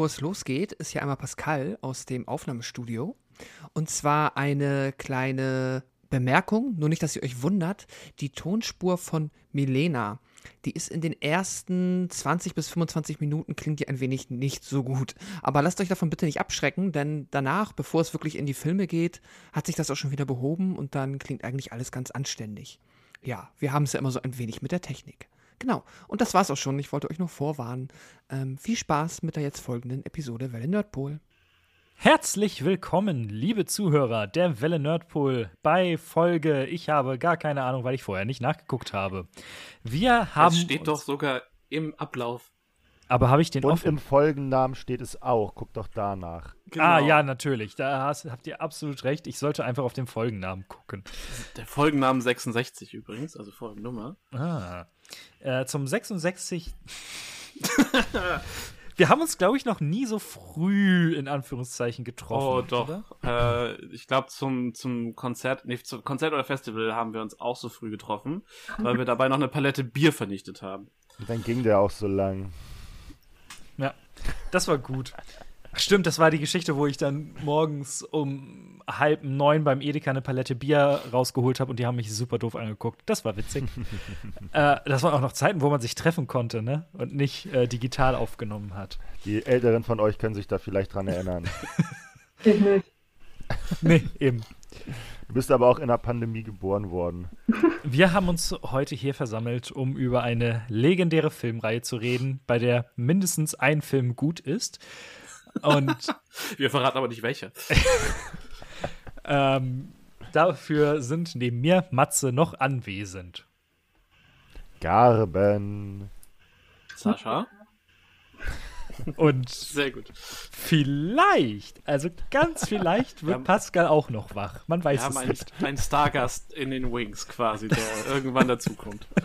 Bevor es losgeht, ist hier einmal Pascal aus dem Aufnahmestudio. Und zwar eine kleine Bemerkung, nur nicht, dass ihr euch wundert. Die Tonspur von Milena, die ist in den ersten 20 bis 25 Minuten klingt die ein wenig nicht so gut. Aber lasst euch davon bitte nicht abschrecken, denn danach, bevor es wirklich in die Filme geht, hat sich das auch schon wieder behoben und dann klingt eigentlich alles ganz anständig. Ja, wir haben es ja immer so ein wenig mit der Technik. Genau. Und das war's auch schon. Ich wollte euch nur vorwarnen. Ähm, viel Spaß mit der jetzt folgenden Episode Welle Nerdpol. Herzlich willkommen, liebe Zuhörer der Welle Nerdpool bei Folge. Ich habe gar keine Ahnung, weil ich vorher nicht nachgeguckt habe. Wir haben. Es steht doch sogar im Ablauf. Aber habe ich den Und im Folgennamen steht es auch. Guck doch danach. Ah, ja, natürlich. Da hast, habt ihr absolut recht. Ich sollte einfach auf den Folgennamen gucken. Der Folgennamen 66 übrigens, also Folgennummer. Ah. Äh, zum 66. Wir haben uns, glaube ich, noch nie so früh in Anführungszeichen getroffen. Oh, doch. Oder? Äh, ich glaube, zum, zum Konzert, nee, zum Konzert oder Festival haben wir uns auch so früh getroffen, weil wir dabei noch eine Palette Bier vernichtet haben. Und dann ging der auch so lang. Das war gut. Stimmt, das war die Geschichte, wo ich dann morgens um halb neun beim Edeka eine Palette Bier rausgeholt habe und die haben mich super doof angeguckt. Das war witzig. äh, das waren auch noch Zeiten, wo man sich treffen konnte, ne? Und nicht äh, digital aufgenommen hat. Die Älteren von euch können sich da vielleicht dran erinnern. Ich nicht. Nee, eben. Du bist aber auch in der Pandemie geboren worden. Wir haben uns heute hier versammelt, um über eine legendäre Filmreihe zu reden, bei der mindestens ein Film gut ist. Und Wir verraten aber nicht welche. ähm, dafür sind neben mir Matze noch anwesend. Garben. Sascha? Und Sehr gut. vielleicht, also ganz vielleicht, Wir wird Pascal auch noch wach. Man weiß es einen, nicht. einen Stargast in den Wings quasi, der irgendwann dazukommt.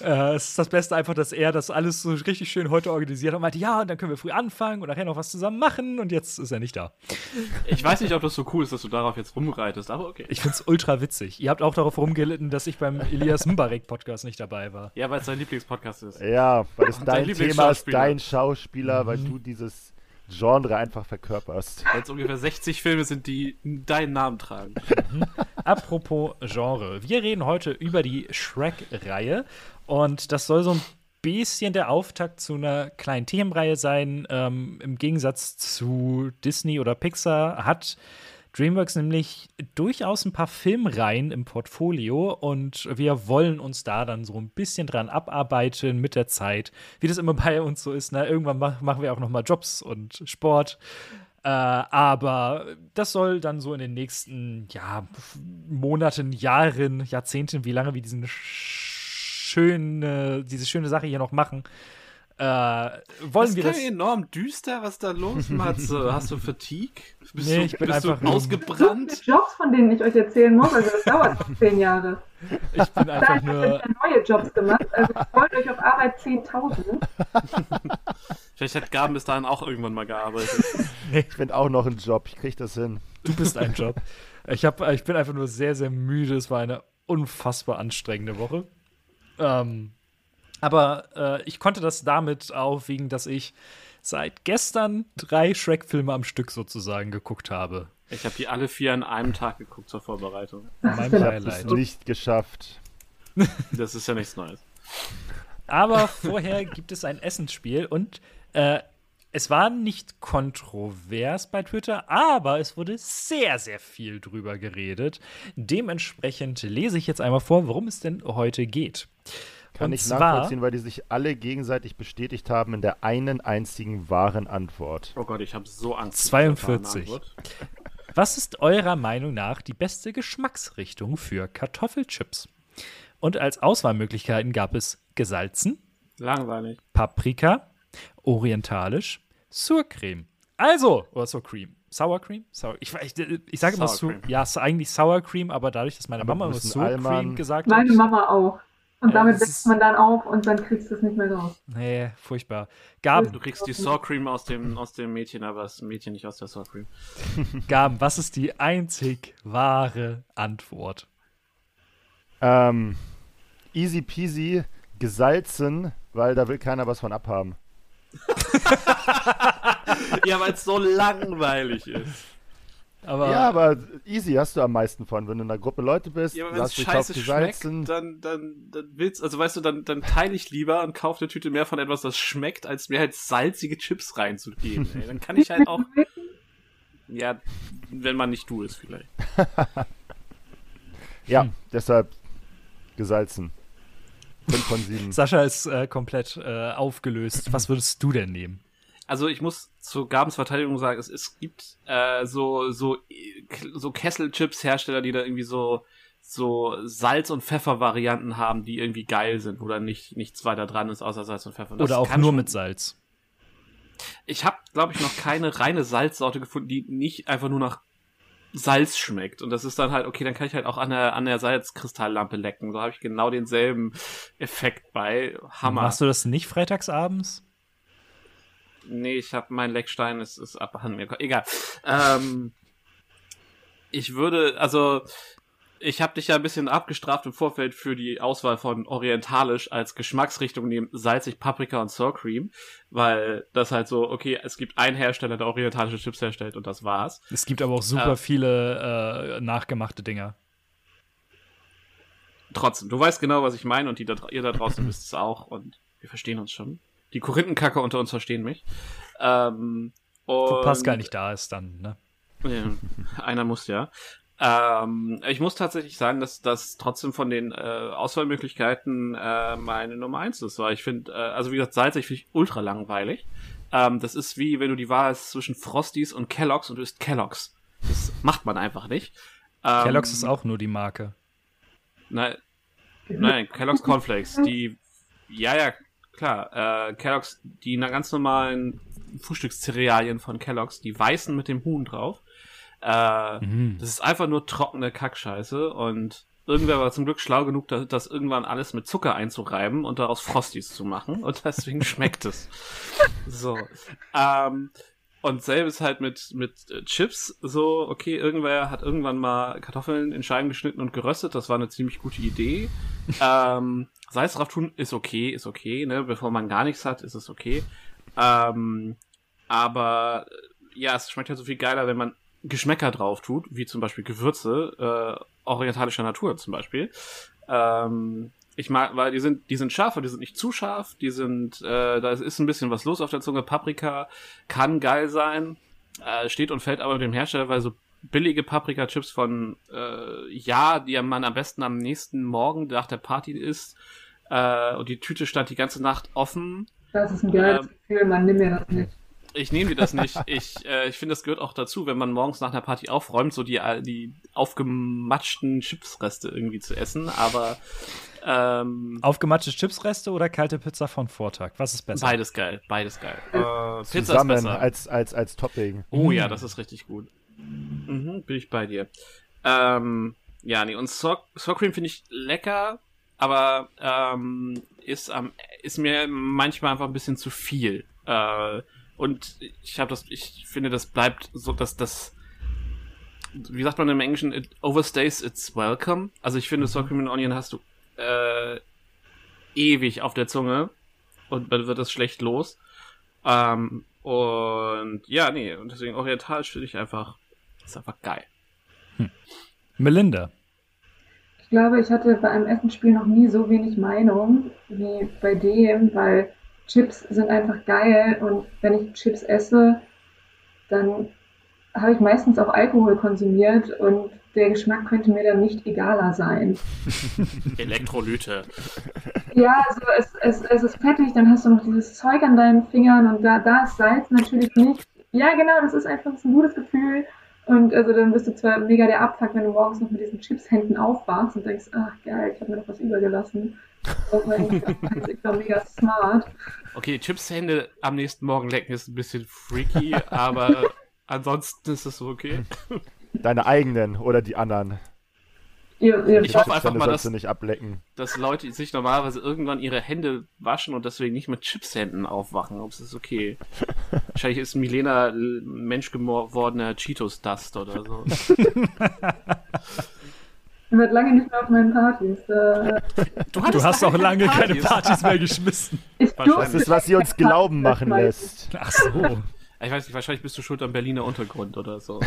Äh, es ist das Beste einfach, dass er das alles so richtig schön heute organisiert hat und meinte, ja, und dann können wir früh anfangen und nachher noch was zusammen machen und jetzt ist er nicht da. Ich weiß nicht, ob das so cool ist, dass du darauf jetzt rumreitest, aber okay. Ich find's ultra witzig. Ihr habt auch darauf rumgelitten, dass ich beim Elias Mbarek Podcast nicht dabei war. Ja, weil es dein Lieblingspodcast ist. Ja, weil es dein dein Thema ist, dein Schauspieler, weil Mhm. du dieses Genre einfach verkörperst. Weil es ungefähr 60 Filme sind, die deinen Namen tragen. Apropos Genre. Wir reden heute über die Shrek-Reihe und das soll so ein bisschen der Auftakt zu einer kleinen Themenreihe sein. Ähm, Im Gegensatz zu Disney oder Pixar hat DreamWorks nämlich durchaus ein paar Filmreihen im Portfolio und wir wollen uns da dann so ein bisschen dran abarbeiten mit der Zeit, wie das immer bei uns so ist. Ne? Irgendwann mach, machen wir auch noch mal Jobs und Sport. Äh, aber das soll dann so in den nächsten ja, Monaten, Jahren, Jahrzehnten, wie lange wir diesen schöne, diese schöne Sache hier noch machen, äh, wollen das wir das. enorm düster. Was ist da los, Matze? Hast du Fatigue? Bist Nee, du, ich bin bist einfach du ausgebrannt? viele Jobs, von denen ich euch erzählen muss, also das dauert zehn Jahre. Ich bin einfach nur. ihr neue Jobs gemacht, also ich wollte euch auf Arbeit 10.000. Vielleicht hat Gaben bis dahin auch irgendwann mal gearbeitet. Ich finde auch noch einen Job, ich krieg das hin. Du bist ein Job. Ich, hab, ich bin einfach nur sehr, sehr müde. Es war eine unfassbar anstrengende Woche. Ähm, aber äh, ich konnte das damit aufwiegen, dass ich seit gestern drei Shrek-Filme am Stück sozusagen geguckt habe. Ich habe die alle vier an einem Tag geguckt zur Vorbereitung. Mein Ich habe es nicht geschafft. Das ist ja nichts Neues. Aber vorher gibt es ein Essensspiel und äh, es war nicht kontrovers bei Twitter, aber es wurde sehr, sehr viel drüber geredet. Dementsprechend lese ich jetzt einmal vor, worum es denn heute geht. Kann Und ich zwar- nachvollziehen, weil die sich alle gegenseitig bestätigt haben in der einen einzigen wahren Antwort. Oh Gott, ich habe so Angst. vor dieser 42. Antwort. Was ist eurer Meinung nach die beste Geschmacksrichtung für Kartoffelchips? Und als Auswahlmöglichkeiten gab es gesalzen, Langweilig. Paprika, orientalisch, Surcreme. Also, oder Surcreme. Sour Cream? Sour, ich, ich, ich sage immer Sour Cream. ja, es ist eigentlich Sour Cream, aber dadurch, dass meine Aber Mama immer Sur Cream gesagt Meine hat. Mama auch. Und Ja, damit wächst man dann auf und dann kriegst du es nicht mehr raus. Nee, furchtbar. Gaben, Du kriegst die Sour Cream aus dem, aus dem Mädchen, aber das Mädchen nicht aus der Sour Cream. Gaben, was ist die einzig wahre Antwort? Ähm, easy peasy, gesalzen, weil da will keiner was von abhaben. ja, weil es so langweilig ist. Aber, ja, aber easy hast du am meisten von. Wenn du in einer Gruppe Leute bist, Ja, aber wenn es scheiße schmeckt, gesalzen. dann, dann, dann willst also weißt du, dann, dann teile ich lieber und kaufe eine Tüte mehr von etwas, das schmeckt, als mir halt salzige Chips reinzugeben. Ey. Dann kann ich halt auch, ja, wenn man nicht du ist vielleicht. Ja, Hm. deshalb gesalzen. 5 von 7. Sascha ist äh, komplett äh, aufgelöst. Was würdest du denn nehmen? Also ich muss zu Gabens Verteidigung sagen, es, es gibt äh, so so so Kesselchips-Hersteller, die da irgendwie so so Salz- und Pfeffer-Varianten haben, die irgendwie geil sind, wo dann nicht nichts weiter dran ist außer Salz und Pfeffer. Das Oder auch nur mit Salz? Ich habe, glaube ich, noch keine reine Salzsorte gefunden, die nicht einfach nur nach Salz schmeckt. Und das ist dann halt, okay, dann kann ich halt auch an der, an der Salzkristalllampe lecken. So habe ich genau denselben Effekt bei. Hammer. Machst du das nicht freitagsabends? Nee, ich habe mein Leckstein, ist, ist abhanden mir. Egal. Ähm, ich würde, also ich habe dich ja ein bisschen abgestraft im Vorfeld für die Auswahl von Orientalisch als Geschmacksrichtung neben salzig, Paprika und Sour Cream, weil das halt so, okay, es gibt einen Hersteller, der orientalische Chips herstellt und das war's. Es gibt aber auch super Äh. viele äh, nachgemachte Dinger. Trotzdem, du weißt genau, was ich meine und die da, ihr da draußen wisst es auch und wir verstehen uns schon. Die Korinthenkacker unter uns verstehen mich. Ähm, Wo Pascal nicht da ist dann, ne? Ja, einer muss ja. Ähm, ich muss tatsächlich sagen, dass das trotzdem von den äh, Auswahlmöglichkeiten äh, meine Nummer eins ist, weil ich finde, äh, also wie gesagt, salzig finde ich ultra langweilig. Ähm, das ist wie, wenn du die Wahl hast zwischen Frosties und Kellogg's und du isst Kellogg's. Das macht man einfach nicht. Ähm, Kellogg's ist auch nur die Marke. Nein, nein, Kellogg's Cornflakes, die, ja, ja, klar, äh, Kellogg's, die ganz normalen Frühstückscerealien von Kellogg's, die weißen mit dem Huhn drauf. Äh, Mhm. das ist einfach nur trockene Kackscheiße und irgendwer war zum Glück schlau genug, das, das irgendwann alles mit Zucker einzureiben und daraus Frosties zu machen und deswegen schmeckt es. So. Ähm, und selbes halt mit, mit äh, Chips, so, okay, irgendwer hat irgendwann mal Kartoffeln in Scheiben geschnitten und geröstet, das war eine ziemlich gute Idee. ähm, Salz drauf tun ist okay, ist okay, ne, bevor man gar nichts hat, ist es okay. Ähm, aber äh, ja, es schmeckt halt so viel geiler, wenn man Geschmäcker drauf tut, wie zum Beispiel Gewürze, äh, orientalischer Natur zum Beispiel. Ähm, ich mag, weil die sind, die sind scharf, aber die sind nicht zu scharf. Die sind, äh, da ist ein bisschen was los auf der Zunge. Paprika kann geil sein, äh, steht und fällt aber mit dem Hersteller, weil so billige Paprika-Chips von äh, ja, die man am besten am nächsten Morgen nach der Party isst. Äh, und die Tüte stand die ganze Nacht offen. Das ist ein geiles Ähm, Gefühl, man nimmt mir das nicht. Ich nehme dir das nicht. Ich, äh, ich finde, das gehört auch dazu, wenn man morgens nach einer Party aufräumt, so die, die aufgematschten Chipsreste irgendwie zu essen. Aber ähm, Aufgematschte Chipsreste oder kalte Pizza von Vortag? Was ist besser? beides geil, beides geil. Äh, Pizza ist Zusammen besser. als, als, als Topping. Oh ja, das ist richtig gut. Mhm, bin ich bei dir. Ähm, ja, nee, und Sour, Sour Cream finde ich lecker, aber ähm, ist, am ist mir manchmal einfach ein bisschen zu viel. Äh, und ich habe das, ich finde, das bleibt so, dass das, wie sagt man im Englischen, it overstays its welcome. Also ich finde, Sour Cream and Onion hast du äh, ewig auf der Zunge und dann wird das schlecht los. Ähm, und ja, nee, und deswegen orientalisch finde ich einfach, ist einfach geil. Melinda. Ich glaube, ich hatte bei einem Essensspiel noch nie so wenig Meinung wie bei dem, weil Chips sind einfach geil und wenn ich Chips esse, dann habe ich meistens auch Alkohol konsumiert und der Geschmack könnte mir dann nicht egaler sein. Elektrolyte. Ja, also es, es, es ist fettig, dann hast du noch dieses Zeug an deinen Fingern und da, da ist Salz natürlich nicht. Ja, genau, das ist einfach das ein gutes Gefühl Und also dann bist du zwar mega der Abfuck, wenn du morgens noch mit diesen Chipshänden aufwachst und denkst, ach geil, ich habe mir noch was übergelassen. Denkt, ich war mega smart. Okay, Chipshände am nächsten Morgen lecken ist ein bisschen freaky, aber ansonsten ist es so okay. Deine eigenen oder die anderen. Ihr, ihr Ich hoffe einfach mal, dass, du nicht ablecken. dass Leute sich normalerweise irgendwann ihre Hände waschen und deswegen nicht mit Chipshänden aufwachen. Ob es ist okay. Wahrscheinlich ist Milena Mensch gewordener Cheetos-Dust oder so. ihr wart lange nicht mehr auf meinen Partys. Äh, Du hattest hast auch lange keine Partys. Partys mehr geschmissen. ich. Das ist, was sie uns glauben machen lässt. Ach so. Ich weiß nicht, wahrscheinlich bist du schuld am Berliner Untergrund oder so.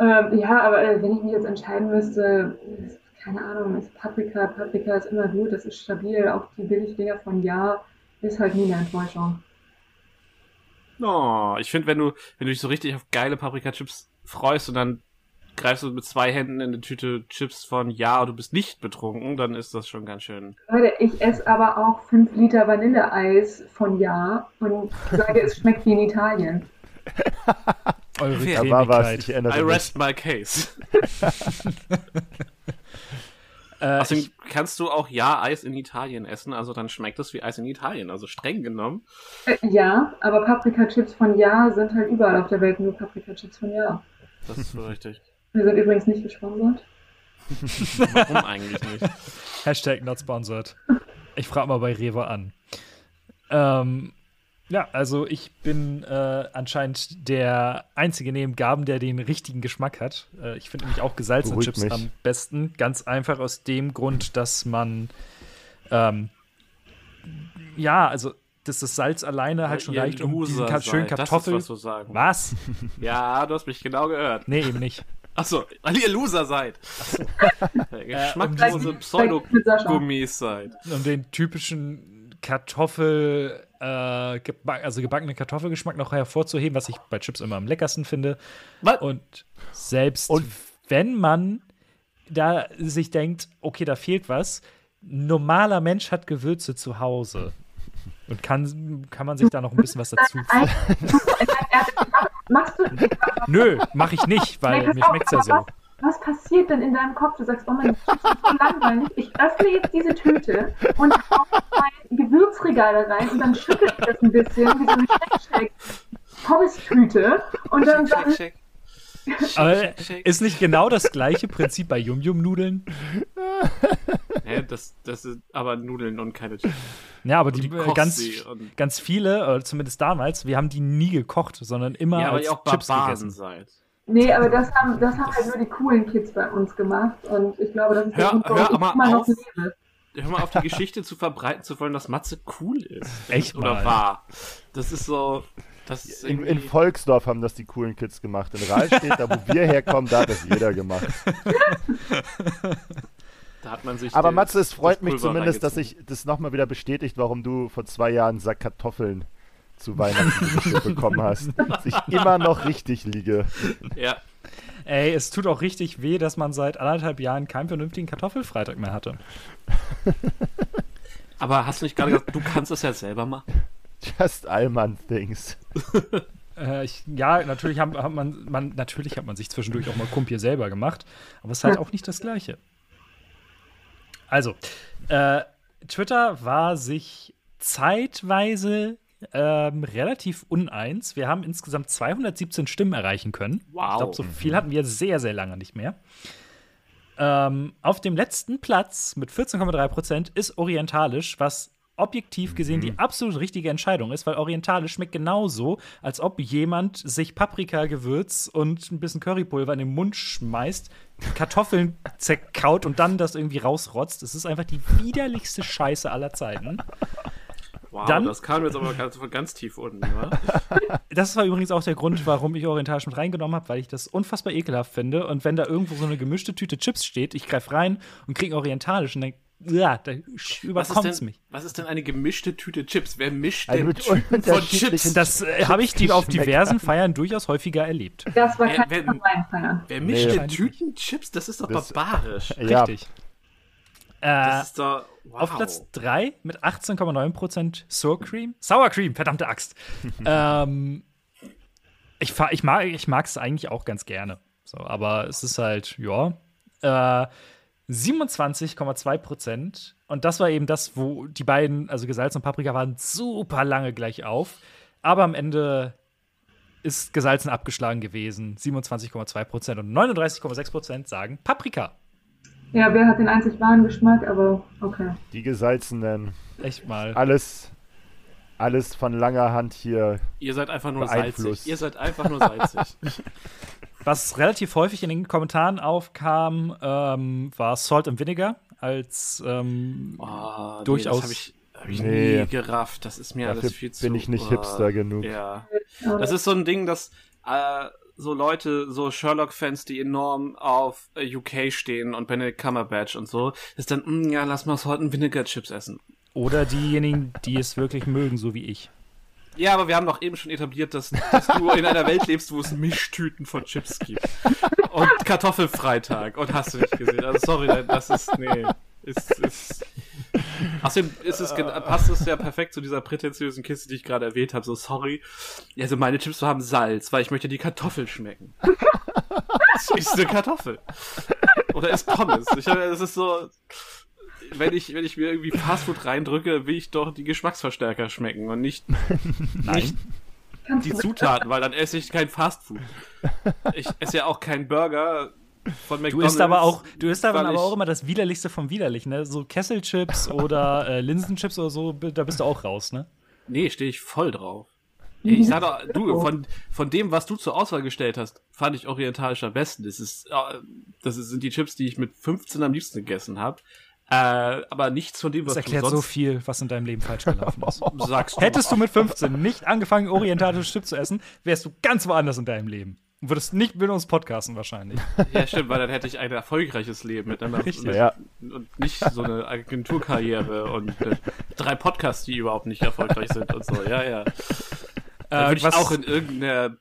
Ähm, ja, aber äh, wenn ich mich jetzt entscheiden müsste, keine Ahnung, ist Paprika, Paprika ist immer gut, das ist stabil, auch die Billigdinger von Ja ist halt nie eine Enttäuschung. Oh, ich finde, wenn du, wenn du dich so richtig auf geile Paprika-Chips freust und dann greifst du mit zwei Händen in eine Tüte Chips von Ja und du bist nicht betrunken, dann ist das schon ganz schön. Leute, ich esse aber auch 5 Liter Vanilleeis von Ja und sage, es schmeckt wie in Italien. Eure Da Da war was, ich I erinnere mich. rest my case. Äh, Außerdem ich, kannst du auch Ja-Eis in Italien essen, also dann schmeckt es wie Eis in Italien. Also streng genommen. Äh, ja, aber Paprika-Chips von Ja sind halt überall auf der Welt nur Paprika-Chips von Ja. Das ist so richtig. Wir sind übrigens nicht gesponsert. Warum eigentlich nicht? Hashtag not sponsored. Ich frage mal bei Rewe an. Ähm, ja, also ich bin äh, anscheinend der einzige neben Gaben, der den richtigen Geschmack hat. Äh, ich finde nämlich auch gesalzene Beruhigt Chips mich. am besten. Ganz einfach aus dem Grund, dass man ähm, ja, also dass das Salz alleine halt schon Ihr reicht, um diesen ka schönen. Kartoffel. Das ist, was du sagen. Was? Ja, du hast mich genau gehört. Nee, eben nicht. Achso, weil ihr Loser seid. um Geschmacklose diesen- Pseudo-Gummis seid. um den typischen Kartoffel, äh, geback, also gebackenen Kartoffelgeschmack noch hervorzuheben, was ich bei Chips immer am leckersten finde. Was? Und selbst Und- wenn man da sich denkt, okay, da fehlt was, ein normaler Mensch hat Gewürze zu Hause. Und kann, kann man sich da noch ein bisschen was dazu Machst du, Nö, mach ich nicht, weil mir auf, schmeckt's ja so. Was, passiert denn in deinem Kopf? Du sagst, oh mein Gott, das ist so langweilig. Ich öffne jetzt diese Tüte und hau mein Gewürzregal da rein und dann schüttel ich das ein bisschen, wie so eine Shake-Shake-Pommes-Tüte. Und dann sage ich, Aber shake. ist nicht genau das gleiche Prinzip bei Yum-Yum-Nudeln? Hä, das, das sind aber Nudeln und keine Chips. Ja, aber die, die äh, ganz, ganz viele, oder zumindest damals, wir haben die nie gekocht, sondern immer Ja, aber als ihr auch Chips Barbaren gegessen. seid. Nee, aber das haben, das haben halt nur die coolen Kids bei uns gemacht. Und ich glaube, das ist der Hör- warum hör ich mal immer noch auf. lebe. Hör mal auf, die Geschichte zu verbreiten zu wollen, dass Matze cool ist. Echt Oder mal. war. Das ist so. Das ist In, irgendwie- in Volksdorf haben das die coolen Kids gemacht. In Rahlstedt, da wo wir herkommen, da hat das jeder gemacht. da hat man sich. Aber den- Matze, es freut mich Pulver zumindest, dass sich das nochmal wieder bestätigt, warum du vor zwei Jahren Sack Kartoffeln zu Weihnachten bekommen hast. Dass ich immer noch richtig liege. Ja. Ey, es tut auch richtig weh, dass man seit anderthalb Jahren keinen vernünftigen Kartoffelfreitag mehr hatte. Aber hast du nicht gerade gesagt, du kannst es ja selber machen? Just Allman Things. Äh, ich, ja, natürlich hat, hat man, man, natürlich hat man sich zwischendurch auch mal Kumpir selber gemacht, aber es ist halt auch nicht das Gleiche. Also, äh, Twitter war sich zeitweise ähm, relativ uneins. Wir haben insgesamt 217 Stimmen erreichen können. Wow. Ich glaube, so viel hatten wir sehr, sehr lange nicht mehr. Ähm, auf dem letzten Platz mit 14,3 Prozent ist Orientalisch, was objektiv gesehen die absolut richtige Entscheidung ist, weil Orientalisch schmeckt genauso, als ob jemand sich Paprika-Gewürz und ein bisschen Currypulver in den Mund schmeißt, Kartoffeln zerkaut und dann das irgendwie rausrotzt. Es ist einfach die widerlichste Scheiße aller Zeiten. Wow, Dann- das kam jetzt aber ganz, ganz tief unten, wa? Das war übrigens auch der Grund, warum ich Orientalisch mit reingenommen habe, weil ich das unfassbar ekelhaft finde. Und wenn da irgendwo so eine gemischte Tüte Chips steht, ich greife rein und kriege Orientalisch und denke, ja, da Was überkommt ist, es denn, mich. was ist denn eine gemischte Tüte Chips? Wer mischt Also denn mit Tüten von Chips? Das äh, habe ich die auf diversen Feiern durchaus häufiger erlebt. Das war Wer- kein wer- von meinen Feiern. Wer mischt Nee. denn Tüten Chips? Das ist doch Das- barbarisch. Ja, Richtig. Äh, doch. Wow. Auf Platz 3 mit 18,9% Sour Cream. Sour Cream, verdammte Axt. ähm, Ich, ich mag ich mag es eigentlich auch ganz gerne. So, aber es ist halt, ja. Äh, 27,2 Prozent. Und das war eben das, wo die beiden, also Gesalz und Paprika, waren super lange gleich auf. Aber am Ende ist Gesalzen abgeschlagen gewesen. 27,2 Prozent und 39,6 Prozent sagen Paprika. Ja, wer hat den einzig wahren Geschmack, aber okay. Die gesalzenen. Echt mal. Alles, alles von langer Hand hier. Ihr seid einfach nur salzig. Ihr seid einfach nur salzig. Was relativ häufig in den Kommentaren aufkam, ähm, war Salt and Vinegar als ähm, Oh, Durchaus. Nee, das habe ich, hab ich Nee. nie gerafft. Das ist mir Dafür alles viel zu. bin ich nicht oh, hipster genug. Ja. Das ist so ein Ding, dass äh, so Leute, so Sherlock-Fans, die enorm auf äh, UK stehen und Benedict Cumberbatch und so, ist dann, "Mm, ja, lass mal Salt and Vinegar Chips essen. oder diejenigen, die es wirklich mögen, so wie ich. Ja, aber wir haben doch eben schon etabliert, dass, dass du in einer Welt lebst, wo es Mischtüten von Chips gibt. Und Kartoffelfreitag. Und hast du nicht gesehen. Also sorry, das ist, nee. Ist, ist, Außerdem ist es, passt es ja perfekt zu dieser prätentiösen Kiste, die ich gerade erwähnt habe. So, sorry. Also meine Chips haben Salz, weil ich möchte die Kartoffel schmecken. Das ist eine Kartoffel. Oder ist Pommes. Ich habe, es ist so, wenn ich, wenn ich mir irgendwie Fastfood reindrücke, will ich doch die Geschmacksverstärker schmecken und nicht Nein. kannst die Zutaten, weil dann esse ich kein Fastfood. Ich esse ja auch keinen Burger von Du McDonald's. isst aber auch, du isst aber, aber auch immer das widerlichste vom widerlichen, ne? So Kesselchips oder äh, Linsenchips oder so, da bist du auch raus, ne? Nee, stehe ich voll drauf. Ich sag doch, du, von, von dem, was du zur Auswahl gestellt hast, fand ich orientalisch am besten. Das ist, äh, das sind die Chips, die ich mit 15 am liebsten gegessen habe. Äh, aber nichts von dem, was Das du erklärt sonst so viel, was in deinem Leben falsch gelaufen ist. sagst. Hättest du mit 15 nicht angefangen, orientalische Chips zu essen, wärst du ganz woanders in deinem Leben. Und würdest nicht mit uns podcasten wahrscheinlich. Ja, stimmt, weil dann hätte ich ein erfolgreiches Leben mit einer, Richtig. mit, Ja. und nicht so eine Agenturkarriere und äh, drei Podcasts, die überhaupt nicht erfolgreich sind und so. Ja, ja. Dann Äh, würde ich was- auch in irgendeiner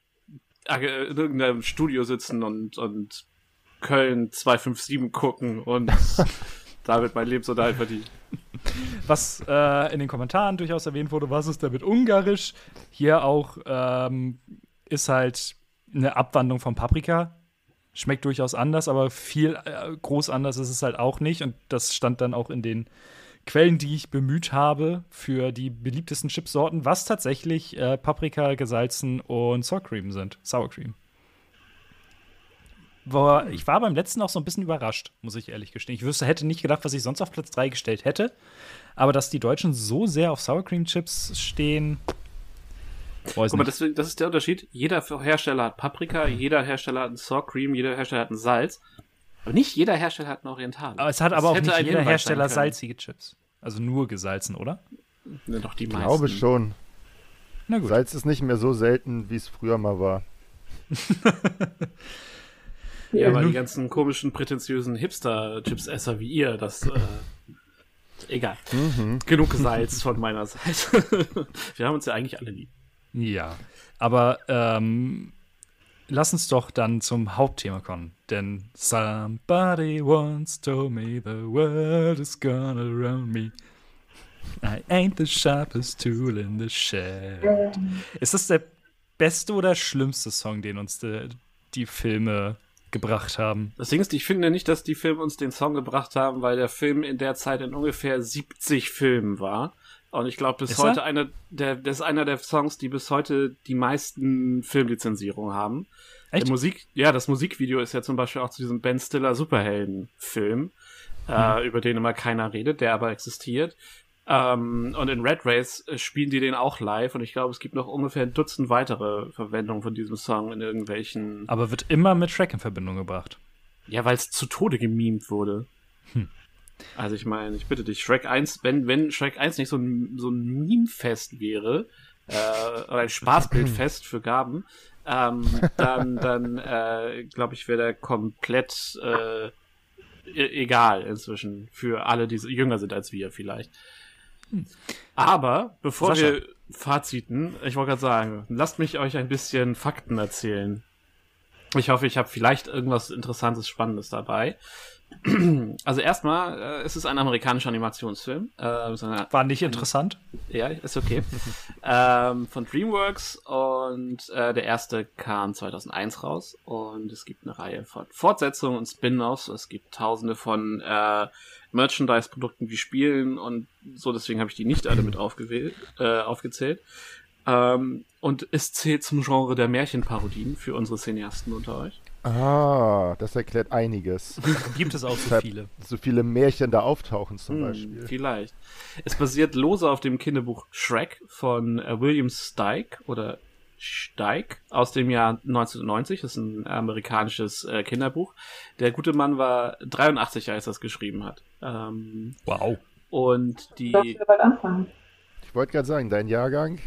Ag- in irgendeinem Studio sitzen und und Köln 257 gucken und damit mein Lebensunterhalt verdienen. Was äh, in den Kommentaren durchaus erwähnt wurde, was ist da mit Ungarisch? Hier auch ähm, ist halt eine Abwandlung von Paprika. Schmeckt durchaus anders, aber viel äh, groß anders ist es halt auch nicht. Und das stand dann auch in den Quellen, die ich bemüht habe für die beliebtesten Chipsorten, was tatsächlich äh, Paprika, gesalzen und Sour Cream sind. Sour Cream. Wo, ich war beim letzten auch so ein bisschen überrascht, muss ich ehrlich gestehen. Ich wüsste, hätte nicht gedacht, was ich sonst auf Platz 3 gestellt hätte. Aber dass die Deutschen so sehr auf Sour Cream Chips stehen, Guck mal, deswegen, das ist der Unterschied. Jeder Hersteller hat Paprika, jeder Hersteller hat ein Sour Cream, jeder Hersteller hat ein Salz. Aber nicht jeder Hersteller hat ein Oriental. Aber es hat Das aber auch nicht jeder Hersteller salzige Chips. Also nur gesalzen, oder? Ne, doch die Ich meisten. glaube schon. Na gut. Salz ist nicht mehr so selten, wie es früher mal war. Ja, aber die ganzen komischen, prätentiösen Hipster-Chips-Esser wie ihr, das, äh, egal. Mhm. Genug Salz von meiner Seite. Wir haben uns ja eigentlich alle lieb. Ja. Aber ähm, lass uns doch dann zum Hauptthema kommen. Denn somebody once told me the world is gonna around me. I ain't the sharpest tool in the shed. Ist das der beste oder schlimmste Song, den uns die, die Filme gebracht haben? Das Ding ist, ich finde nicht, dass die Filme uns den Song gebracht haben, weil der Film in der Zeit in ungefähr 70 Filmen war. Und ich glaube, bis Ist heute er? einer der, das ist einer der Songs, die bis heute die meisten Filmlizenzierungen haben. Echt? Musik, ja, das Musikvideo ist ja zum Beispiel auch zu diesem Ben Stiller Superhelden-Film, Mhm. äh, über den immer keiner redet, der aber existiert. Ähm, und in Red Race äh, spielen die den auch live und ich glaube, es gibt noch ungefähr ein Dutzend weitere Verwendungen von diesem Song in irgendwelchen Aber wird immer mit Shrek in Verbindung gebracht. ja, weil es zu Tode gemimt wurde. Hm. Also ich meine, ich bitte dich, Shrek 1, wenn, wenn Shrek 1 nicht so ein, so ein Meme-Fest wäre, äh, oder ein Spaßbildfest für Gaben, ähm, dann, dann äh, glaube ich, wäre der komplett äh, e- egal inzwischen für alle, die jünger sind als wir vielleicht. Aber bevor Sascha. wir Faziten, ich wollte gerade sagen, lasst mich euch ein bisschen Fakten erzählen. Ich hoffe, ich habe vielleicht irgendwas Interessantes, Spannendes dabei. Also erstmal äh, ist es ein amerikanischer Animationsfilm. Äh, so eine, War nicht interessant. ja, ist okay. ähm, von DreamWorks und äh, der erste kam 2001 raus und es gibt eine Reihe von Fortsetzungen und Spin-offs. Es gibt tausende von äh, Merchandise-Produkten wie Spielen und so, deswegen habe ich die nicht alle mit aufgewählt, äh, aufgezählt. Ähm, und es zählt zum Genre der Märchenparodien für unsere Cineasten unter euch. Ah, das erklärt einiges. Gibt es auch so viele. so viele Märchen da auftauchen zum Hm, Beispiel. vielleicht. Es basiert lose auf dem Kinderbuch Shrek von äh, William Steig oder Steig aus dem Jahr 1990. Das ist ein amerikanisches äh, Kinderbuch. Der gute Mann war 83, als er es geschrieben hat. Ähm, Wow. und die. Ich wollte gerade sagen, dein Jahrgang?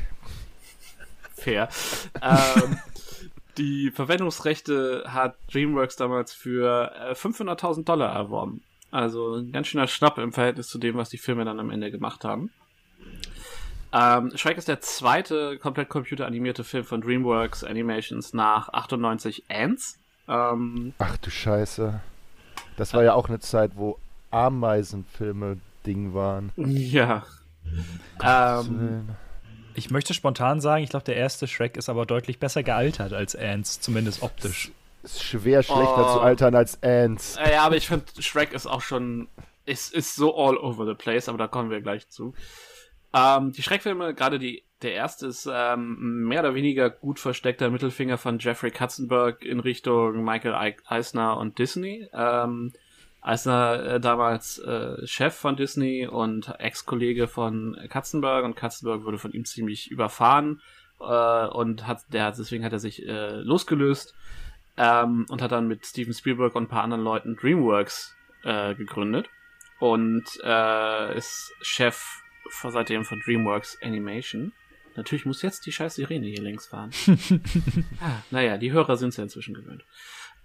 fair. ähm, die Verwendungsrechte hat DreamWorks damals für äh, 500.000 Dollar erworben. Also ein ganz schöner Schnapp im Verhältnis zu dem, was die Filme dann am Ende gemacht haben. Ähm, Shrek ist der zweite komplett computeranimierte Film von DreamWorks Animations nach 98 Ants. Ähm, Ach du Scheiße. Das war ja auch eine Zeit, wo Ameisenfilme Ding waren. ja. Ähm. Ich möchte spontan sagen, ich glaube, der erste Shrek ist aber deutlich besser gealtert als Ants, zumindest optisch. Ist schwer schlechter Oh. zu altern als Ants. Ja, aber ich finde, Shrek ist auch schon, ist, ist so all over the place, aber da kommen wir gleich zu. Ähm, die Schreckfilme, gerade die, der erste ist ähm, mehr oder weniger gut versteckter Mittelfinger von Jeffrey Katzenberg in Richtung Michael Ei- Eisner und Disney. Ähm, Eisner äh, damals äh, Chef von Disney und Ex-Kollege von Katzenberg und Katzenberg wurde von ihm ziemlich überfahren äh, und hat, der hat, deswegen hat er sich äh, losgelöst ähm, und hat dann mit Steven Spielberg und ein paar anderen Leuten DreamWorks äh, gegründet und äh, ist Chef von, seitdem von DreamWorks Animation. Natürlich muss jetzt die scheiß Sirene hier längs fahren. ah, naja, die Hörer sind es ja inzwischen gewöhnt.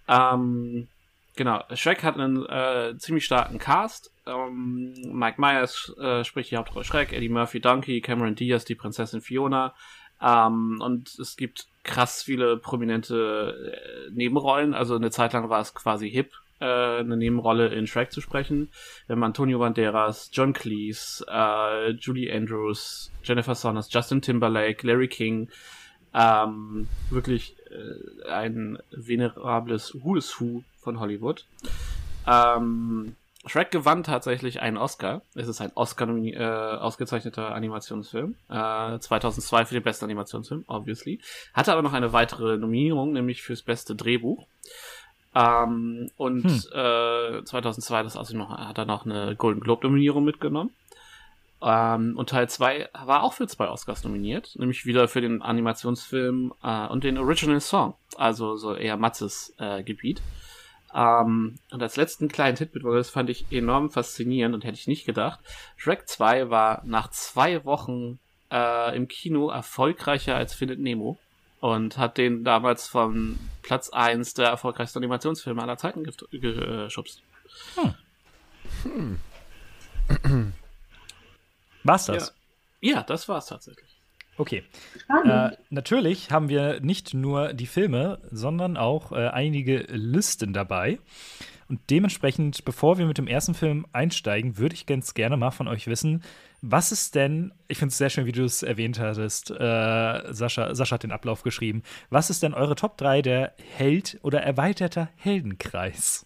Ähm, genau, Shrek hat einen äh, ziemlich starken Cast. Ähm, Mike Myers äh, spricht die Hauptrolle Shrek, Eddie Murphy Donkey, Cameron Diaz die Prinzessin Fiona. Ähm, und es gibt krass viele prominente äh, Nebenrollen. Also eine Zeit lang war es quasi hip, äh, eine Nebenrolle in Shrek zu sprechen. Wir haben Antonio Banderas, John Cleese, äh, Julie Andrews, Jennifer Saunders, Justin Timberlake, Larry King. Ähm, wirklich äh, ein venerables Who is Who von Hollywood. Ähm, Shrek gewann tatsächlich einen Oscar. Es ist ein Oscar äh, ausgezeichneter Animationsfilm. Äh, 2002 für den besten Animationsfilm, obviously. Hatte aber noch eine weitere Nominierung, nämlich fürs beste Drehbuch. Ähm, und äh, 2002 das außerdem noch, hat er noch eine Golden Globe Nominierung mitgenommen. Ähm, und Teil 2 war auch für zwei Oscars nominiert, nämlich wieder für den Animationsfilm äh, und den Original Song, also so eher Matzes äh, Gebiet. Ähm, und als letzten kleinen Tidbit, weil das fand ich enorm faszinierend und hätte ich nicht gedacht. Shrek 2 war nach zwei Wochen äh, im Kino erfolgreicher als Findet Nemo und hat den damals von Platz 1 der erfolgreichsten Animationsfilme aller Zeiten geschubst. War's das? Ja. ja, das war's tatsächlich. Okay. Äh, natürlich haben wir nicht nur die Filme, sondern auch äh, einige Listen dabei. Und dementsprechend, bevor wir mit dem ersten Film einsteigen, würde ich ganz gerne mal von euch wissen, was ist denn, ich finde es sehr schön, wie du es erwähnt hattest, äh, Sascha, Sascha hat den Ablauf geschrieben, was ist denn eure Top 3 der Held- oder erweiterter Heldenkreis?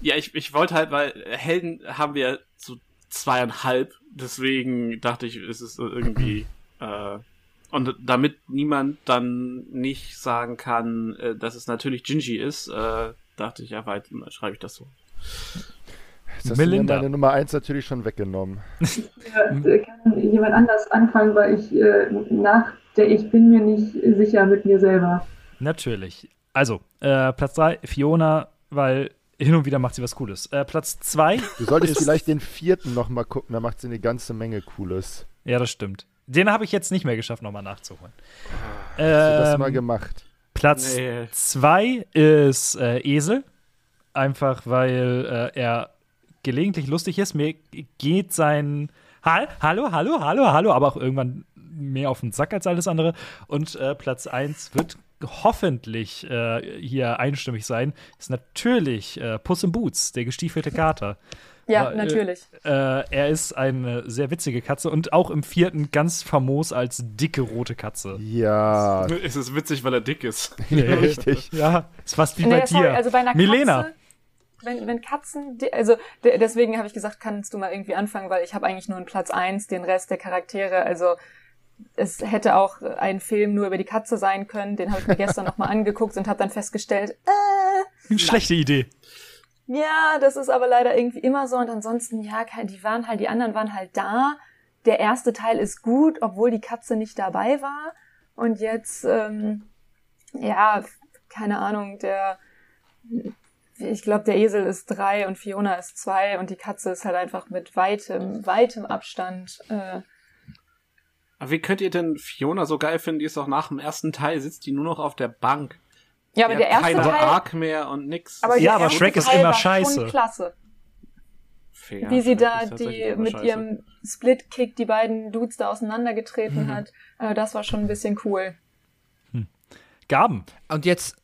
Ja, ich, ich wollte halt, weil Helden haben wir so zweieinhalb, deswegen dachte ich, es ist so irgendwie äh, und damit niemand dann nicht sagen kann, äh, dass es natürlich Gingy ist, äh, dachte ich, ja, weit schreibe ich das so. Jetzt hast Melinda. du mir meine Nummer 1 natürlich schon weggenommen. Ja, äh, kann jemand anders anfangen, weil ich äh, nach der Ich bin mir nicht sicher mit mir selber. Natürlich. Also, äh, Platz 3, Fiona, weil hin und wieder macht sie was Cooles. Äh, Platz 2, Du solltest Ist- vielleicht den vierten noch mal gucken, da macht sie eine ganze Menge Cooles. ja, das stimmt. Den habe ich jetzt nicht mehr geschafft, nochmal nachzuholen. Hast du das mal Ähm, gemacht? Platz Nee. 2 ist äh, Esel. Einfach weil äh, er gelegentlich lustig ist. Mir geht sein Hal Hallo, hallo, hallo, hallo, aber auch irgendwann mehr auf den Sack als alles andere. Und äh, Platz 1 wird hoffentlich äh, hier einstimmig sein, ist natürlich äh, Puss in Boots, der gestiefelte Kater. Ja, Äh, natürlich. Äh, er ist eine sehr witzige Katze und auch im vierten ganz famos als dicke rote Katze. Ja, Es ist witzig, weil er dick ist. richtig. Ja, ist fast wie Nee, bei sorry, dir. also bei einer Milena. Katze, wenn, wenn Katzen, die- also de- deswegen habe ich gesagt, kannst du mal irgendwie anfangen, weil ich habe eigentlich nur einen Platz eins, den Rest der Charaktere, also es hätte auch ein Film nur über die Katze sein können, den habe ich mir gestern nochmal angeguckt und habe dann festgestellt, äh, Schlechte Idee. ja, das ist aber leider irgendwie immer so und ansonsten, ja, die waren halt, die anderen waren halt da. Der erste Teil ist gut, obwohl die Katze nicht dabei war. Und jetzt, ähm, ja, keine Ahnung, der, ich glaube, der Esel ist drei und Fiona ist zwei und die Katze ist halt einfach mit weitem, weitem Abstand. Äh, Aber wie könnt ihr denn Fiona so geil finden? Die ist doch nach dem ersten Teil, sitzt die nur noch auf der Bank. ja, aber Die der erste keine Teil, Arc mehr und nix. aber Ja, aber Shrek ist Teil immer scheiße. Klasse. Fair, wie sie Shrek da die mit scheiße. ihrem Split-Kick die beiden Dudes da auseinandergetreten Mhm. hat. Äh, das war schon ein bisschen cool. Gaben. Und jetzt,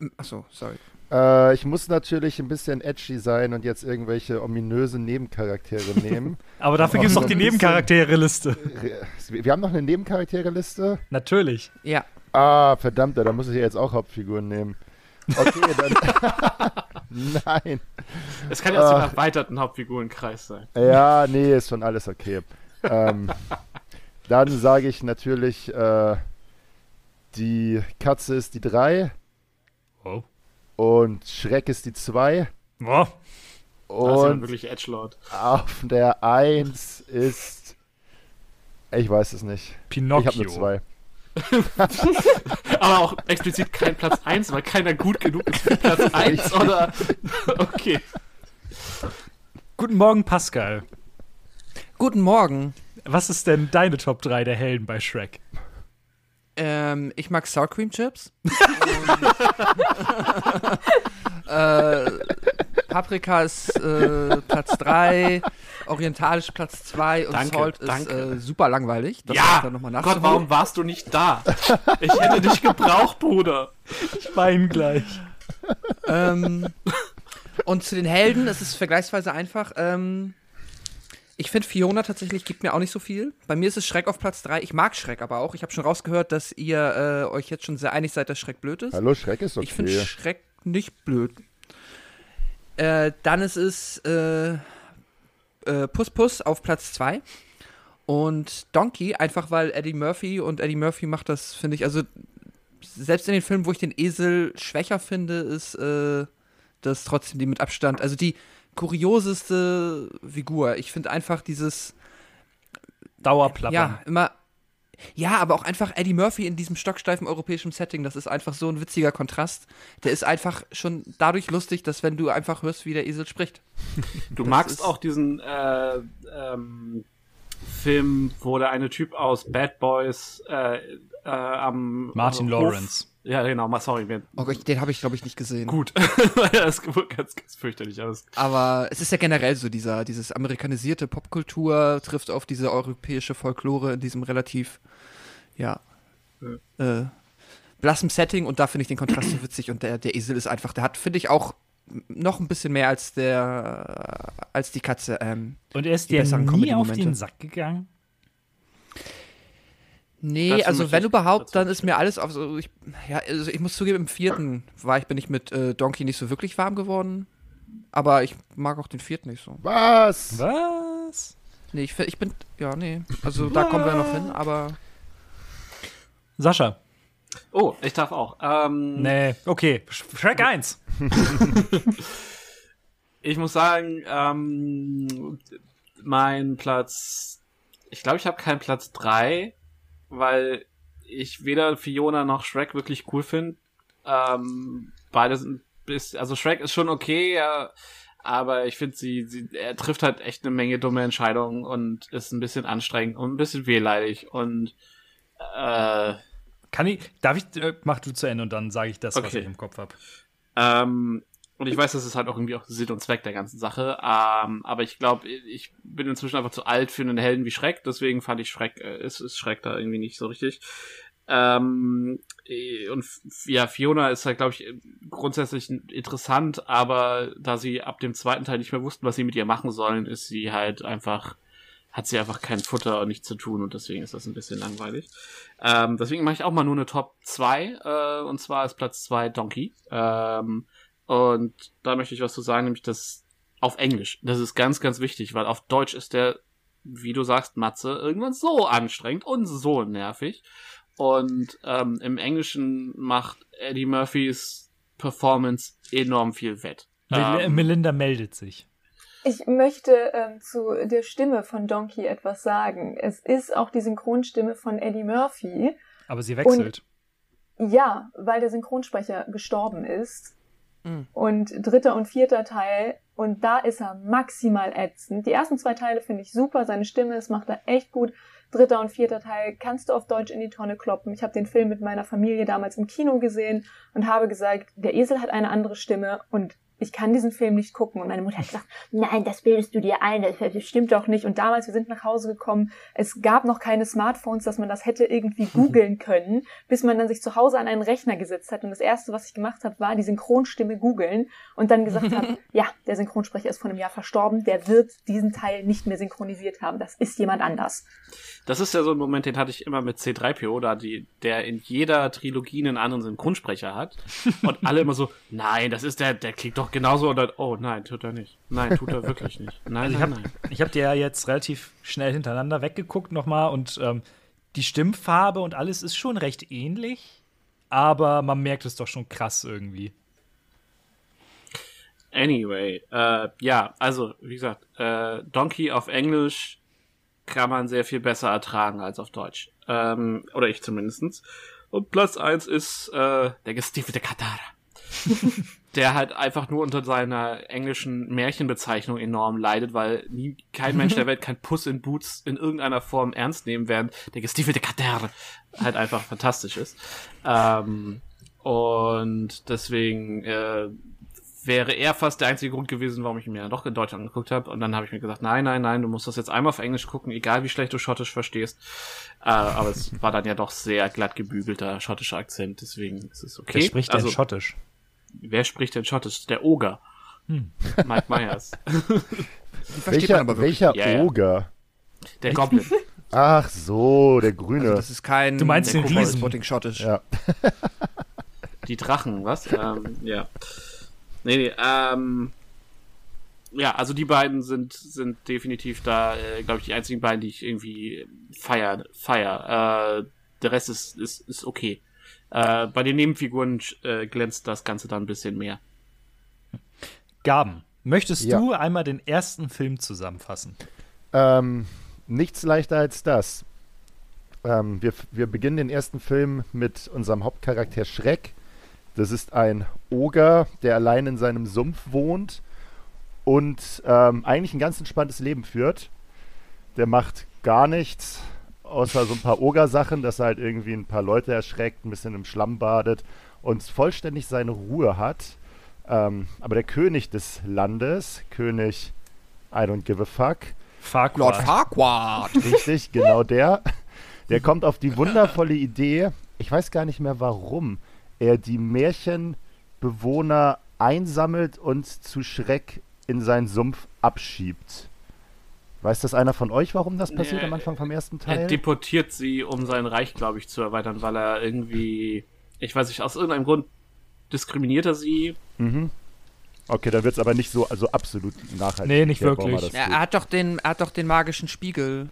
äh, achso, sorry. Äh, ich muss natürlich ein bisschen edgy sein und jetzt irgendwelche ominösen Nebencharaktere nehmen. Aber dafür gibt es Oh, noch die Nebencharaktere-Liste. Wir haben noch eine Nebencharaktere-Liste. Natürlich. Ja. Ah, verdammt, da muss ich ja jetzt auch Hauptfiguren nehmen. Okay, dann. Nein. Es kann ja aus dem Ah. erweiterten Hauptfigurenkreis sein. Ja, nee, ist schon alles okay. ähm, dann sage ich natürlich, äh, die Katze ist die 3 Oh. Und Schreck ist die 2 Oh. Da ist ja und wirklich Edgelord. auf der 1 ist. Ich weiß es nicht. Ich habe Pinocchio. nur zwei. Aber auch explizit kein Platz 1, weil keiner gut genug ist für Platz 1, oder? Okay. Guten Morgen, Pascal. Guten Morgen. Was ist denn deine Top 3 der Helden bei Shrek? Ähm, ich mag Sour Cream Chips. Äh, Paprika ist äh, Platz 3, Orientalisch Platz 2 und Danke, Salt ist äh, super langweilig. Das ja, ist dann nochmal Gott, warum warst du nicht da? Ich hätte dich gebraucht, Bruder. Ich weine gleich. Ähm, und zu den Helden, es ist vergleichsweise einfach. Ähm, ich finde Fiona tatsächlich gibt mir auch nicht so viel. Bei mir ist es Schreck auf Platz 3. Ich mag Schreck aber auch. Ich habe schon rausgehört, dass ihr äh, euch jetzt schon sehr einig seid, dass Schreck blöd ist. Hallo, Schreck ist okay. Ich finde Schreck nicht blöd. Äh, dann ist es äh, äh, Puss Puss auf Platz 2. Und Donkey, einfach weil Eddie Murphy und Eddie Murphy macht das, finde ich, also selbst in den Filmen, wo ich den Esel schwächer finde, ist äh, das trotzdem die mit Abstand, also die kurioseste Figur. Ich finde einfach dieses, Dauerplappern. ja, immer. Ja, aber auch einfach Eddie Murphy in diesem stocksteifen europäischen Setting, das ist einfach so ein witziger Kontrast. Der ist einfach schon dadurch lustig, dass wenn du einfach hörst, wie der Esel spricht. Du Das magst auch diesen äh, ähm, Film, wo der eine Typ aus Bad Boys äh, äh, am Martin Hof- Lawrence. Ja, genau, mal sorry. Oh Gott, den habe ich, glaube ich, nicht gesehen. gut. das ist ganz, ganz fürchterlich alles. Aber es ist ja generell so, dieser, dieses amerikanisierte Popkultur trifft auf diese europäische Folklore in diesem relativ, ja, äh, blassem Setting und da finde ich den Kontrast so witzig und der, der Esel ist einfach, der hat, finde ich, auch noch ein bisschen mehr als der, als die Katze, ähm, Und er ist Die dir nie auf den Sack gegangen? Nee, Dazu also wenn überhaupt, dann ist mir alles auf so, ich, ja, also ich muss zugeben, im vierten war ich, bin ich mit äh, Donkey nicht so wirklich warm geworden. Aber ich mag auch den vierten nicht so. Was? Was? Nee, ich, ich bin, ja, nee. Also da kommen wir noch hin, aber Sascha. Oh, ich darf auch. Ähm, Nee, okay. Sh- Shrek 1. Ich muss sagen, ähm, mein Platz, ich glaube, ich habe keinen Platz drei, weil ich weder Fiona noch Shrek wirklich cool finde. Ähm, beide sind bis, also Shrek ist schon okay, ja, aber ich finde sie, sie, er trifft halt echt eine Menge dumme Entscheidungen und ist ein bisschen anstrengend und ein bisschen wehleidig und äh, Kann ich, darf ich, äh, mach du zu Ende und dann sage ich das, was Okay. ich im Kopf habe. Ähm, und ich weiß, das ist halt auch irgendwie auch Sinn und Zweck der ganzen Sache. Ähm, aber ich glaube, ich bin inzwischen einfach zu alt für einen Helden wie Schreck. Deswegen fand ich Schreck, äh, ist, ist Schreck da irgendwie nicht so richtig. Ähm, äh, und ja, Fiona ist halt, glaube ich, grundsätzlich interessant, aber da sie ab dem zweiten Teil nicht mehr wussten, was sie mit ihr machen sollen, ist sie halt einfach, hat sie einfach kein Futter und nichts zu tun und deswegen ist das ein bisschen langweilig. Ähm, deswegen mache ich auch mal nur eine Top 2, äh, und zwar ist Platz 2 Donkey. Ähm, und da möchte ich was zu sagen, nämlich das auf Englisch. Das ist ganz, ganz wichtig, weil auf Deutsch ist der, wie du sagst, Matze, irgendwann so anstrengend und so nervig. Und ähm, im Englischen macht Eddie Murphys Performance enorm viel wett. Mel Ähm, Melinda meldet sich. Ich möchte ähm, zu der Stimme von Donkey etwas sagen. Es ist auch die Synchronstimme von Eddie Murphy. Aber sie wechselt. Ja, weil der Synchronsprecher gestorben ist. Mhm. Und dritter und vierter Teil. Und da ist er maximal ätzend. Die ersten zwei Teile finde ich super. Seine Stimme, das macht er echt gut. Dritter und vierter Teil kannst du auf Deutsch in die Tonne kloppen. Ich habe den Film mit meiner Familie damals im Kino gesehen und habe gesagt, der Esel hat eine andere Stimme und ich kann diesen Film nicht gucken. Und meine Mutter hat gesagt, nein, das bildest du dir ein, das stimmt doch nicht. Und damals, wir sind nach Hause gekommen, es gab noch keine Smartphones, dass man das hätte irgendwie googeln können, bis man dann sich zu Hause an einen Rechner gesetzt hat. Und das Erste, was ich gemacht habe, war die Synchronstimme googeln und dann gesagt habe, ja, der Synchronsprecher ist vor einem Jahr verstorben, der wird diesen Teil nicht mehr synchronisiert haben. Das ist jemand anders. Das ist ja so ein Moment, den hatte ich immer mit C3PO, da die, der in jeder Trilogie einen anderen Synchronsprecher hat. Und alle immer so, nein, das ist der, der klingt doch genauso. Und dann, oh nein, tut er nicht. Nein, tut er wirklich nicht. Nein, Also ich nein, habe ich hab dir ja jetzt relativ schnell hintereinander weggeguckt nochmal und ähm, die Stimmfarbe und alles ist schon recht ähnlich, aber man merkt es doch schon krass irgendwie. Anyway, äh, ja, also, wie gesagt, äh, Donkey auf Englisch kann man sehr viel besser ertragen als auf Deutsch. Ähm, oder ich zumindestens. Und Platz eins ist äh, der gestiefelte Katara. der halt einfach nur unter seiner englischen Märchenbezeichnung enorm leidet, weil nie, kein Mensch der Welt kann Puss in Boots in irgendeiner Form ernst nehmen, während der gestiefelte Kater halt einfach fantastisch ist. Ähm, und deswegen äh, wäre er fast der einzige Grund gewesen, warum ich ihn mir dann doch in Deutsch angeguckt habe. Und dann habe ich mir gesagt, nein, nein, nein, du musst das jetzt einmal auf Englisch gucken, egal wie schlecht du Schottisch verstehst. Äh, aber es war dann ja doch sehr glatt gebügelter schottischer Akzent, deswegen ist es okay. Wer spricht also, denn Schottisch? Wer spricht denn Schottisch? Der Oger. Hm. Mike Myers. Welcher, welcher Ja, ja. Oger? Der Goblin. Ach so, der Grüne. Also das ist kein Du meinst den Riesen? Spotting Schottisch. ja. Die Drachen, was? ähm, ja. Nee, nee, ähm. Ja, also die beiden sind, sind definitiv da, äh, glaube ich, die einzigen beiden, die ich irgendwie feier, feier. Äh, der Rest ist, ist, ist okay. Äh, bei den Nebenfiguren äh, glänzt das Ganze dann ein bisschen mehr. Gaben, möchtest Ja. du einmal den ersten Film zusammenfassen? Ähm, nichts leichter als das. Ähm, wir, wir beginnen den ersten Film mit unserem Hauptcharakter Schreck. Das ist ein Oger, der allein in seinem Sumpf wohnt und ähm, eigentlich ein ganz entspanntes Leben führt. Der macht gar nichts, außer so ein paar Oger-Sachen, dass er halt irgendwie ein paar Leute erschreckt, ein bisschen im Schlamm badet und vollständig seine Ruhe hat. Ähm, aber der König des Landes, König I don't give a fuck, Farquaad. Lord Farquaad. Richtig, genau der. Der kommt auf die wundervolle Idee, ich weiß gar nicht mehr warum, er die Märchenbewohner einsammelt und zu Schreck in seinen Sumpf abschiebt. Weiß das einer von euch, warum das passiert Nee, am Anfang vom ersten Er Teil? deportiert sie, um sein Reich, glaube ich, zu erweitern, weil er irgendwie, ich weiß nicht, aus irgendeinem Grund diskriminiert er sie. Mhm. Okay, dann wird es aber nicht so also absolut nachhaltig. Nee, nicht erklärt, wirklich. er er hat doch den, er hat doch den magischen Spiegel.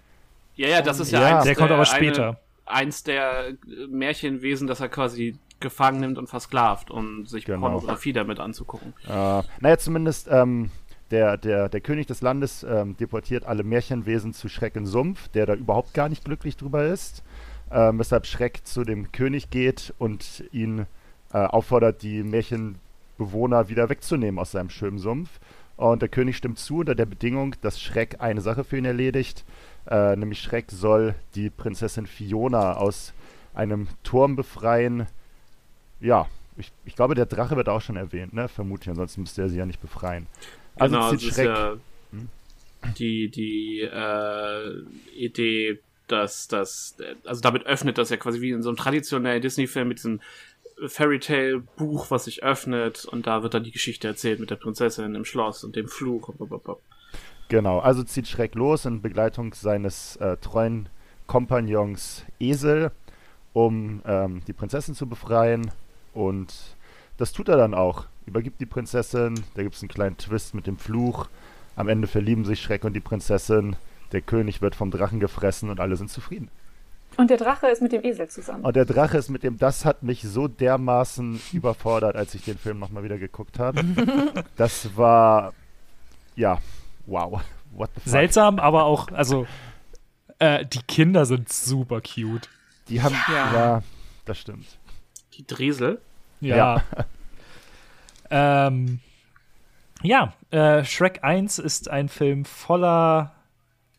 Ja, ja, das ist ja, Ja. eins Der kommt aber eine- später. eins der Märchenwesen, das er quasi gefangen nimmt und versklavt, um sich Genau. Pornografie damit anzugucken. Äh, naja, zumindest ähm, der, der, der König des Landes ähm, deportiert alle Märchenwesen zu Schreck in Sumpf, der da überhaupt gar nicht glücklich drüber ist. Ähm, weshalb Schreck zu dem König geht und ihn äh, auffordert, die Märchenbewohner wieder wegzunehmen aus seinem schönen Sumpf. Und der König stimmt zu unter der Bedingung, dass Schreck eine Sache für ihn erledigt. Äh, nämlich Schreck soll die Prinzessin Fiona aus einem Turm befreien. Ja, ich, ich glaube, der Drache wird auch schon erwähnt, ne? Vermutlich, ansonsten müsste er sie ja nicht befreien. Also genau, das ist Schreck. ja Hm? die, die äh, Idee, dass das, also damit öffnet das ja quasi wie in so einem traditionellen Disney-Film mit diesem Fairy Tale Buch, was sich öffnet und da wird dann die Geschichte erzählt mit der Prinzessin im Schloss und dem Fluch. Genau, also zieht Schreck los in Begleitung seines äh, treuen Kompagnons Esel, um ähm, die Prinzessin zu befreien. Und das tut er dann auch. Übergibt die Prinzessin, da gibt es einen kleinen Twist mit dem Fluch. Am Ende verlieben sich Schreck und die Prinzessin. Der König wird vom Drachen gefressen und alle sind zufrieden. Und der Drache ist mit dem Esel zusammen. Und der Drache ist mit dem, das hat mich so dermaßen überfordert, als ich den Film nochmal wieder geguckt habe. das war, ja, wow. What the fuck? Seltsam, aber auch, also, äh, die Kinder sind super cute. Die haben, ja, Ja. das stimmt. Die Dresel. Ja. ähm, ja, äh, Shrek 1 ist ein Film voller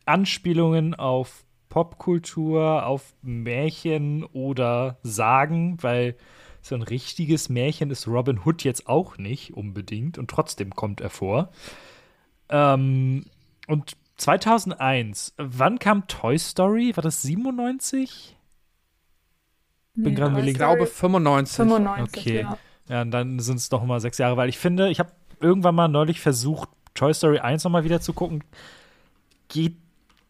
Anspielungen auf Popkultur, auf Märchen oder Sagen, weil so ein richtiges Märchen ist Robin Hood jetzt auch nicht unbedingt und trotzdem kommt er vor. Ähm, und 2001, wann kam Toy Story? War das 97? Bin gerade. Ich glaube 95. 95, Okay. ja. Ja, und dann sind es noch mal sechs Jahre, weil ich finde, ich habe irgendwann mal neulich versucht, Toy Story 1 noch mal wieder zu gucken. Geht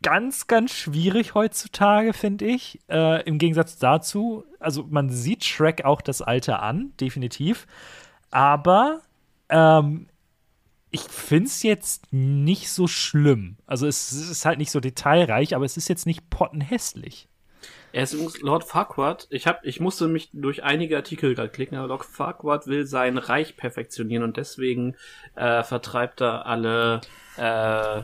ganz, ganz schwierig heutzutage, finde ich. Äh, Im Gegensatz dazu, also man sieht Shrek auch das Alter an, definitiv. Aber ähm, ich finde es jetzt nicht so schlimm. Also es ist halt nicht so detailreich, aber es ist jetzt nicht pottenhässlich. Er ist übrigens Lord Farquaad. Ich hab, ich musste mich durch einige Artikel gerade klicken, aber Lord Farquaad will sein Reich perfektionieren und deswegen äh, vertreibt er alle äh,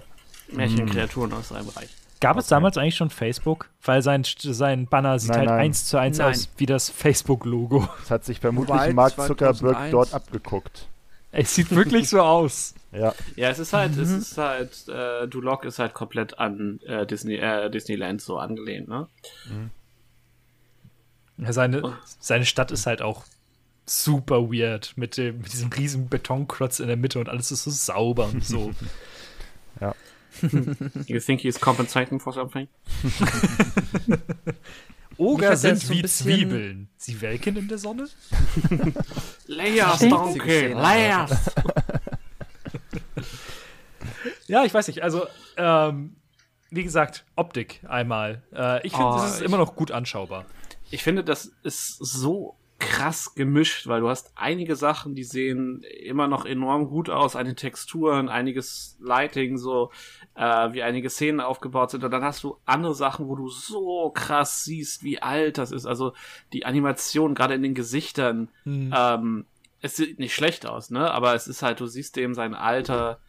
Märchenkreaturen aus seinem Reich. Gab es damals eigentlich schon Facebook? Weil sein, sein Banner sieht Nein, halt nein. eins zu eins Nein. aus wie das Facebook-Logo. Das hat sich vermutlich Wobei, Mark Zuckerberg 2001 dort abgeguckt. Es sieht wirklich so aus. Ja, Ja, es ist halt, es ist halt, äh, Duloc ist halt komplett an äh, Disney, äh, Disneyland so angelehnt, ne? Ja, Seine, seine Stadt ist halt auch super weird mit, dem, mit diesem riesen Betonklotz in der Mitte und alles ist so sauber und so. You think he's compensating for something? Oger sind so wie Zwiebeln. Sie welken in der Sonne? Layers. Donkey, Layers! Ja, ich weiß nicht. Also, ähm, wie gesagt, Optik einmal. Äh, ich finde, Oh, es ist ich- immer noch gut anschaubar. Ich finde, das ist so krass gemischt, weil du hast einige Sachen, die sehen immer noch enorm gut aus, einige Texturen, einiges Lighting, so äh, wie einige Szenen aufgebaut sind. Und dann hast du andere Sachen, wo du so krass siehst, wie alt das ist. Also die Animation, gerade in den Gesichtern, ähm, es sieht nicht schlecht aus, ne? Aber es ist halt, du siehst dem sein Alter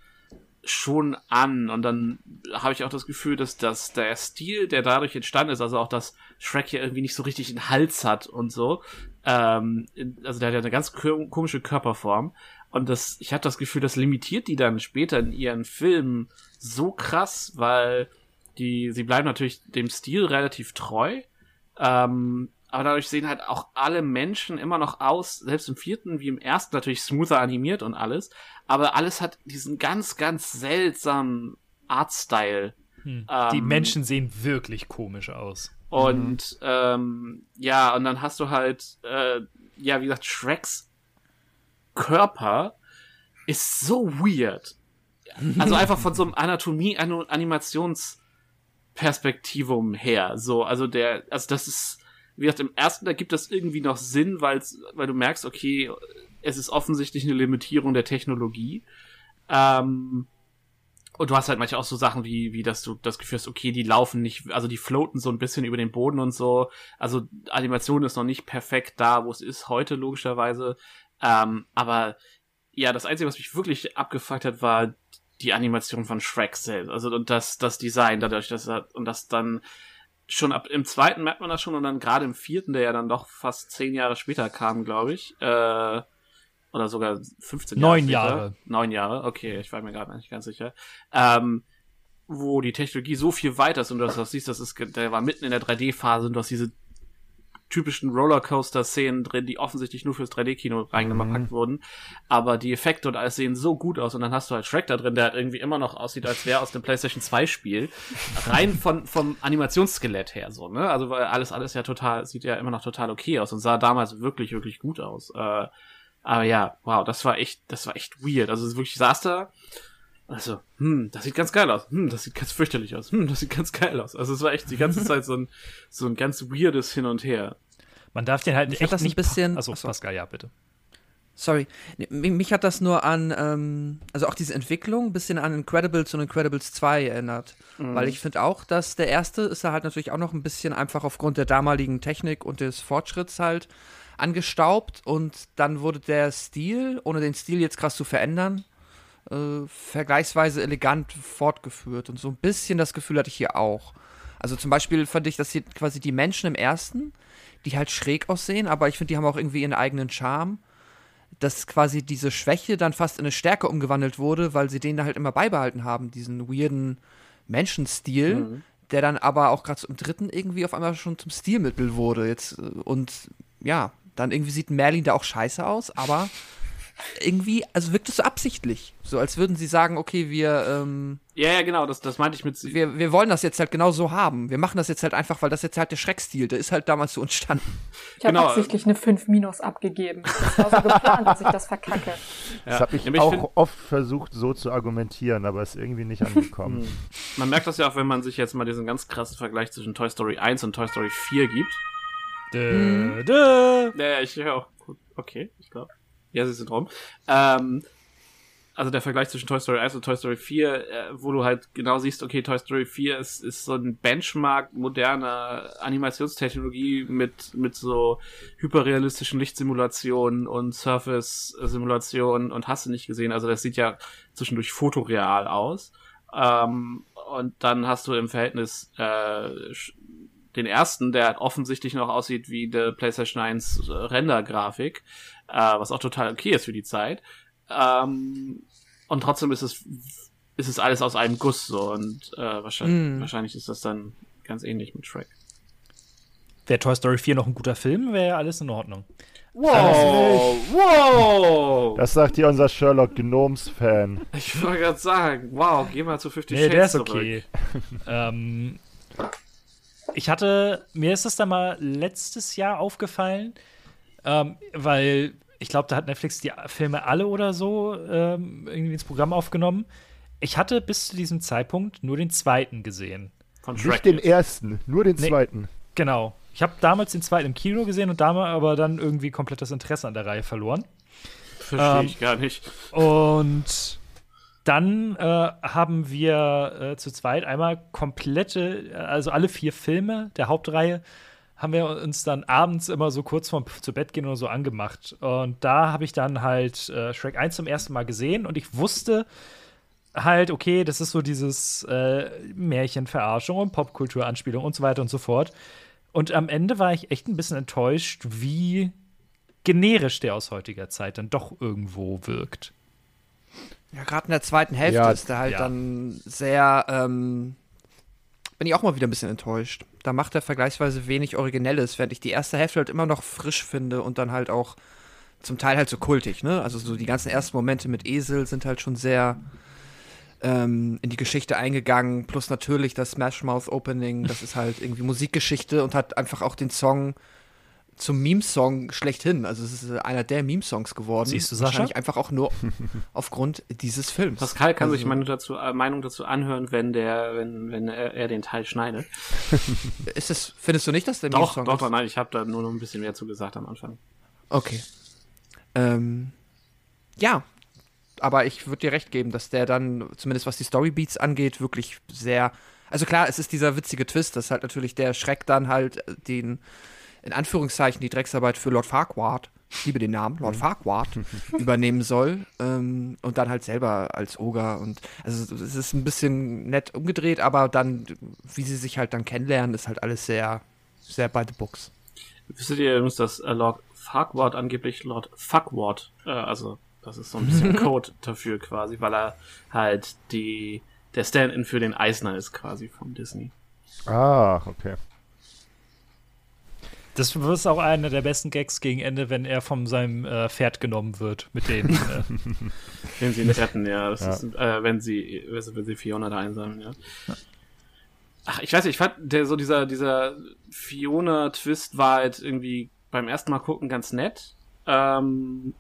schon an. Und dann habe ich auch das Gefühl, dass, dass der Stil, der dadurch entstanden ist, also auch, dass Shrek hier irgendwie nicht so richtig einen Hals hat und so, ähm, also der hat ja eine ganz komische Körperform. Und das, ich habe das Gefühl, das limitiert die dann später in ihren Filmen so krass, weil die, sie bleiben natürlich dem Stil relativ treu, ähm, aber dadurch sehen halt auch alle Menschen immer noch aus, selbst im vierten wie im ersten natürlich smoother animiert und alles, aber alles hat diesen ganz, ganz seltsamen Artstyle. Hm. Ähm, Die Menschen sehen wirklich komisch aus. Und ähm, ja, und dann hast du halt, äh, ja, wie gesagt, Shreks Körper ist so weird. Also einfach von so einem Anatomie, Ano- Animationsperspektivum her. So, also der, also das ist, wie gesagt, im ersten, da gibt das irgendwie noch Sinn, weil's, weil du merkst, okay, es ist offensichtlich eine Limitierung der Technologie. Ähm, und du hast halt manchmal auch so Sachen wie, wie dass du das Gefühl hast, okay, die laufen nicht, also die floaten so ein bisschen über den Boden und so. Also Animation ist noch nicht perfekt da, wo es ist heute, logischerweise. Ähm, aber ja, das Einzige, was mich wirklich abgefuckt hat, war die Animation von Shrek selbst. Also und das, das Design, dadurch, dass er, und das dann schon ab im zweiten merkt man das schon und dann gerade im vierten, der ja dann doch fast zehn Jahre später kam, glaube ich. Äh, oder sogar 15 Jahre. Neun. Jahre. Neun Jahre, okay, ich war mir gerade nicht ganz sicher. Ähm, wo die Technologie so viel weiter ist und du das siehst, das ist, der war mitten in der 3D-Phase und du hast diese typischen Rollercoaster-Szenen drin, die offensichtlich nur fürs 3D-Kino reingepackt wurden. Aber die Effekte und alles sehen so gut aus. Und dann hast du halt Shrek da drin, der halt irgendwie immer noch aussieht, als wäre aus dem PlayStation 2-Spiel. Rein von, vom Animationsskelett her so, ne? Also weil alles, alles ja total, sieht ja immer noch total okay aus und sah damals wirklich, wirklich gut aus. Äh, aber ja, wow, das war echt, das war echt weird. Also es wirklich saß da, also, hm, das sieht ganz geil aus. Hm, das sieht ganz fürchterlich aus. Hm, das sieht ganz geil aus. Also es war echt die ganze Zeit so ein, so ein ganz weirdes Hin und Her. Man darf den halt echt das ein nicht. bisschen- Also Achso. Pascal, ja, bitte. Sorry, Nee, mich hat das nur an, ähm, also auch diese Entwicklung ein bisschen an Incredibles und Incredibles 2 erinnert. Weil ich finde auch, dass der erste ist da halt natürlich auch noch ein bisschen einfach aufgrund der damaligen Technik und des Fortschritts halt angestaubt und dann wurde der Stil, ohne den Stil jetzt krass zu verändern, äh, vergleichsweise elegant fortgeführt. Und so ein bisschen das Gefühl hatte ich hier auch. Also zum Beispiel fand ich, dass hier quasi die Menschen im ersten, die halt schräg aussehen, aber ich finde, die haben auch irgendwie ihren eigenen Charme dass quasi diese Schwäche dann fast in eine Stärke umgewandelt wurde, weil sie den da halt immer beibehalten haben, diesen weirden Menschenstil, der dann aber auch gerade so im dritten irgendwie auf einmal schon zum Stilmittel wurde. Jetzt, äh, und ja, dann irgendwie sieht Merlin da auch scheiße aus, aber irgendwie, also wirkt es so absichtlich. So als würden sie sagen, okay, wir, ähm, Ja, ja, genau, das, das meinte ich mit. wir, wir wollen das jetzt halt genau so haben. Wir machen das jetzt halt einfach, weil das jetzt halt der Schreckstil, der ist halt damals so entstanden. Ich habe Genau. absichtlich eine 5 Minus abgegeben. Das war so geplant, dass ich das verkacke. Das habe ich Ja, aber auch find- oft versucht, so zu argumentieren, aber ist irgendwie nicht angekommen. Man merkt das ja auch, wenn man sich jetzt mal diesen ganz krassen Vergleich zwischen Toy Story 1 und Toy Story 4 gibt. Dö, dö. Ja, ich höre auch. Gut, Okay, ich glaube. Ja, rum. Ähm, also der Vergleich zwischen Toy Story 1 und Toy Story 4, äh, wo du halt genau siehst, okay, Toy Story 4 ist, ist so ein Benchmark moderner Animationstechnologie mit, mit so hyperrealistischen Lichtsimulationen und Surface-Simulationen und hast du nicht gesehen. Also das sieht ja zwischendurch fotoreal aus. Ähm, und dann hast du im Verhältnis äh, den ersten, der halt offensichtlich noch aussieht wie der PlayStation 1 Render-Grafik, äh, was auch total okay ist für die Zeit. Ähm, und trotzdem ist es, ist es alles aus einem Guss so und äh, wahrscheinlich, Mm. wahrscheinlich ist das dann ganz ähnlich mit Shrek. Wäre Toy Story 4 noch ein guter Film, wäre ja alles in Ordnung. Wow! Wow! Das sagt hier unser Sherlock Gnomes-Fan. ich wollte gerade sagen, wow, geh mal zu 50 Nee, Shades der ist zurück. okay. ähm, ich hatte, mir ist das dann mal letztes Jahr aufgefallen, ähm, weil ich glaube, da hat Netflix die Filme alle oder so ähm, irgendwie ins Programm aufgenommen. Ich hatte bis zu diesem Zeitpunkt nur den zweiten gesehen. Von Nicht den jetzt. ersten, nur den Nee. zweiten. Genau. Ich habe damals den zweiten im Kino gesehen und damals aber dann irgendwie komplett das Interesse an der Reihe verloren. Verstehe Ähm, ich gar nicht. Und dann äh, haben wir äh, zu zweit einmal komplette, also alle vier Filme der Hauptreihe, haben wir uns dann abends immer so kurz vorm zu Bett gehen oder so angemacht. Und da habe ich dann halt äh, Shrek 1 zum ersten Mal gesehen und ich wusste halt, okay, das ist so dieses äh, Märchenverarschung und Popkulturanspielung und so weiter und so fort. Und am Ende war ich echt ein bisschen enttäuscht, wie generisch der aus heutiger Zeit dann doch irgendwo wirkt. Ja, gerade in der zweiten Hälfte Ja, ist der halt ja. dann sehr, ähm, bin ich auch mal wieder ein bisschen enttäuscht. Da macht er vergleichsweise wenig Originelles, während ich die erste Hälfte halt immer noch frisch finde und dann halt auch zum Teil halt so kultig, ne? Also so die ganzen ersten Momente mit Esel sind halt schon sehr ähm, in die Geschichte eingegangen, plus natürlich das Smash Mouth Opening, das ist halt irgendwie Musikgeschichte und hat einfach auch den Song zum Meme-Song schlechthin. Also es ist einer der Meme-Songs geworden. Siehst du, Sascha? Wahrscheinlich einfach auch nur aufgrund dieses Films. Pascal kann sich Also- meine dazu, äh, Meinung dazu anhören, wenn der, wenn, wenn er, er den Teil schneidet. Ist es, findest du nicht, dass der Doch, Meme-Song doch, ist? doch, nein, ich habe da nur noch ein bisschen mehr zu gesagt am Anfang. Okay. Ähm, ja, aber ich würde dir recht geben, dass der dann, zumindest was die Storybeats angeht, wirklich sehr. Also klar, es ist dieser witzige Twist, dass halt natürlich der Schreck dann halt äh, den, in Anführungszeichen, die Drecksarbeit für Lord Farquaad, ich liebe den Namen, Lord Farquaad, übernehmen soll. Ähm, und dann halt selber als Oger. Und also es ist ein bisschen nett umgedreht, aber dann, wie sie sich halt dann kennenlernen, ist halt alles sehr, sehr by the books. Wisstet ihr übrigens, dass äh, Lord Farquaad angeblich Lord Fuckward, äh, also das ist so ein bisschen Code dafür quasi, weil er halt die der Stand-in für den Eisner ist quasi von Disney. Ah, okay. Das ist auch einer der besten Gags gegen Ende, wenn er von seinem äh, Pferd genommen wird mit den. Äh, Wenn sie ihn retten, ja. Das Ja. Ist, äh, wenn sie, wenn sie Fiona da einsammeln, ja. Ach, ich weiß nicht, ich fand der so dieser, dieser Fiona-Twist war halt irgendwie beim ersten Mal gucken ganz nett. Ähm,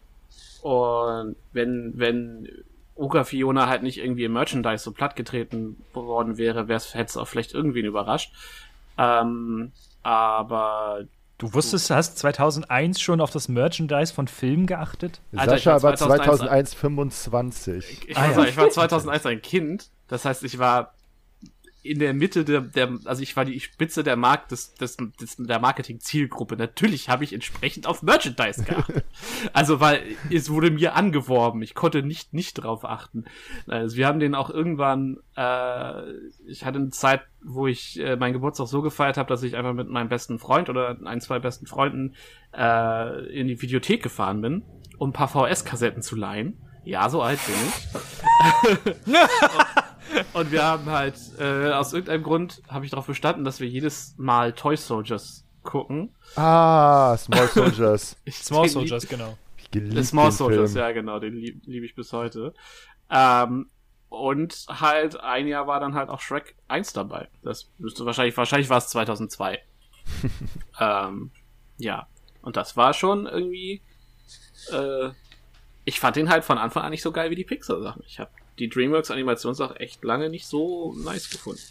und wenn, wenn Oga Fiona halt nicht irgendwie im Merchandise so plattgetreten worden wäre, wäre es hätte es auch vielleicht irgendwen überrascht. Ähm, aber du wusstest, du hast 2001 schon auf das Merchandise von Filmen geachtet? Alter, ich Sascha war war 2001 2001 25. Ich, Ah, muss ja. sagen, ich war 2001 ein Kind. Das heißt, ich war in der Mitte der, der also ich war die Spitze der Markt des, des, des der Marketing-Zielgruppe. Natürlich habe ich entsprechend auf Merchandise geachtet. also weil es wurde mir angeworben. Ich konnte nicht nicht drauf achten. Also wir haben den auch irgendwann. Äh, ich hatte eine Zeit, wo ich äh, meinen Geburtstag so gefeiert habe, dass ich einfach mit meinem besten Freund oder ein zwei besten Freunden äh, in die Videothek gefahren bin, um ein paar VS-Kassetten zu leihen. Ja, so alt bin ich. Und wir haben halt, äh, aus irgendeinem Grund habe ich darauf bestanden, dass wir jedes Mal Toy Soldiers gucken. Ah, Small Soldiers. Ich, Small Soldiers, genau. Ich geliebt lieb- Small den Soldiers, Film. ja genau, den liebe lieb ich bis heute. Ähm, und halt ein Jahr war dann halt auch Shrek 1 dabei. Das müsste wahrscheinlich, wahrscheinlich war es 2002. ähm, ja. Und das war schon irgendwie, äh, ich fand den halt von Anfang an nicht so geil wie die Pixar-Sachen. Ich habe die DreamWorks Animationssache echt lange nicht so nice gefunden.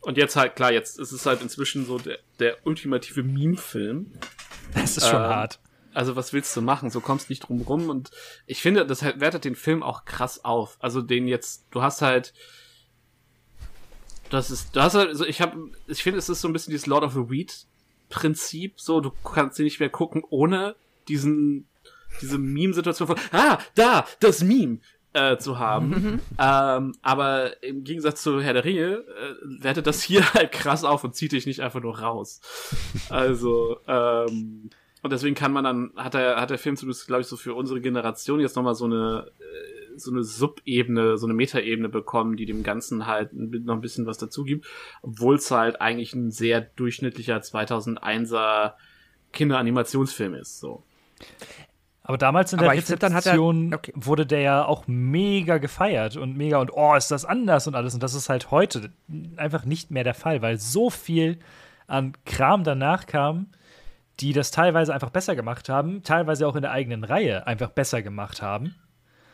Und jetzt halt, klar, jetzt ist es halt inzwischen so der, der ultimative Meme-Film. Das ist schon Ähm, hart. Also was willst du machen? So kommst nicht drum rum und ich finde, das halt- wertet den Film auch krass auf. Also den jetzt, du hast halt, das ist, du hast halt, also ich habe, ich finde, es ist so ein bisschen dieses Lord of the Weed Prinzip. So, du kannst sie nicht mehr gucken ohne diesen, diese Meme-Situation von, ah, da, das Meme äh, zu haben. ähm, aber im Gegensatz zu Herr der Ringe äh, wertet das hier halt krass auf und zieht dich nicht einfach nur raus. Also, ähm, und deswegen kann man dann, hat der, hat der Film zumindest, glaube ich, so für unsere Generation jetzt nochmal so eine, äh, so eine Subebene, so eine Metaebene bekommen, die dem Ganzen halt noch ein bisschen was dazu gibt, obwohl es halt eigentlich ein sehr durchschnittlicher 2001er Kinderanimationsfilm ist, so. Aber damals in Aber der dann hat er- Rezeption okay. wurde der ja auch mega gefeiert und mega und oh, ist das anders und alles. Und das ist halt heute einfach nicht mehr der Fall, weil so viel an Kram danach kam, die das teilweise einfach besser gemacht haben, teilweise auch in der eigenen Reihe einfach besser gemacht haben.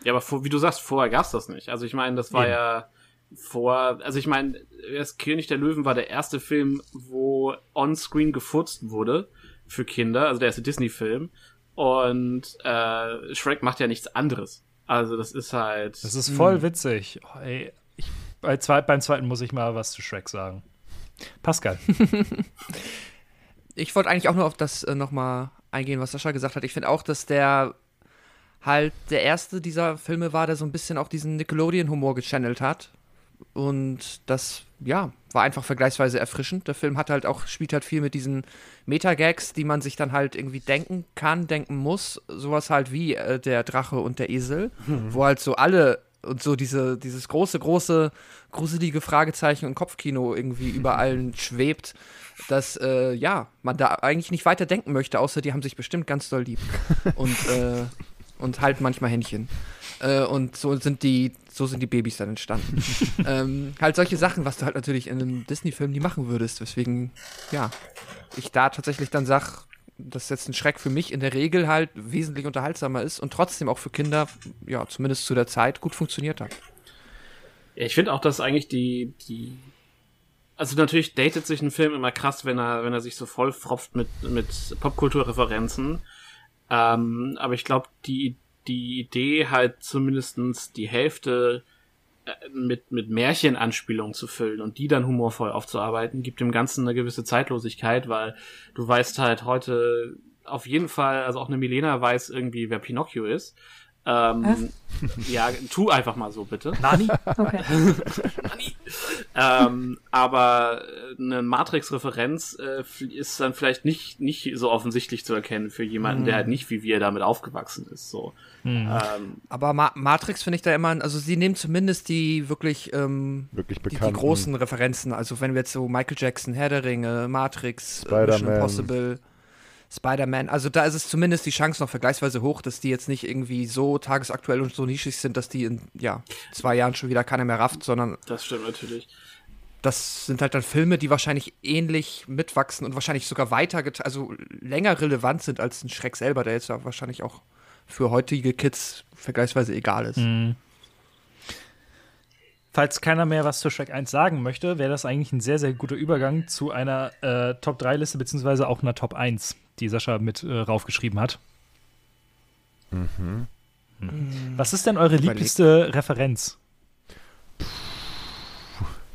Ja, aber vor, wie du sagst, vorher gab's das nicht. Also ich meine, das war Eben. ja vor, also ich meine, das König der Löwen war der erste Film, wo on-screen gefurzt wurde für Kinder, also der erste Disney-Film. Und äh, Shrek macht ja nichts anderes. Also das ist halt. Das ist voll witzig. Oh, ey, ich, bei zweit, beim zweiten muss ich mal was zu Shrek sagen. Pascal. Ich wollte eigentlich auch nur auf das äh, nochmal eingehen, was Sascha gesagt hat. Ich finde auch, dass der halt der erste dieser Filme war, der so ein bisschen auch diesen Nickelodeon-Humor gechannelt hat. Und das, ja, war einfach vergleichsweise erfrischend. Der Film hat halt auch, spielt halt viel mit diesen Meta-Gags, die man sich dann halt irgendwie denken kann, denken muss. Sowas halt wie äh, der Drache und der Esel, wo halt so alle und so diese, dieses große, große, gruselige Fragezeichen und Kopfkino irgendwie über allen schwebt, dass, äh, ja, man da eigentlich nicht weiter denken möchte, außer die haben sich bestimmt ganz doll lieb. und, äh, und halt manchmal Händchen. Äh, und so sind die, so sind die Babys dann entstanden. ähm, halt solche Sachen, was du halt natürlich in einem Disney-Film nie machen würdest. Weswegen, ja, ich da tatsächlich dann sag, dass jetzt ein Schreck für mich in der Regel halt wesentlich unterhaltsamer ist und trotzdem auch für Kinder, ja, zumindest zu der Zeit, gut funktioniert hat. Ja, ich finde auch, dass eigentlich die, die, also natürlich datet sich ein Film immer krass, wenn er, wenn er sich so voll fropft mit, mit Popkulturreferenzen. Ähm, aber ich glaube, die, die Idee halt zumindestens die Hälfte äh, mit, mit Märchenanspielungen zu füllen und die dann humorvoll aufzuarbeiten, gibt dem Ganzen eine gewisse Zeitlosigkeit, weil du weißt halt heute auf jeden Fall, also auch eine Milena weiß irgendwie, wer Pinocchio ist. Ähm, ja, tu einfach mal so, bitte. Nani? Okay. ähm, aber äh, eine Matrix-Referenz äh, ist dann vielleicht nicht, nicht so offensichtlich zu erkennen für jemanden, der halt nicht wie wir damit aufgewachsen ist. So. Ähm, Aber Ma Matrix finde ich da immer, also sie nehmen zumindest die wirklich, ähm, Wirklich die, die bekannt. großen Referenzen. Also wenn wir jetzt so Michael Jackson, Herr der Ringe, Matrix, äh, Mission Spider-Man. Impossible, Spider-Man, also da ist es zumindest die Chance noch vergleichsweise hoch, dass die jetzt nicht irgendwie so tagesaktuell und so nischig sind, dass die in ja, zwei Jahren schon wieder keiner mehr rafft, sondern das stimmt natürlich. das sind halt dann Filme, die wahrscheinlich ähnlich mitwachsen und wahrscheinlich sogar weiter, also länger relevant sind als ein Schreck selber, der jetzt ja wahrscheinlich auch für heutige Kids vergleichsweise egal ist. Falls keiner mehr was zu Shrek 1 sagen möchte, wäre das eigentlich ein sehr, sehr guter Übergang zu einer äh, Top-3-Liste, beziehungsweise auch einer Top 1, die Sascha mit äh, raufgeschrieben hat. Mhm. Was ist denn eure Überleg. liebste Referenz?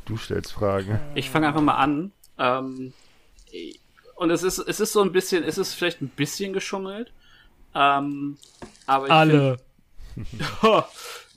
Du stellst Fragen. Ich fange einfach mal an. Ähm, und es ist, es ist so ein bisschen, es ist vielleicht ein bisschen geschummelt. Ähm, aber ich Alle. find-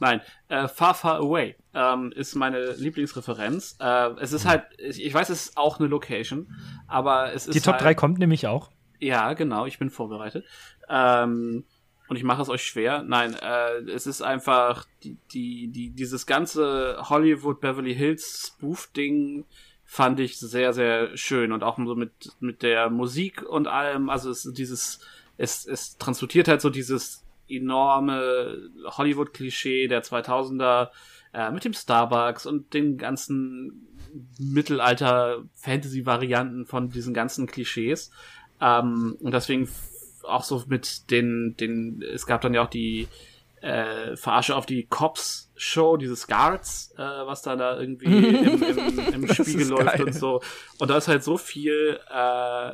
Nein, äh, Far Far Away ähm, ist meine Lieblingsreferenz. Äh, es ist halt, ich weiß, es ist auch eine Location, aber es ist Die Top halt, 3 kommt nämlich auch. Ja, genau, ich bin vorbereitet. Ähm, und ich mache es euch schwer. Nein, äh, es ist einfach die, die, die, dieses ganze Hollywood Beverly Hills Spoof-Ding fand ich sehr, sehr schön und auch so mit, mit der Musik und allem. Also es dieses, es, es transportiert halt so dieses enorme Hollywood-Klischee der 2000er äh, mit dem Starbucks und den ganzen Mittelalter-Fantasy-Varianten von diesen ganzen Klischees. Ähm, und deswegen auch so mit den, den, es gab dann ja auch die äh, Verarsche auf die Cops-Show, dieses Guards, äh, was da da irgendwie im, im, im Spiegel läuft geil. und so. Und da ist halt so viel, äh,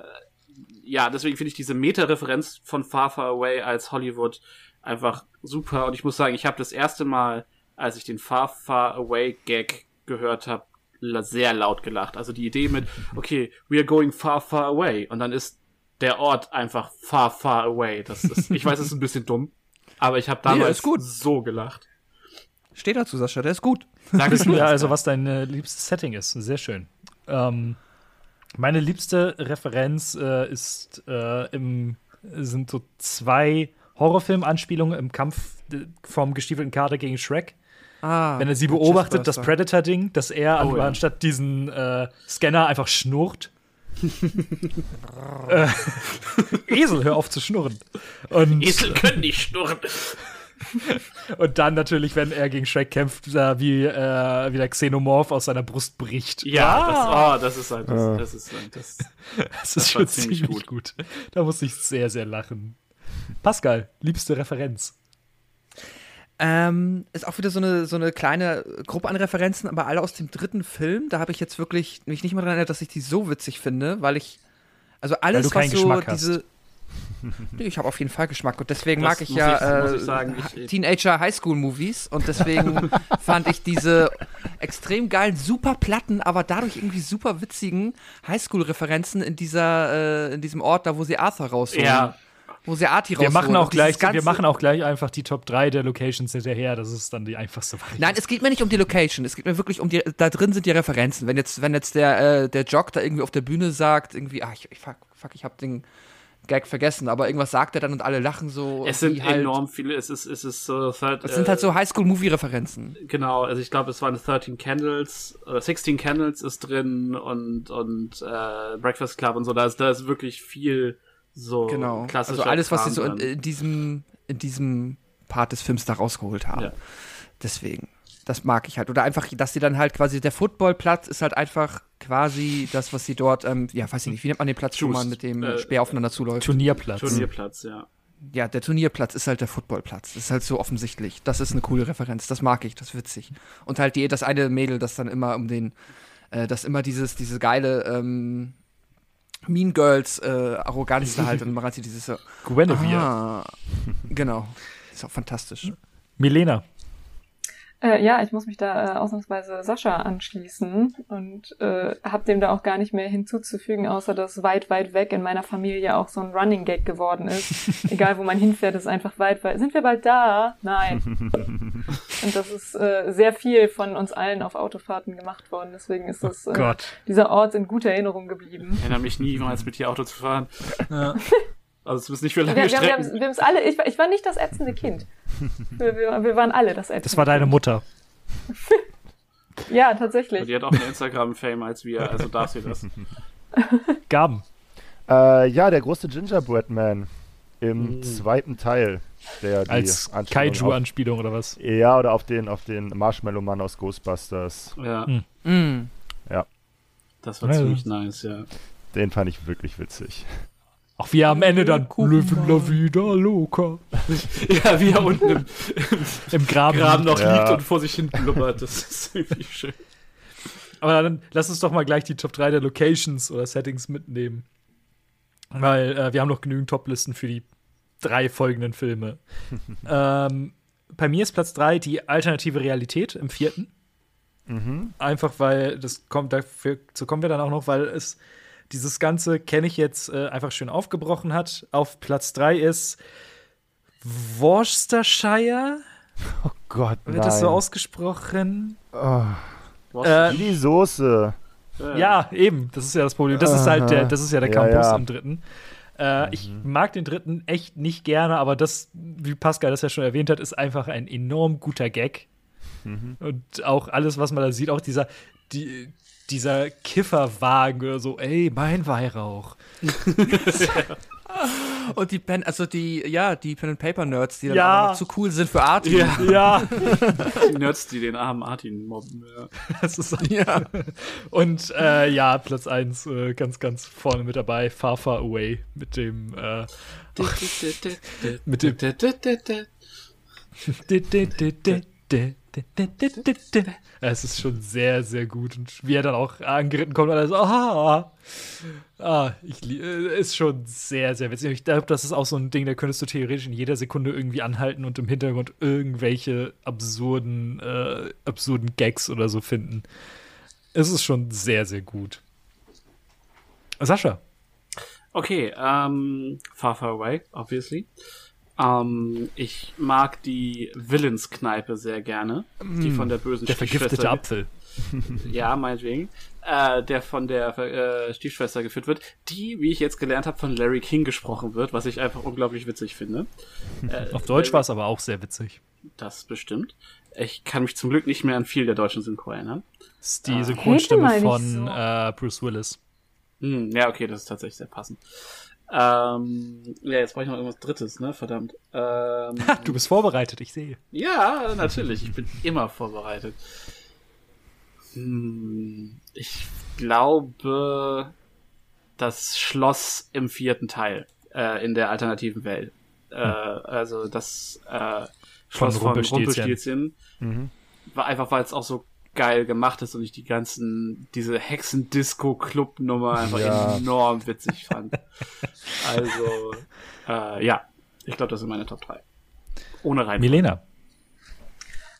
ja, deswegen finde ich diese Meta-Referenz von Far Far Away als Hollywood einfach super. Und ich muss sagen, ich habe das erste Mal, als ich den Far Far Away Gag gehört habe, sehr laut gelacht. Also die Idee mit, okay, we are going far, far away. Und dann ist der Ort einfach far, far away. Das ist, ich weiß, es ist ein bisschen dumm, aber ich habe Nee, damals ist gut. so gelacht. Steh dazu, Sascha, der ist gut. Danke wir also, was dein äh, liebstes Setting ist. Sehr schön. Ähm, meine liebste Referenz äh, ist äh, im, sind so zwei Horrorfilm-Anspielungen im Kampf äh, vom gestiefelten Kater gegen Shrek. Ah, Wenn er sie beobachtet, das. Predator-Ding, dass er Oh, ja. anstatt diesen äh, Scanner einfach schnurrt. äh, Esel, hör auf zu schnurren. Und, Esel können nicht schnurren. und dann natürlich, wenn er gegen Shrek kämpft, äh, wie, äh, wie der Xenomorph aus seiner Brust bricht. Ja, das, oh, das ist halt, Ah. das, das ist halt, das, Das Das ist schon ziemlich ziemlich gut. Da musste ich sehr, sehr lachen. Pascal, liebste Referenz. Ähm, ist auch wieder so eine, so eine kleine Gruppe an Referenzen, aber alle aus dem dritten Film. Da habe ich jetzt wirklich mich nicht mal daran erinnert, dass ich die so witzig finde, weil ich. Also alles, was so Geschmack hast. diese. Nee, ich habe auf jeden Fall Geschmack und deswegen Das mag ich ja ich- äh, ich sagen, ich- Teenager Highschool Movies und deswegen fand ich diese extrem geilen, super platten, aber dadurch irgendwie super witzigen Highschool-Referenzen in dieser, äh, in diesem Ort, da wo sie Arthur rausholen. Ja. Wo sie Artie Wir rausholen. machen, auch gleich, wir machen auch gleich einfach die Top 3 der Locations hinterher. Das ist dann die einfachste Variante. Nein, es geht mir nicht um die Location. Es geht mir wirklich um die. Da drin sind die Referenzen. Wenn jetzt, wenn jetzt der, äh, der Jock da irgendwie auf der Bühne sagt, irgendwie, ah, ich, ich fuck, fuck, ich hab den Gag vergessen, aber irgendwas sagt er dann und alle lachen so. es sind halt, enorm viele, es ist, es ist so, third, Es sind halt so Highschool-Movie-Referenzen. Genau, also ich glaube, es waren 13 Candles, oder 16 Candles ist drin und, und äh, Breakfast Club und so, da ist, da ist wirklich viel so Genau. Also alles, was sie so in, in diesem, in diesem Part des Films da rausgeholt haben. Ja. Deswegen. Das mag ich halt. Oder einfach, dass sie dann halt quasi, der Footballplatz ist halt einfach quasi das, was sie dort, ähm, ja, weiß ich nicht, wie nennt man den Platz, wo man mit dem Äh, Speer aufeinander zuläuft? Turnierplatz. Turnierplatz, ja. Ja, der Turnierplatz ist halt der Footballplatz. Das ist halt so offensichtlich. Das ist eine coole Referenz. Das mag ich, das ist witzig. Und halt die, das eine Mädel, das dann immer um den, äh, das immer dieses, diese geile, ähm, Mean Girls äh, Arroganz da halt und sie dieses so, Guinevere. ah, genau. Ist auch fantastisch. Milena. Äh, ja, ich muss mich da äh, ausnahmsweise Sascha anschließen und äh, habe dem da auch gar nicht mehr hinzuzufügen, außer dass weit, weit weg in meiner Familie auch so ein Running Gag geworden ist. Egal, wo man hinfährt, ist einfach weit, weit. Sind wir bald da? Nein. und das ist äh, sehr viel von uns allen auf Autofahrten gemacht worden. Deswegen ist das, äh, Gott. dieser Ort in guter Erinnerung geblieben. Ich erinnere mich niemals mit dir Auto zu fahren. Ja. Also zumindest nicht für Wir, lange wir, wir, Strecken. haben- wir haben's alle, ich, war- ich war nicht das ätzende Kind. Wir, wir, wir waren alle das ätzende Das war deine Kind. Mutter. Ja, tatsächlich. Die hat auch mehr Instagram-Fame als wir, also darf sie das. Gaben. Äh, ja, der große Gingerbread Man im Mm. zweiten Teil. Der die Als Kaiju-Anspielung oder was? Ja, oder auf den, auf den Marshmallow-Mann aus Ghostbusters. Ja. Mm. das war Ja, ziemlich nice, ja. Den fand ich wirklich witzig. Auch wie er am Ende dann mal. la vida loca Ja, wie er unten im im Graben. Graben noch Ja. liegt und vor sich hin blubbert. Das ist irgendwie schön. Aber dann lass uns doch mal gleich die Top 3 der Locations oder Settings mitnehmen. Weil äh, wir haben noch genügend Top-Listen für die drei folgenden Filme. ähm, bei mir ist Platz 3 die alternative Realität im vierten. Mhm. Einfach weil, das kommt dafür, so kommen wir dann auch noch, weil es dieses Ganze, kenne ich jetzt, äh, einfach schön aufgebrochen hat. Auf Platz 3 ist Worcestershire. Gott, Wird nein. das so ausgesprochen? oh, Äh, wie die Soße. Ja, eben. Das ist ja das Problem. Das ist halt der, das ist ja der Ja, Campus ja. im dritten. Äh, Ich mag den dritten echt nicht gerne, aber das, wie Pascal das ja schon erwähnt hat, ist einfach ein enorm guter Gag. Und auch alles, was man da sieht, auch dieser, die, dieser Kifferwagen oder so, ey, mein Weihrauch. Und die Pen, also die, ja, die Pen and Paper Nerds, die dann Ja. auch noch zu cool sind für Art. Ja, Ja, die Nerds, die den armen Martin mobben. Ja. das ist Ja. Und äh, ja, Platz 1 äh, ganz, ganz vorne mit dabei, Far Far Away mit dem äh, mit dem Es ist schon sehr, sehr gut. Und wie er dann auch angeritten kommt und alles, ah, ah, ich äh, ist schon sehr, sehr witzig. Ich glaube, das ist auch so ein Ding, da könntest du theoretisch in jeder Sekunde irgendwie anhalten und im Hintergrund irgendwelche absurden, äh, absurden Gags oder so finden. Es ist schon sehr, sehr gut. Sascha. Okay, ähm, Far Far Away, obviously. Ähm, ich mag die Villains-Kneipe sehr gerne. Die von der bösen Der vergiftete Stiefschwester- Apfel. Ja, meinetwegen. Äh, der von der äh, Stiefschwester geführt wird, die, wie ich jetzt gelernt habe, von Larry King gesprochen wird, was ich einfach unglaublich witzig finde. Äh, Auf Deutsch Larry- war es aber auch sehr witzig. Das bestimmt. Ich kann mich zum Glück nicht mehr an viel der deutschen Synchro erinnern. Das ist die Ah. Synchronstimme von so. äh, Bruce Willis. Hm, ja, okay, das ist tatsächlich sehr passend. Ähm, ja, jetzt brauche ich noch irgendwas Drittes, ne? Verdammt. Ähm, du bist vorbereitet, ich sehe. Ja, natürlich. Ich bin immer vorbereitet. Hm, ich glaube, das Schloss im vierten Teil äh, in der alternativen Welt. Äh, also das äh, Schloss von Rumpelstilzchen. Rumpelstilzchen Mhm. war einfach, weil es auch so geil gemacht ist und ich die ganzen, diese Hexen-Disco-Club-Nummer einfach Ja. enorm witzig fand. also, äh, ja, ich glaube, das sind meine Top 3. Ohne rein. Milena.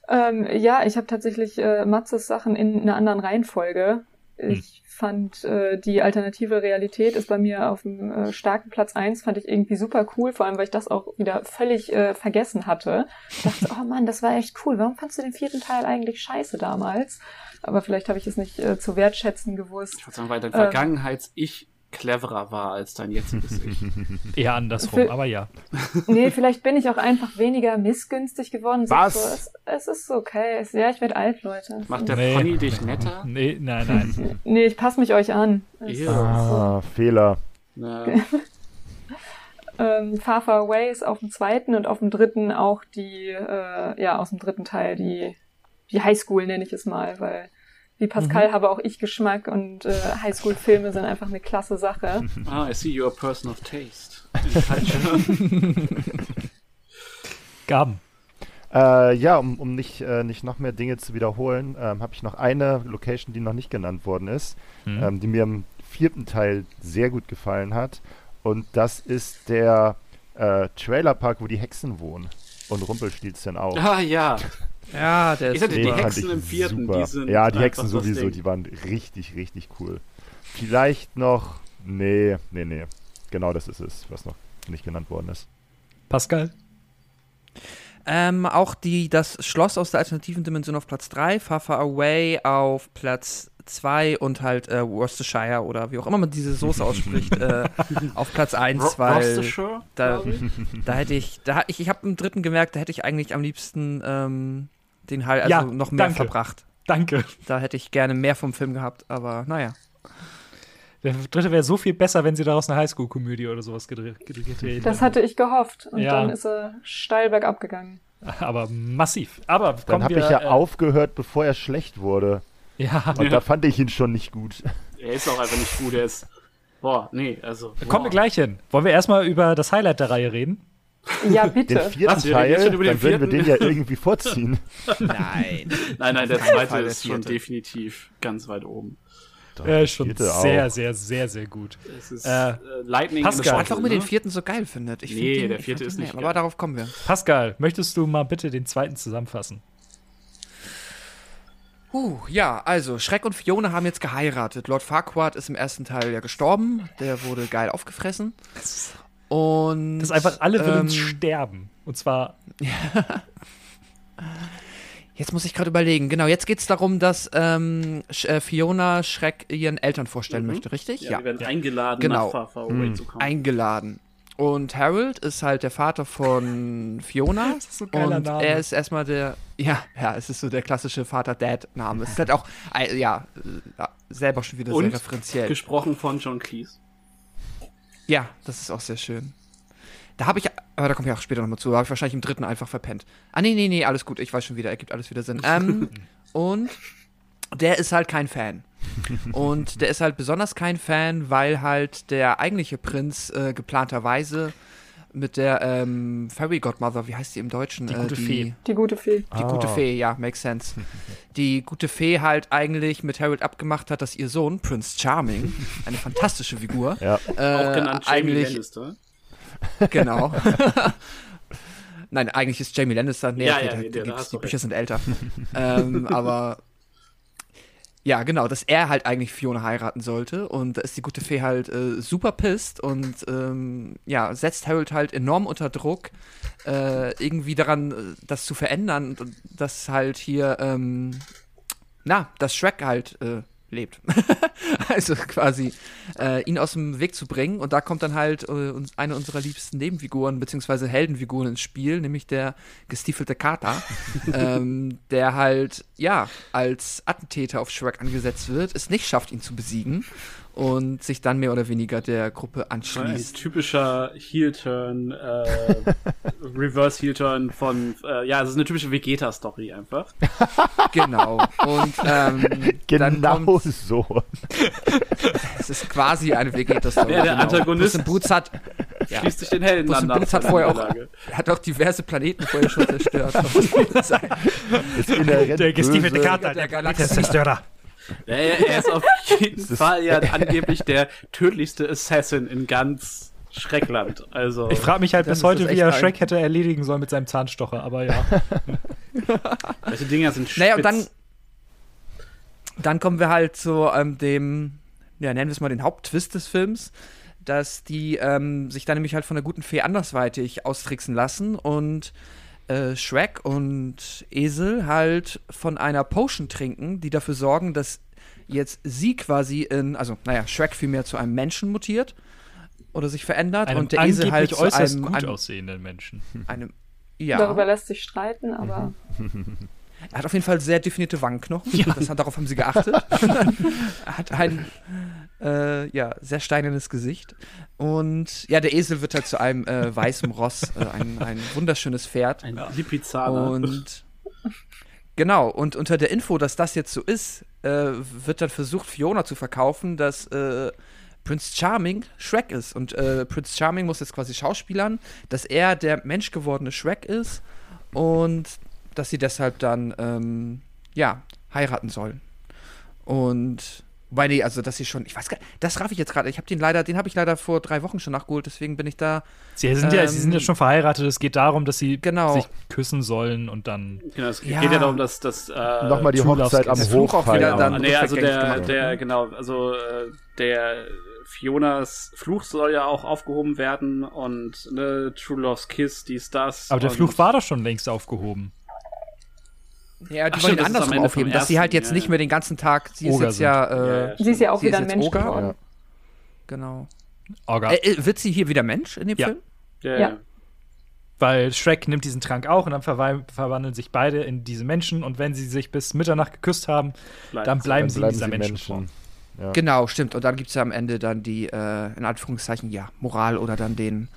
Ähm, ja, ich habe tatsächlich äh, Matzes Sachen in einer anderen Reihenfolge. Ich fand äh, die alternative Realität ist bei mir auf dem äh, starken Platz eins fand ich irgendwie super cool, vor allem weil ich das auch wieder völlig äh, vergessen hatte. Ich dachte, oh Mann, das war echt cool. Warum fandst du den vierten Teil eigentlich scheiße damals? Aber vielleicht habe ich es nicht äh, zu wertschätzen gewusst. Ich würde sagen, weil dein. Vergangenheits-Ich cleverer war als dein jetziges Ich. Eher andersrum, Für- aber ja. Nee, vielleicht bin ich auch einfach weniger missgünstig geworden. So, Was? So, es, es ist okay. Es, ja, ich werde alt, Leute. Macht der Nee. Pony dich netter? Nee, nein, nein. Nee, ich passe mich euch an. Es- Ja. Ah, Fehler. Na, Ähm, Far Far Away ist auf dem zweiten und auf dem dritten auch die, äh, ja, aus dem dritten Teil, die, die Highschool nenne ich es mal, weil wie Pascal habe auch ich Geschmack und äh, Highschool-Filme sind einfach eine klasse Sache. ah, I see you're a person of taste. Gaben. Äh, ja, um, um nicht, äh, nicht noch mehr Dinge zu wiederholen, ähm, habe ich noch eine Location, die noch nicht genannt worden ist, Hm. ähm, die mir im vierten Teil sehr gut gefallen hat. Und das ist der äh, Trailerpark, wo die Hexen wohnen. Und Rumpelstilzchen auch. ah, ja. Ja, der Ich ist hatte die Hexen ich im vierten, super. die sind ja, die Hexen sowieso, die waren richtig, richtig cool. Vielleicht noch. Nee, nee, nee. Genau das ist es, was noch nicht genannt worden ist. Pascal? Ähm, auch die, das Schloss aus der alternativen Dimension auf Platz 3, Far Far Away auf Platz 2 und halt äh, Worcestershire oder wie auch immer man diese Soße ausspricht, äh, auf Platz 1, weil Worcestershire, da, da hätte ich, da ich, ich habe im dritten gemerkt, da hätte ich eigentlich am liebsten ähm, den halt also Ja, noch mehr danke. verbracht. Danke. Da hätte ich gerne mehr vom Film gehabt, aber naja. Der dritte wäre so viel besser, wenn sie daraus eine Highschool-Komödie oder sowas gedreht gedreht hätten. Das hatte ich gehofft. Und Ja. dann ist er steil bergab gegangen. Aber massiv. Aber Dann habe ich ja äh, aufgehört, bevor er schlecht wurde. Ja, Und da fand ich ihn schon nicht gut. Er ist auch einfach nicht gut, er ist. Boah, nee, also. da kommen wir gleich hin. Wollen wir erstmal über das Highlight der Reihe reden? Ja, Den bitte. vierten Was, wir reden jetzt Teil, schon über den dann würden wir den ja irgendwie vorziehen. Nein. Nein, nein, der Fall zweite der ist schon definitiv ganz weit oben. Der ist schon sehr, auch. sehr, sehr, sehr gut. Es ist Äh, äh, Lightning Pascal. Bottle, warum ihr den ne? vierten so geil findet. Ich Nee, find den, der vierte ist den nicht geil. Aber darauf kommen wir. Pascal, möchtest du mal bitte den zweiten zusammenfassen? Uh, ja, also Schreck und Fiona haben jetzt geheiratet. Lord Farquaad ist im ersten Teil ja gestorben. Der wurde geil aufgefressen. Und Dass einfach alle ähm, Villains sterben. Und zwar, Jetzt muss ich gerade überlegen. Genau, jetzt geht es darum, dass ähm, äh, Fiona Schreck ihren Eltern vorstellen Mhm. möchte, richtig? Ja, die werden eingeladen, Genau. nach Far Far Away Hm. zu kommen. Eingeladen. Und Harold ist halt der Vater von Fiona. Das ist so ein und Name. er ist erstmal der, ja, ja, es ist so der klassische Vater-Dad-Name. Es ist halt auch, äh, ja, äh, selber schon wieder Und sehr referenziell. Gesprochen von John Cleese. Ja, das ist auch sehr schön. Da habe ich, aber da komme ich auch später nochmal zu, da habe ich wahrscheinlich im dritten einfach verpennt. Ah, nee, nee, nee, alles gut, ich weiß schon wieder, ergibt alles wieder Sinn. Ähm, und der ist halt kein Fan. Und der ist halt besonders kein Fan, weil halt der eigentliche Prinz äh, geplanterweise mit der ähm, Fairy Godmother, wie heißt die im Deutschen? Die äh, gute Fee. Die gute Fee. Die gute Ah. Fee, ja, makes sense. Die gute Fee halt eigentlich mit Harold abgemacht hat, dass ihr Sohn, Prince Charming, eine fantastische Figur, Ja. äh, Auch genannt Jamie eigentlich Lannister. Genau. Nein, eigentlich ist Jamie Lannister. Nee, Ja, okay, ja, da, nee, da die du Bücher recht. sind älter. ähm, aber ja, genau, dass er halt eigentlich Fiona heiraten sollte. Und da ist die gute Fee halt äh, super pisst und ähm, ja, setzt Harold halt enorm unter Druck, äh, irgendwie daran, äh, das zu verändern, und dass halt hier, ähm, na, dass Shrek halt äh, lebt. also quasi äh, ihn aus dem Weg zu bringen. Und da kommt dann halt äh, eine unserer liebsten Nebenfiguren beziehungsweise Heldenfiguren ins Spiel, nämlich der gestiefelte Kater, ähm, der halt, ja, als Attentäter auf Shrek angesetzt wird, es nicht schafft, ihn zu besiegen und sich dann mehr oder weniger der Gruppe Ein anschließt. typischer Heel-Turn, äh, Reverse-Heel-Turn von, äh, ja, es ist eine typische Vegeta-Story einfach. Genau. Und ähm, dann Genau kommt, so. es ist quasi eine Vegeta-Story. Ja, der genau. Antagonist- Boots hat, Ja. Schließt sich den Helden an. Boots hat vorher auch, er hat auch diverse Planeten vorher schon zerstört. Der gestiefelte. Kater, Der der Galaxie. Zerstörer. Ja, er, er ist auf jeden Fall ja angeblich der tödlichste Assassin in ganz Schreckland. Also, Ich frage mich halt bis heute, wie er ein- Shrek hätte erledigen sollen mit seinem Zahnstocher, aber ja. welche Dinger sind spitz. Naja, und dann, dann kommen wir halt zu ähm, dem, ja, nennen wir es mal den Haupttwist des Films, dass die ähm, sich dann nämlich halt von der guten Fee andersweitig austricksen lassen und äh, Shrek und Esel halt von einer Potion trinken, die dafür sorgen, dass jetzt sie quasi in, also naja, Shrek vielmehr zu einem Menschen mutiert oder sich verändert Einem und der Esel halt zu äußerst einem, gut einem, aussehenden Menschen. einem ja. Darüber lässt sich streiten, aber Er hat auf jeden Fall sehr definierte Wangenknochen. Das hat, darauf haben sie geachtet. er hat ein äh, ja, sehr steinernes Gesicht. Und ja, der Esel wird halt zu einem äh, weißen Ross, äh, ein, ein wunderschönes Pferd. ein Lipizzaner. Und genau, und unter der Info, dass das jetzt so ist, äh, wird dann versucht, Fiona zu verkaufen, dass äh, Prince Charming Shrek ist. Und äh, Prince Charming muss jetzt quasi schauspielern, dass er der menschgewordene Shrek ist und dass sie deshalb dann, ähm, ja, heiraten sollen. Und Wobei, nee, also das ist schon, ich weiß gar nicht, das raff ich jetzt gerade. Ich habe den leider, den habe ich leider vor drei Wochen schon nachgeholt, deswegen bin ich da. Sie sind, ja, Ähm, sie sind ja schon verheiratet. Es geht darum, dass sie Genau. sich küssen sollen und dann. Genau, es Ja. geht ja darum, dass das. Äh, Nochmal die Hochzeit am Hof auch wieder dann- Ah, nee, also der, der, ne? genau, also äh, der Fionas Fluch soll ja auch aufgehoben werden und ne, True Love's Kiss, dies, das. Aber der Fluch war doch schon längst aufgehoben. Ja, die Ach wollen stimmt, ihn ist andersrum Ende aufheben, dass sie halt jetzt ja, nicht mehr den ganzen Tag, sie ist Oger jetzt ja, Ja, äh, ja, Sie ist ja auch Sie ist wieder ein jetzt Mensch Oger? geworden. Ja. genau. Orga. Äh, äh, wird sie hier wieder Mensch in dem Ja. Film? Ja. Weil Shrek nimmt diesen Trank auch und dann verwandeln sich beide in diese Menschen und wenn sie sich bis Mitternacht geküsst haben, Bleibt dann bleiben Dann sie in bleiben dieser sie Menschenform. Menschen. Ja. Genau, stimmt. Und dann gibt es ja am Ende dann die, äh, in Anführungszeichen, ja, Moral oder dann den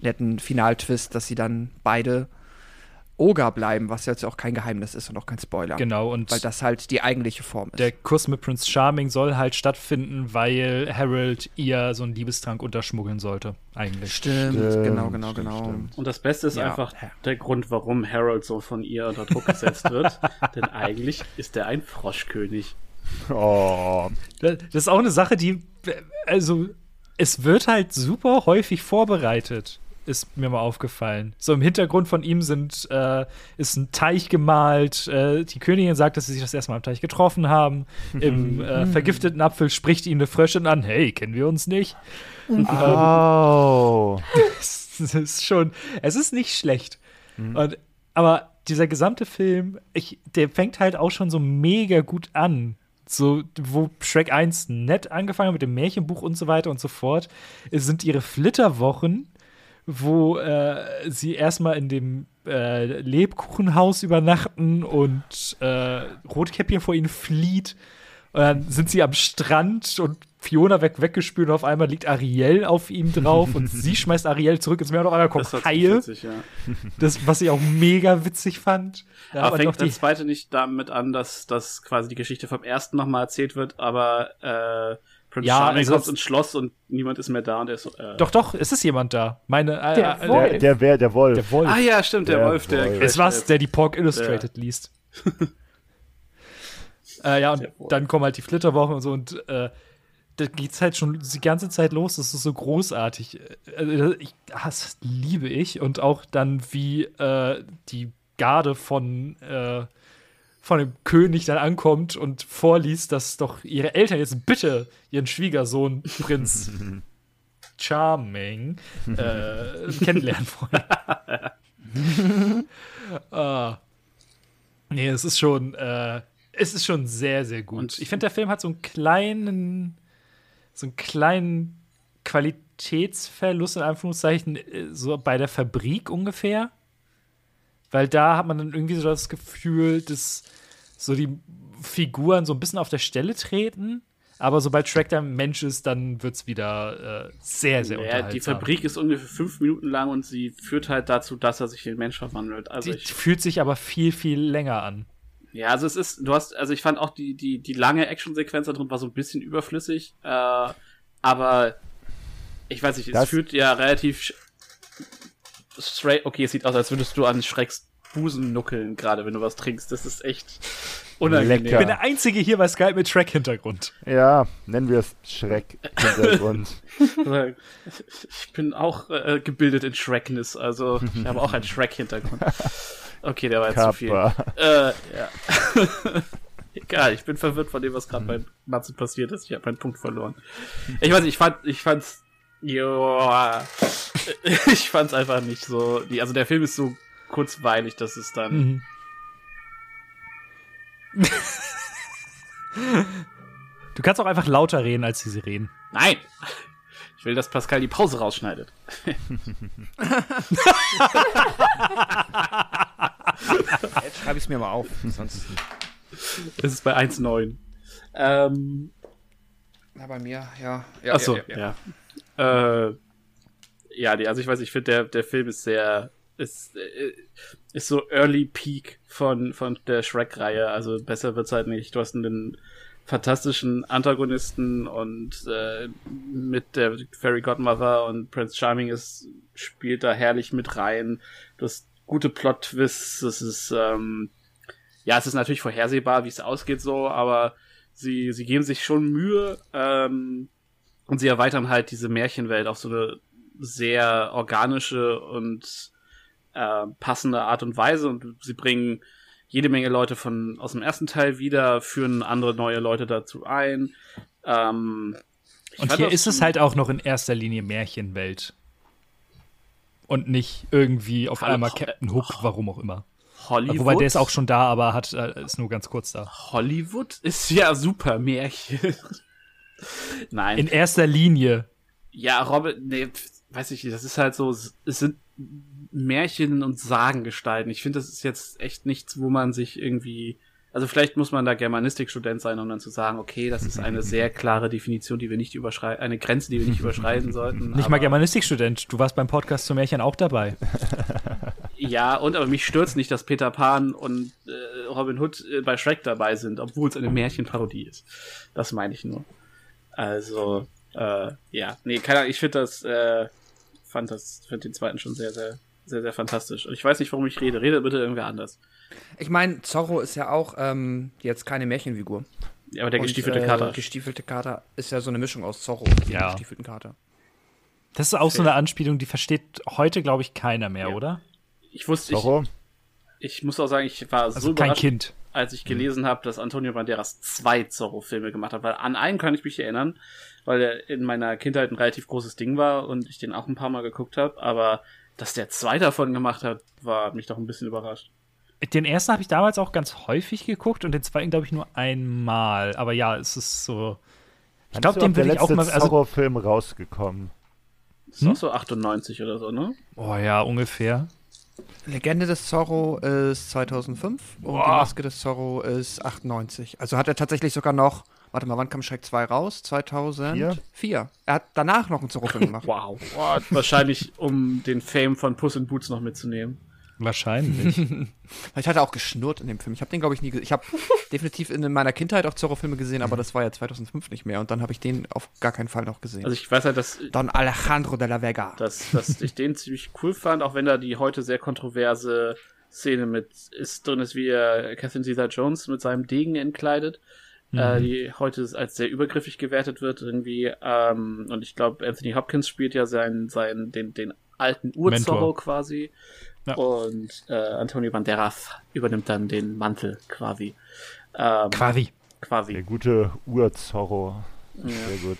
netten Finaltwist, dass sie dann beide Oger bleiben, was jetzt auch kein Geheimnis ist und auch kein Spoiler. Genau, und Weil das halt die eigentliche Form ist. der Kuss mit Prince Charming soll halt stattfinden, weil Harold ihr so einen Liebestrank unterschmuggeln sollte, eigentlich. stimmt, Stimmt, genau, genau, stimmt, genau. stimmt. Und das Beste ist Ja. einfach der Grund, warum Harold so von ihr unter Druck gesetzt wird. Denn eigentlich ist er ein Froschkönig. Oh, Das ist auch eine Sache, die, also, es wird halt super häufig vorbereitet, ist mir mal aufgefallen. So im Hintergrund von ihm sind, äh, ist ein Teich gemalt. Äh, die Königin sagt, dass sie sich das erste Mal am Teich getroffen haben. Im äh, vergifteten Apfel spricht ihn eine Fröschin an. Hey, kennen wir uns nicht? oh. es ist schon, es ist nicht schlecht. Und, aber dieser gesamte Film, ich, der fängt halt auch schon so mega gut an. So, wo Shrek 1 nett angefangen hat mit dem Märchenbuch und so weiter und so fort, es sind ihre Flitterwochen, wo äh, sie erstmal in dem äh, Lebkuchenhaus übernachten und äh, Rotkäppchen vor ihnen flieht. Und dann sind sie am Strand und Fiona weg weggespült und auf einmal liegt Ariel auf ihm drauf und sie schmeißt Ariel zurück ins Meer und auf einmal kommt Das Haie. witzig, ja. Das, was ich auch mega witzig fand. Da Aber fängt die, das zweite nicht damit an, dass, dass quasi die Geschichte vom ersten nochmal erzählt wird, aber äh, Prince Ja, Charming also kommt ins Schloss und niemand ist mehr da und er ist äh, doch, doch, es ist jemand da. Meine, äh, Der äh, Wolf. Der, der, wär, der Wolf. der Wolf. Ah ja, stimmt, der, Der Wolf, der Wolf. Es war's, der die Pork Illustrated liest. äh, ja, und Der dann kommen halt die Flitterwochen und so und äh, da geht's halt schon die ganze Zeit los. Das ist so großartig. Äh, ich, das liebe ich. Und auch dann, wie äh, die Garde von, äh, von dem König dann ankommt und vorliest, dass doch ihre Eltern jetzt bitte ihren Schwiegersohn, Prinz Charming, äh, kennenlernen wollen. ah. Nee, es ist schon, äh, es ist schon sehr, sehr gut. Und- ich finde, der Film hat so einen kleinen, so einen kleinen Qualitätsverlust in Anführungszeichen äh, so bei der Fabrik ungefähr. Weil da hat man dann irgendwie so das Gefühl, dass so die Figuren so ein bisschen auf der Stelle treten. Aber sobald Shrek der Mensch ist, dann wird es wieder äh, sehr, sehr ja, die Fabrik ist ungefähr fünf Minuten lang und sie führt halt dazu, dass er sich in den Mensch verwandelt. Also Die ich, fühlt sich aber viel, viel länger an. ja, also es ist, du hast, also ich fand auch die, die, die lange Actionsequenz da drin war so ein bisschen überflüssig, äh, aber ich weiß nicht, es Das- führt ja relativ straight, okay, es sieht aus, als würdest du an Schrecks Busen nuckeln, gerade wenn du was trinkst. Das ist echt unangenehm. Ich Lecker. bin der Einzige hier bei Skype mit Track-Hintergrund. Ja, nennen wir es Schreck-Hintergrund. Ich bin auch äh, gebildet in Shrekness, also ich habe auch einen Shrek-Hintergrund. Okay, der war jetzt zu viel. Kappa. Äh, ja. Egal, ich bin verwirrt von dem, was gerade bei Matze passiert ist. Ich habe meinen Punkt verloren. Ich weiß nicht, ich fand, ich fand's, joa, ich fand's einfach nicht so, die, also der Film ist so kurzweilig, dass es dann, Mhm. Du kannst auch einfach lauter reden, als sie reden. nein! Ich will, dass Pascal die Pause rausschneidet. Jetzt schreibe ich es mir mal auf. Sonst. Es ist bei 1,9. Ähm, Na, bei mir, ja. ja Ach so, ja, ja. ja. Äh, ja die, also ich weiß, ich finde, der, der Film ist sehr, ist, äh, ist so Early Peak von, von der Shrek-Reihe. Also besser wird's halt nicht. Du hast einen fantastischen Antagonisten und äh, mit der Fairy Godmother und Prince Charming ist, spielt da herrlich mit rein. Du hast gute Plot-Twists. Es ist, ähm, ja, es ist natürlich vorhersehbar, wie es ausgeht so, aber sie, sie geben sich schon Mühe ähm, und sie erweitern halt diese Märchenwelt auf so eine sehr organische und äh, passende Art und Weise und sie bringen jede Menge Leute von aus dem ersten Teil wieder, führen andere neue Leute dazu ein. Ähm, Und hier ist es halt auch noch in erster Linie Märchenwelt. Und nicht irgendwie auf einmal Captain Hook, warum auch immer. Hollywood. Wobei der ist auch schon da, aber hat, äh, ist nur ganz kurz da. Hollywood ist ja super Märchen. Nein. In erster Linie. Ja, Robin, nee, weiß ich nicht, das ist halt so, es sind Märchen und Sagengestalten. Ich finde, das ist jetzt echt nichts, wo man sich irgendwie, also vielleicht muss man da Germanistikstudent sein, um dann zu sagen, okay, das ist eine sehr klare Definition, die wir nicht überschreiten, eine Grenze, die wir nicht überschreiten sollten. Nicht mal Germanistikstudent. Du warst beim Podcast zu Märchen auch dabei. Ja, und aber mich stört's nicht, dass Peter Pan und äh, Robin Hood äh, bei Shrek dabei sind, obwohl es eine Märchenparodie ist. Das meine ich nur. Also, äh, ja, nee, keine Ahnung, ich finde das, äh, fand das, finde den zweiten schon sehr, sehr, sehr, sehr fantastisch. Und ich weiß nicht, warum ich rede. Rede bitte irgendwer anders. Ich meine, Zorro ist ja auch ähm, jetzt keine Märchenfigur. Ja, aber der Und, gestiefelte äh, Kater. Gestiefelte Kater ist ja so eine Mischung aus Zorro und dem Ja. gestiefelten Kater. Das ist auch so eine Anspielung, die versteht heute, glaube ich, keiner mehr, Ja. oder? Ich wusste, ich, Zorro? ich muss auch sagen, ich war so Also kein überrascht, Kind. Als ich gelesen habe, dass Antonio Banderas zwei Zorro-Filme gemacht hat, weil an einen kann ich mich erinnern, weil er in meiner Kindheit ein relativ großes Ding war und ich den auch ein paar Mal geguckt habe, aber dass der zwei davon gemacht hat, war hat mich doch ein bisschen überrascht. Den ersten habe ich damals auch ganz häufig geguckt und den zweiten, glaube ich, nur einmal. Aber ja, es ist so. Ich glaube, den würde ich auch letzte mal. Also, Zorro-Film rausgekommen. Ist auch so 98 oder so, ne? oh ja, ungefähr. Legende des Zorro ist 2005 und die Boah. Maske des Zorro ist 98. Also hat er tatsächlich sogar noch, warte mal, wann kam Shrek 2 raus? 2004. Er hat danach noch einen Zorro-Film gemacht. Wow. Wahrscheinlich, um den Fame von Puss in Boots noch mitzunehmen. Wahrscheinlich. Vielleicht hat er auch geschnurrt in dem Film. Ich habe den, glaube ich, nie gesehen. Ich habe definitiv in meiner Kindheit auch Zorro-Filme gesehen, aber das war ja 2005 nicht mehr. Und dann habe ich den auf gar keinen Fall noch gesehen. Also ich weiß halt, dass, Don Alejandro de la Vega. dass, dass ich den ziemlich cool fand, auch wenn da die heute sehr kontroverse Szene mit ist drin ist, wie er Catherine Zeta-Jones mit seinem Degen entkleidet. Äh, die heute als sehr übergriffig gewertet wird irgendwie. Ähm, und ich glaube, Anthony Hopkins spielt ja seinen, seinen, den, den alten Urzorro quasi. Ja. Und äh, Antonio Banderas übernimmt dann den Mantel quasi. Ähm, Quasi. quasi. Der gute Ur-Zorro. Sehr gut.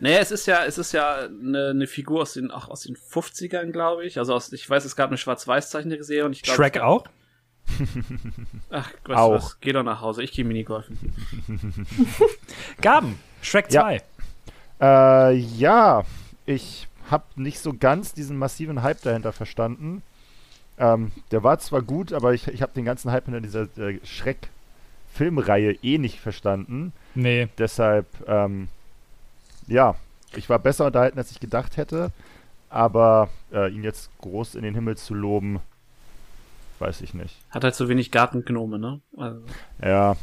Naja, es ist ja, es ist ja eine, eine Figur aus den, auch aus den 50ern, glaube ich. Also aus, ich weiß, es gab eine Schwarz-Weiß-Zeichenserie und ich glaube. Shrek auch? Ach, weißt Auch. du was? Geh doch nach Hause, ich gehe Minigolfen. Gaben. Shrek Ja. 2. Äh, ja, ich habe nicht so ganz diesen massiven Hype dahinter verstanden. Ähm, der war zwar gut, aber ich, ich habe den ganzen Hype hinter dieser äh, Schreck-Filmreihe eh nicht verstanden. Nee. Deshalb, ähm, ja, ich war besser unterhalten, als ich gedacht hätte. Aber äh, ihn jetzt groß in den Himmel zu loben, weiß ich nicht. Hat halt so wenig Gartengnome, ne? Also, Ja,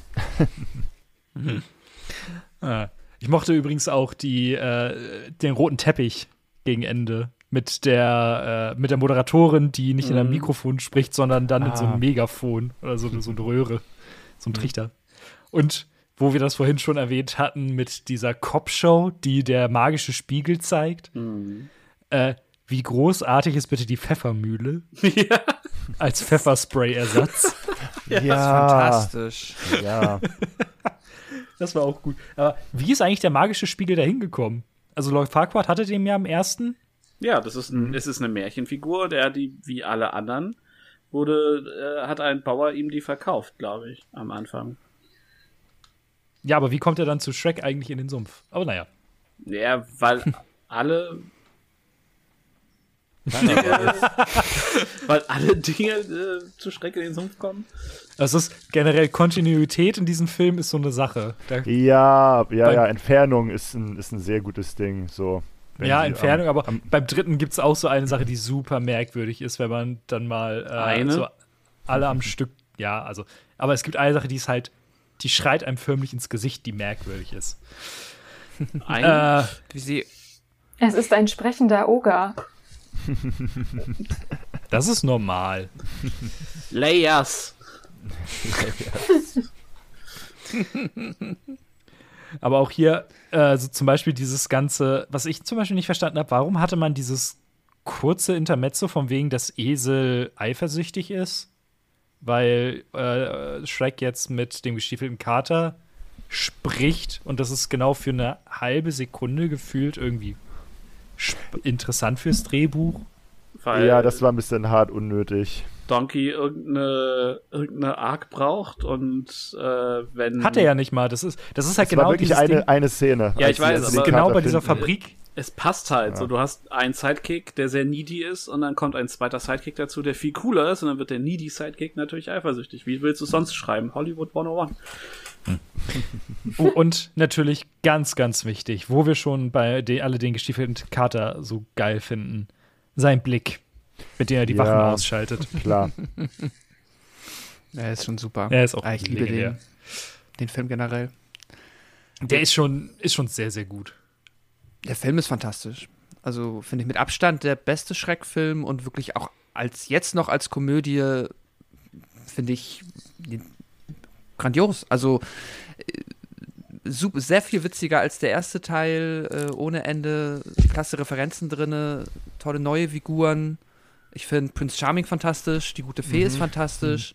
Ah. Ich mochte übrigens auch die, äh, den roten Teppich gegen Ende. Mit der, äh, mit der Moderatorin, die nicht in einem Mhm. Mikrofon spricht, sondern dann in so Ah. einem Megafon oder so, so eine Röhre. So ein Trichter. Und wo wir das vorhin schon erwähnt hatten, mit dieser Cop-Show, die der magische Spiegel zeigt. hm. Äh, wie großartig ist bitte die Pfeffermühle ja. als Pfefferspray-Ersatz? ja, Fantastisch. ja. Das war auch gut. Aber wie ist eigentlich der magische Spiegel da hingekommen? Also Lord Farquaad hatte den ja im ersten. Ja, das ist, ein, es ist eine Märchenfigur, der die, wie alle anderen, wurde, äh, hat ein Bauer ihm die verkauft, glaube ich, am Anfang. Ja, aber wie kommt er dann zu Shrek eigentlich in den Sumpf? Aber naja. Ja, weil alle weil alle Dinge äh, zu Schreck in den Sumpf kommen. Das ist generell Kontinuität in diesem Film ist so eine Sache. Da, Ja, ja, ja, Entfernung ist ein, ist ein sehr gutes Ding. So, ja, Entfernung, am- aber am- beim dritten gibt es auch so eine Sache, die super merkwürdig ist, wenn man dann mal äh, Eine? so alle am Stück, ja, also, aber es gibt eine Sache, die ist halt, die schreit einem förmlich ins Gesicht, die merkwürdig ist. Ein, Äh, Wie sie. Es ist ein sprechender Oger. das ist normal. Layers. Aber auch hier, äh, so zum Beispiel dieses ganze, was ich zum Beispiel nicht verstanden habe, warum hatte man dieses kurze Intermezzo von wegen, dass Esel eifersüchtig ist? Weil äh, Shrek jetzt mit dem gestiefelten Kater spricht und das ist genau für eine halbe Sekunde gefühlt irgendwie interessant fürs Drehbuch. Weil ja, das war ein bisschen hart unnötig. Donkey irgendeine, irgendeine Arc braucht und äh, wenn. Hat er ja nicht mal. Das ist, das ist halt Das genau war wirklich eine, Ding. eine Szene. Ja, ich weiß, aber genau bei dieser finden. Fabrik. Es passt halt. Ja. So, du hast einen Sidekick, der sehr needy ist, und dann kommt ein zweiter Sidekick dazu, der viel cooler ist, und dann wird der needy Sidekick natürlich eifersüchtig. Wie willst du es sonst schreiben? Hollywood 101. Oh, und natürlich ganz, ganz wichtig, wo wir schon bei de, alle den gestiefelten Kater so geil finden. Sein Blick, mit dem er die Ja. Wachen ausschaltet. Klar. Er ist schon super. Er ist auch Ah, ich liebe legendär. den, den Film generell. Der ist schon, ist schon sehr, sehr gut. Der Film ist fantastisch. Also finde ich mit Abstand der beste Schreckfilm und wirklich auch als jetzt noch als Komödie finde ich grandios. Also äh, super, sehr viel witziger als der erste Teil, äh, ohne Ende, klasse Referenzen drinne, tolle neue Figuren. Ich finde Prince Charming fantastisch, die gute Fee ist fantastisch.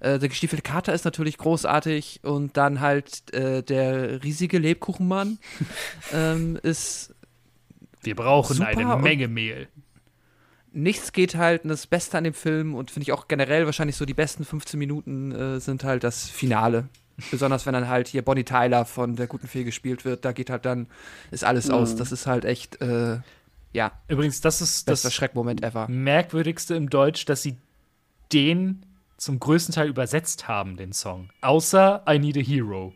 Äh, der gestiefelte Kater ist natürlich großartig und dann halt äh, der riesige Lebkuchenmann ähm, ist Wir brauchen eine Menge Mehl. nichts geht halt. Und das Beste an dem Film und finde ich auch generell wahrscheinlich so die besten 15 Minuten äh, sind halt das Finale. Besonders wenn dann halt hier Bonnie Tyler von der guten Fee gespielt wird, da geht halt dann, ist alles aus. Das ist halt echt, äh, ja, Übrigens, das ist das Schreckmoment ever. merkwürdigste im Deutsch, dass sie den zum größten Teil übersetzt haben, den Song. Außer I Need a Hero.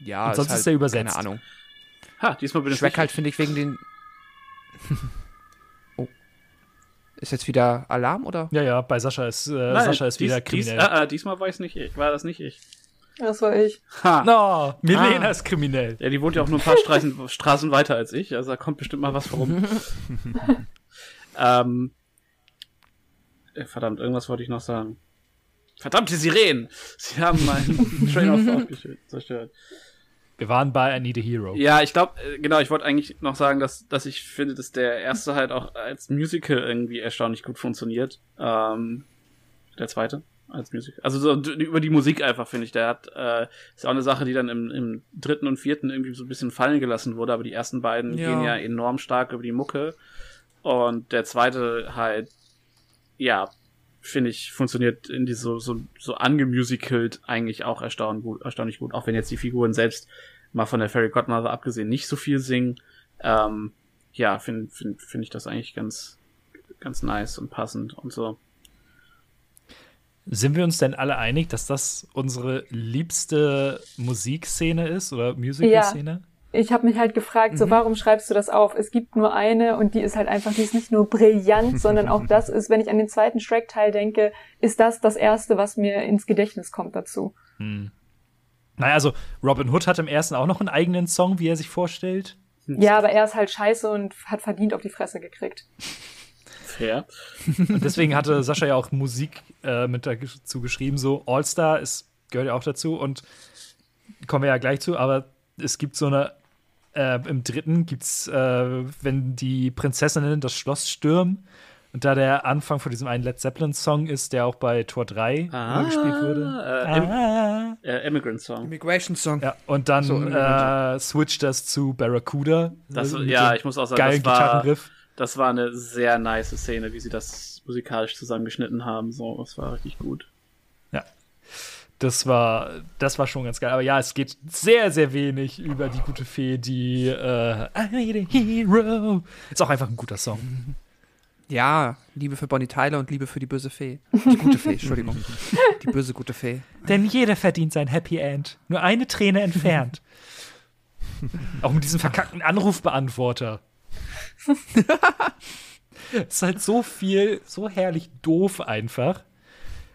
Ja, Und sonst ist er übersetzt. Keine Ahnung. Ha, diesmal bin ich Shrek halt finde ich wegen den. oh. Ist jetzt wieder Alarm oder? Ja, ja, bei Sascha ist, äh, Nein, Sascha ist dies- wieder dies, kriminell. ah, ah, diesmal war es nicht ich. War das nicht ich? Das war ich. Ha. No, Milena Ah. ist kriminell. Ja, die wohnt ja auch nur ein paar Straßen, Straßen weiter als ich, also da kommt bestimmt mal was vorum. ähm, äh, verdammt, irgendwas wollte ich noch sagen. Verdammte Sirenen! Sie haben meinen Train of zerstört. Wir waren bei I Need a Hero. Ja, ich glaube, genau, ich wollte eigentlich noch sagen, dass, dass ich finde, dass der erste halt auch als Musical irgendwie erstaunlich gut funktioniert. Ähm, der zweite als Musical. Also so über die Musik einfach, finde ich. Der hat, äh, ist auch eine Sache, die dann im, im dritten und vierten irgendwie so ein bisschen fallen gelassen wurde, aber die ersten beiden Ja. gehen ja enorm stark über die Mucke. Und der zweite halt, ja, finde ich, funktioniert in die so, so, so angemusicalt eigentlich auch erstaunlich gut, erstaunlich gut. Auch wenn jetzt die Figuren selbst mal von der Fairy Godmother abgesehen nicht so viel singen. Ähm, ja, finde find, find ich das eigentlich ganz, ganz nice und passend und so. Sind wir uns denn alle einig, dass das unsere liebste Musikszene ist oder Musical-Szene? Ich habe mich halt gefragt, so warum schreibst du das auf? Es gibt nur eine und die ist halt einfach, die ist nicht nur brillant, sondern auch das ist, wenn ich an den zweiten Shrek-Teil denke, ist das das erste, was mir ins Gedächtnis kommt dazu. Hm. Naja, also Robin Hood hat im ersten auch noch einen eigenen Song, wie er sich vorstellt. Ja, aber er ist halt scheiße und hat verdient auf die Fresse gekriegt. Fair. Und deswegen hatte Sascha ja auch Musik äh, mit dazu geschrieben, so All-Star ist, gehört ja auch dazu und kommen wir ja gleich zu, aber es gibt so eine, äh, im dritten gibt's, äh, wenn die Prinzessinnen das Schloss stürmen und da der Anfang von diesem einen Led Zeppelin-Song ist, der auch bei Tor 3 Ah, gespielt wurde. äh, im- ah. Äh, Immigrant Song. Immigration Song. Ja, und dann So, äh, switcht das zu Barracuda. Das, Mit ja, ich muss auch sagen, geilen das war, Gitarrenriff. Das war eine sehr nice Szene, wie sie das musikalisch zusammengeschnitten haben. So, das war richtig gut. Das war, das war schon ganz geil. Aber ja, es geht sehr, sehr wenig über die gute Fee, die äh, I need a hero. Ist auch einfach ein guter Song. Ja, Liebe für Bonnie Tyler und Liebe für die böse Fee. Die gute Fee, Entschuldigung. Die böse gute Fee. Denn jeder verdient sein Happy End. Nur eine Träne entfernt. auch mit diesem verkackten Anrufbeantworter. Ist halt so viel, so herrlich doof einfach.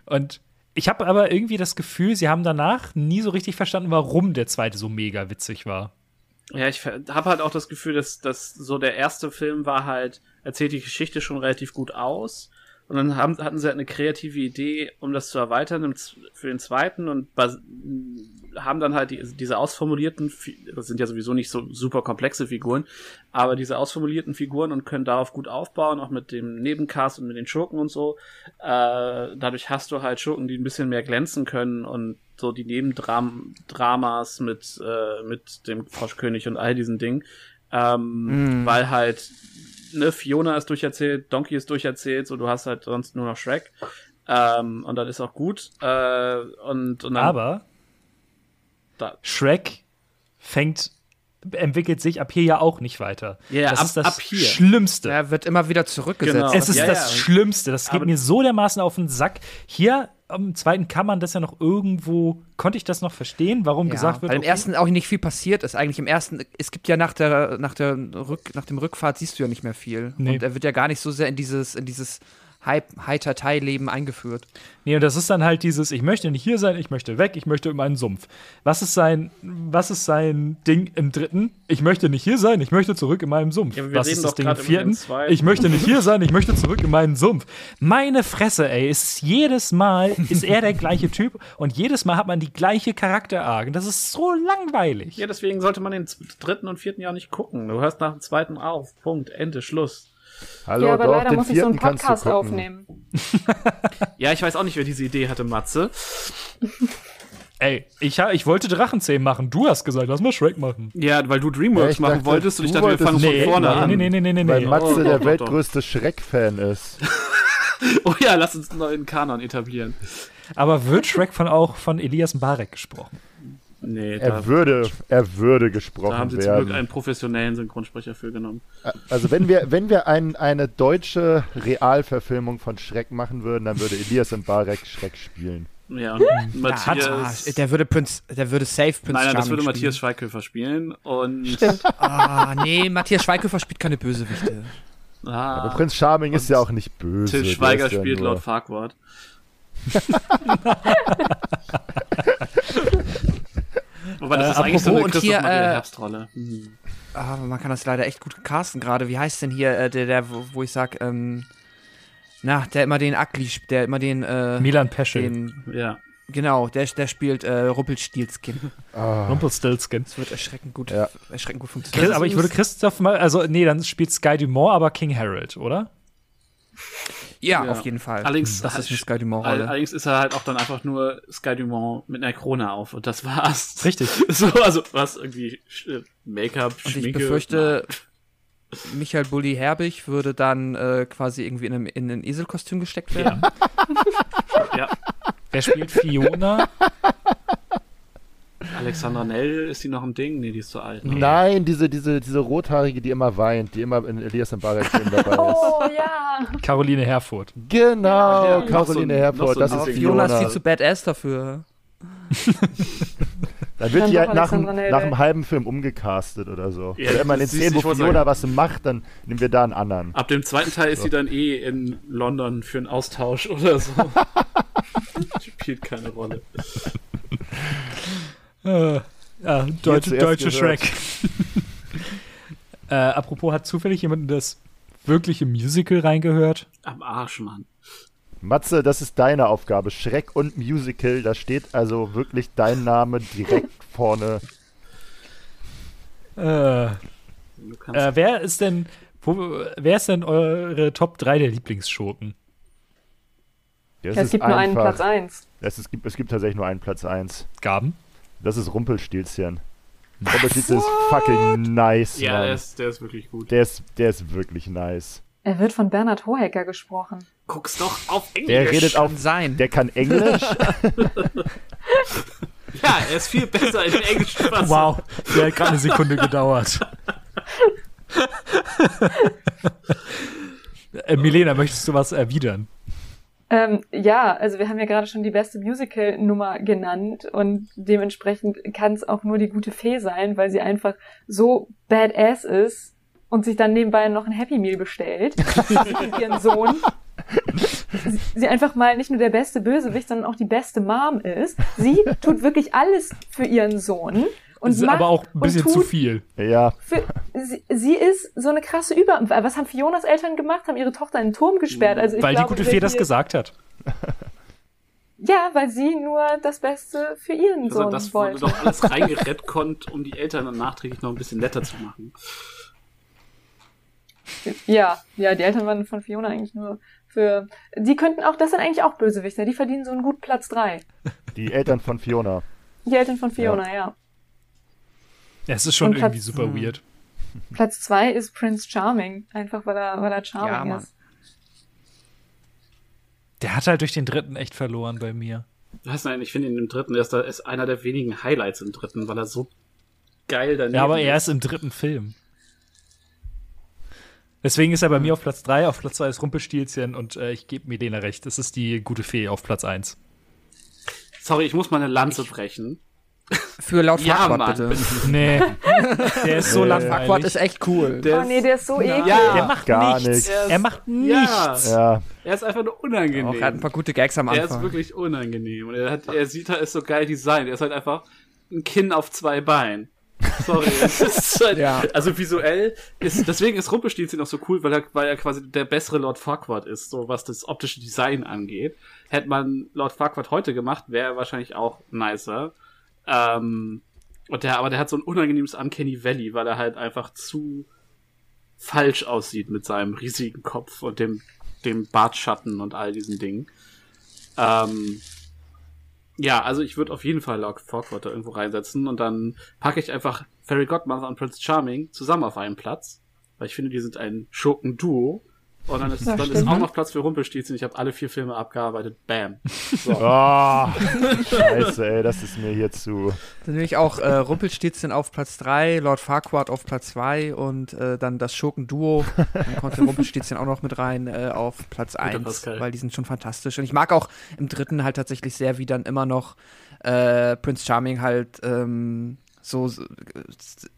Und ich habe aber irgendwie das Gefühl, sie haben danach nie so richtig verstanden, warum der zweite so mega witzig war. Ja, ich habe halt auch das Gefühl, dass, dass so der erste Film war halt, erzählt die Geschichte schon relativ gut aus. Und dann haben, hatten sie halt eine kreative Idee, um das zu erweitern für den zweiten und haben dann halt die, diese ausformulierten, das sind ja sowieso nicht so super komplexe Figuren, aber diese ausformulierten Figuren und können darauf gut aufbauen, auch mit dem Nebencast und mit den Schurken und so. Äh, dadurch hast du halt Schurken, die ein bisschen mehr glänzen können und so die Nebendramas mit, äh, mit dem Froschkönig und all diesen Dingen. Ähm, Mm. Weil halt, ne, Fiona ist durcherzählt, Donkey ist durcherzählt, so du hast halt sonst nur noch Shrek. Ähm, und das ist auch gut. Äh, und, und dann, Aber Da- Shrek fängt, entwickelt sich ab hier ja auch nicht weiter. Ja, das ab- ist das ab hier. Schlimmste. Er wird immer wieder zurückgesetzt. Genau. Es ist Ja, das ja. Schlimmste. Das geht Aber- mir so dermaßen auf den Sack. Hier am zweiten kann man das ja noch irgendwo, konnte ich das noch verstehen, warum Ja, gesagt wird, weil im okay, ersten auch nicht viel passiert ist. Eigentlich im ersten, es gibt ja nach der, nach der Rück, nach dem Rückfahrt siehst du ja nicht mehr viel. Nee. Und er wird ja gar nicht so sehr in dieses, in dieses Heiter-Teil-Leben eingeführt. Nee, und das ist dann halt dieses, ich möchte nicht hier sein, ich möchte weg, ich möchte in meinen Sumpf. Was ist sein, was ist sein Ding im dritten? Ich möchte nicht hier sein, ich möchte zurück in meinen Sumpf. Ja, was ist das Ding im vierten? Ich möchte nicht hier sein, ich möchte zurück in meinen Sumpf. Meine Fresse, ey, ist jedes Mal ist er der gleiche Typ und jedes Mal hat man die gleiche Charakterarg. Das ist so langweilig. Ja, deswegen sollte man den dritten und vierten Jahr nicht gucken. Du hörst nach dem zweiten auf. Punkt. Ende. Schluss. Hallo, ja, aber doch, leider den muss ich so einen Podcast aufnehmen. Ja, ich weiß auch nicht, wer diese Idee hatte, Matze. Ey, ich, ha- ich wollte Drachenzähmen machen. Du hast gesagt, lass mal Shrek machen. Ja, weil du Dreamworks Ja, machen dachte, wolltest und ich dachte, wir fangen Nee, von vorne nee, an. nee, nee, nee, nee, Weil nee. Matze Oh, der doch, doch, weltgrößte Shrek-Fan ist. Oh ja, lass uns einen neuen Kanon etablieren. Aber wird Shrek von auch von Elias Mbarek gesprochen? Nee, da, Er würde, er würde da gesprochen haben sie zum Glück werden. einen professionellen Synchronsprecher für genommen. Also wenn wir, wenn wir ein, eine deutsche Realverfilmung von Shrek machen würden, dann würde Elias Mbarek Shrek spielen. Ja, und Ah, Matthias. der würde Prinz, der würde safe Prinz nein, nein, das würde Matthias spielen. Schweighöfer spielen. Und Ah, nee, Matthias Schweighöfer spielt keine Bösewichte. ah, Aber Prinz Charming ist und ja auch nicht böse. Till Schweiger ja spielt nur- laut Wobei das Äh, ist eigentlich so eine und hier, äh, Herbstrolle. Hm. Ah, man kann das leider echt gut casten gerade. Wie heißt denn hier äh, der, der, wo, wo ich sag, ähm, na, der immer den Ugly, der immer den, äh, Milan Peschel. den, Ja. genau, der, der spielt äh, Rumpelstilzkin. Ah, Rumpelstiltskin. Das wird erschreckend gut, Ja. erschreckend gut Chris, funktionieren. aber ich würde Christoph mal, also nee, dann spielt Sky Dumont, aber King Harold, oder? Ja, Ja. auf jeden Fall. Allerdings, das ist eine Sky Dumont-Rolle. allerdings ist er halt auch dann einfach nur Sky Dumont mit einer Krone auf und das war's. Richtig. So, also was irgendwie äh, Make-up, Und Schminke. ich befürchte, Michael Bulli Herbig würde dann äh, quasi irgendwie in, einem, in ein Eselkostüm gesteckt werden. Ja. Wer spielt Fiona? Alexandra Nell, ist die noch ein Ding? Nee, die ist zu alt. Ne? Nein, diese, diese, diese rothaarige, die immer weint, die immer in Elias Mbarek Film dabei ist. Oh ja. Caroline Herfurth. Genau, Ja, Caroline so noch so das ist Fiona ist viel zu badass dafür. Dann wird Dann die halt nach, nach einem halben Film umgecastet oder so. Ja, oder immer in den Szenen, wo Fiona was macht, dann nehmen wir da einen anderen. Ab dem zweiten Teil ist sie dann eh in London für einen Austausch oder so. Spielt keine Rolle. Äh, ja, deutsche, deutsche. Shrek. äh, apropos, hat zufällig jemand in das wirkliche Musical reingehört? Am Arsch, Mann. Matze, das ist deine Aufgabe. Schreck und Musical, da steht also wirklich dein Name direkt vorne. Äh, äh, wer ist denn, wo, wer ist denn eure Top 3 der Lieblingsschurken? Das es ist gibt nur einen einfach. Platz 1. Es, gibt, es gibt tatsächlich nur einen Platz 1. Gaben? Das ist Rumpelstilzchen. Rumpelstilzchen ist fucking nice, ja, Mann. der ist, der ist wirklich gut. Der ist, der ist wirklich nice. Er wird von Bernhard Hohecker gesprochen. Guck's doch auf Englisch. Der redet auch, Kann sein. der kann Englisch. Ja, er ist viel besser in Englisch. Wow, der hat gerade eine Sekunde gedauert. äh, Milena, möchtest du was erwidern? Ähm, ja, also wir haben ja gerade schon die beste Musical-Nummer genannt und dementsprechend kann es auch nur die gute Fee sein, weil sie einfach so badass ist und sich dann nebenbei noch ein Happy Meal bestellt und ihren Sohn. Sie einfach mal nicht nur der beste Bösewicht, sondern auch die beste Mom ist. Sie tut wirklich alles für ihren Sohn und Ist macht aber auch ein bisschen zu viel. ja, für, sie, sie ist so eine krasse Über... Was haben Fionas Eltern gemacht? Haben ihre Tochter in den Turm gesperrt? Also ich Weil die glaube, gute wir Fee das gesagt hat. Ja, weil sie nur das Beste für ihren Also Sohn das wurde wollte. doch alles reingerettet, um die Eltern dann nachträglich noch ein bisschen netter zu machen. Ja, ja, die Eltern waren von Fiona eigentlich nur für. Die könnten auch, das sind eigentlich auch Bösewichter, die verdienen so einen gut Platz drei. Die Eltern von Fiona. Die Eltern von Fiona, ja. Ja, es ist schon Und Platz- irgendwie super weird. Platz zwei ist Prince Charming, einfach weil er, weil er Charming Ja, ist. Der hat halt durch den dritten echt verloren bei mir. Weißt du, ich finde ihn im dritten, er ist, da, ist einer der wenigen Highlights im dritten, weil er so geil daneben Ja, aber er ist im dritten Film. Deswegen ist er bei mir auf Platz 3, auf Platz 2 ist Rumpelstilzchen und äh, ich gebe Milena recht. Das ist die gute Fee auf Platz 1. Sorry, ich muss mal eine Lanze brechen. Für laut Ja, Farquaad Mann. bitte. Nee. Der ist so Nee. Farquaad langweilig. ist echt cool. Der Oh nee, der ist so eklig. Ja, Der macht Gar nichts. Er ist- Er macht nichts. Ja, er ist einfach nur unangenehm. Auch, er hat ein paar gute Gags am er ist Anfang. wirklich unangenehm. Und er, hat, er sieht halt, ist so geil designt. Er ist halt einfach ein Kinn auf zwei Beinen. Sorry. halt, Ja. Also visuell ist, deswegen ist Rumpelstilzchen auch so cool, weil er, weil er quasi der bessere Lord Farquaad ist, so was das optische Design angeht. Hätte man Lord Farquaad heute gemacht, wäre er wahrscheinlich auch nicer. Ähm, und der, aber der hat so ein unangenehmes Uncanny Valley, weil er halt einfach zu falsch aussieht mit seinem riesigen Kopf und dem, dem Bartschatten und all diesen Dingen. Ähm, ja, also ich würde auf jeden Fall Lord da irgendwo reinsetzen und dann packe ich einfach Fairy Godmother und Prince Charming zusammen auf einen Platz, weil ich finde, die sind ein Schurken-Duo. Und dann ist, Ja, dann ist auch noch Platz für Rumpelstilzchen. Ich habe alle vier Filme abgearbeitet. Bam. So. Oh, scheiße, ey, das ist mir hier zu. Dann nehme ich auch äh, Rumpelstilzchen auf Platz 3, Lord Farquaad auf Platz 2 und äh, dann das Schurken-Duo. Dann kommt der Rumpelstilzchen auch noch mit rein äh, auf Platz 1, Pascal. weil die sind schon fantastisch. Und ich mag auch im dritten halt tatsächlich sehr, wie dann immer noch äh, Prince Charming halt ähm, so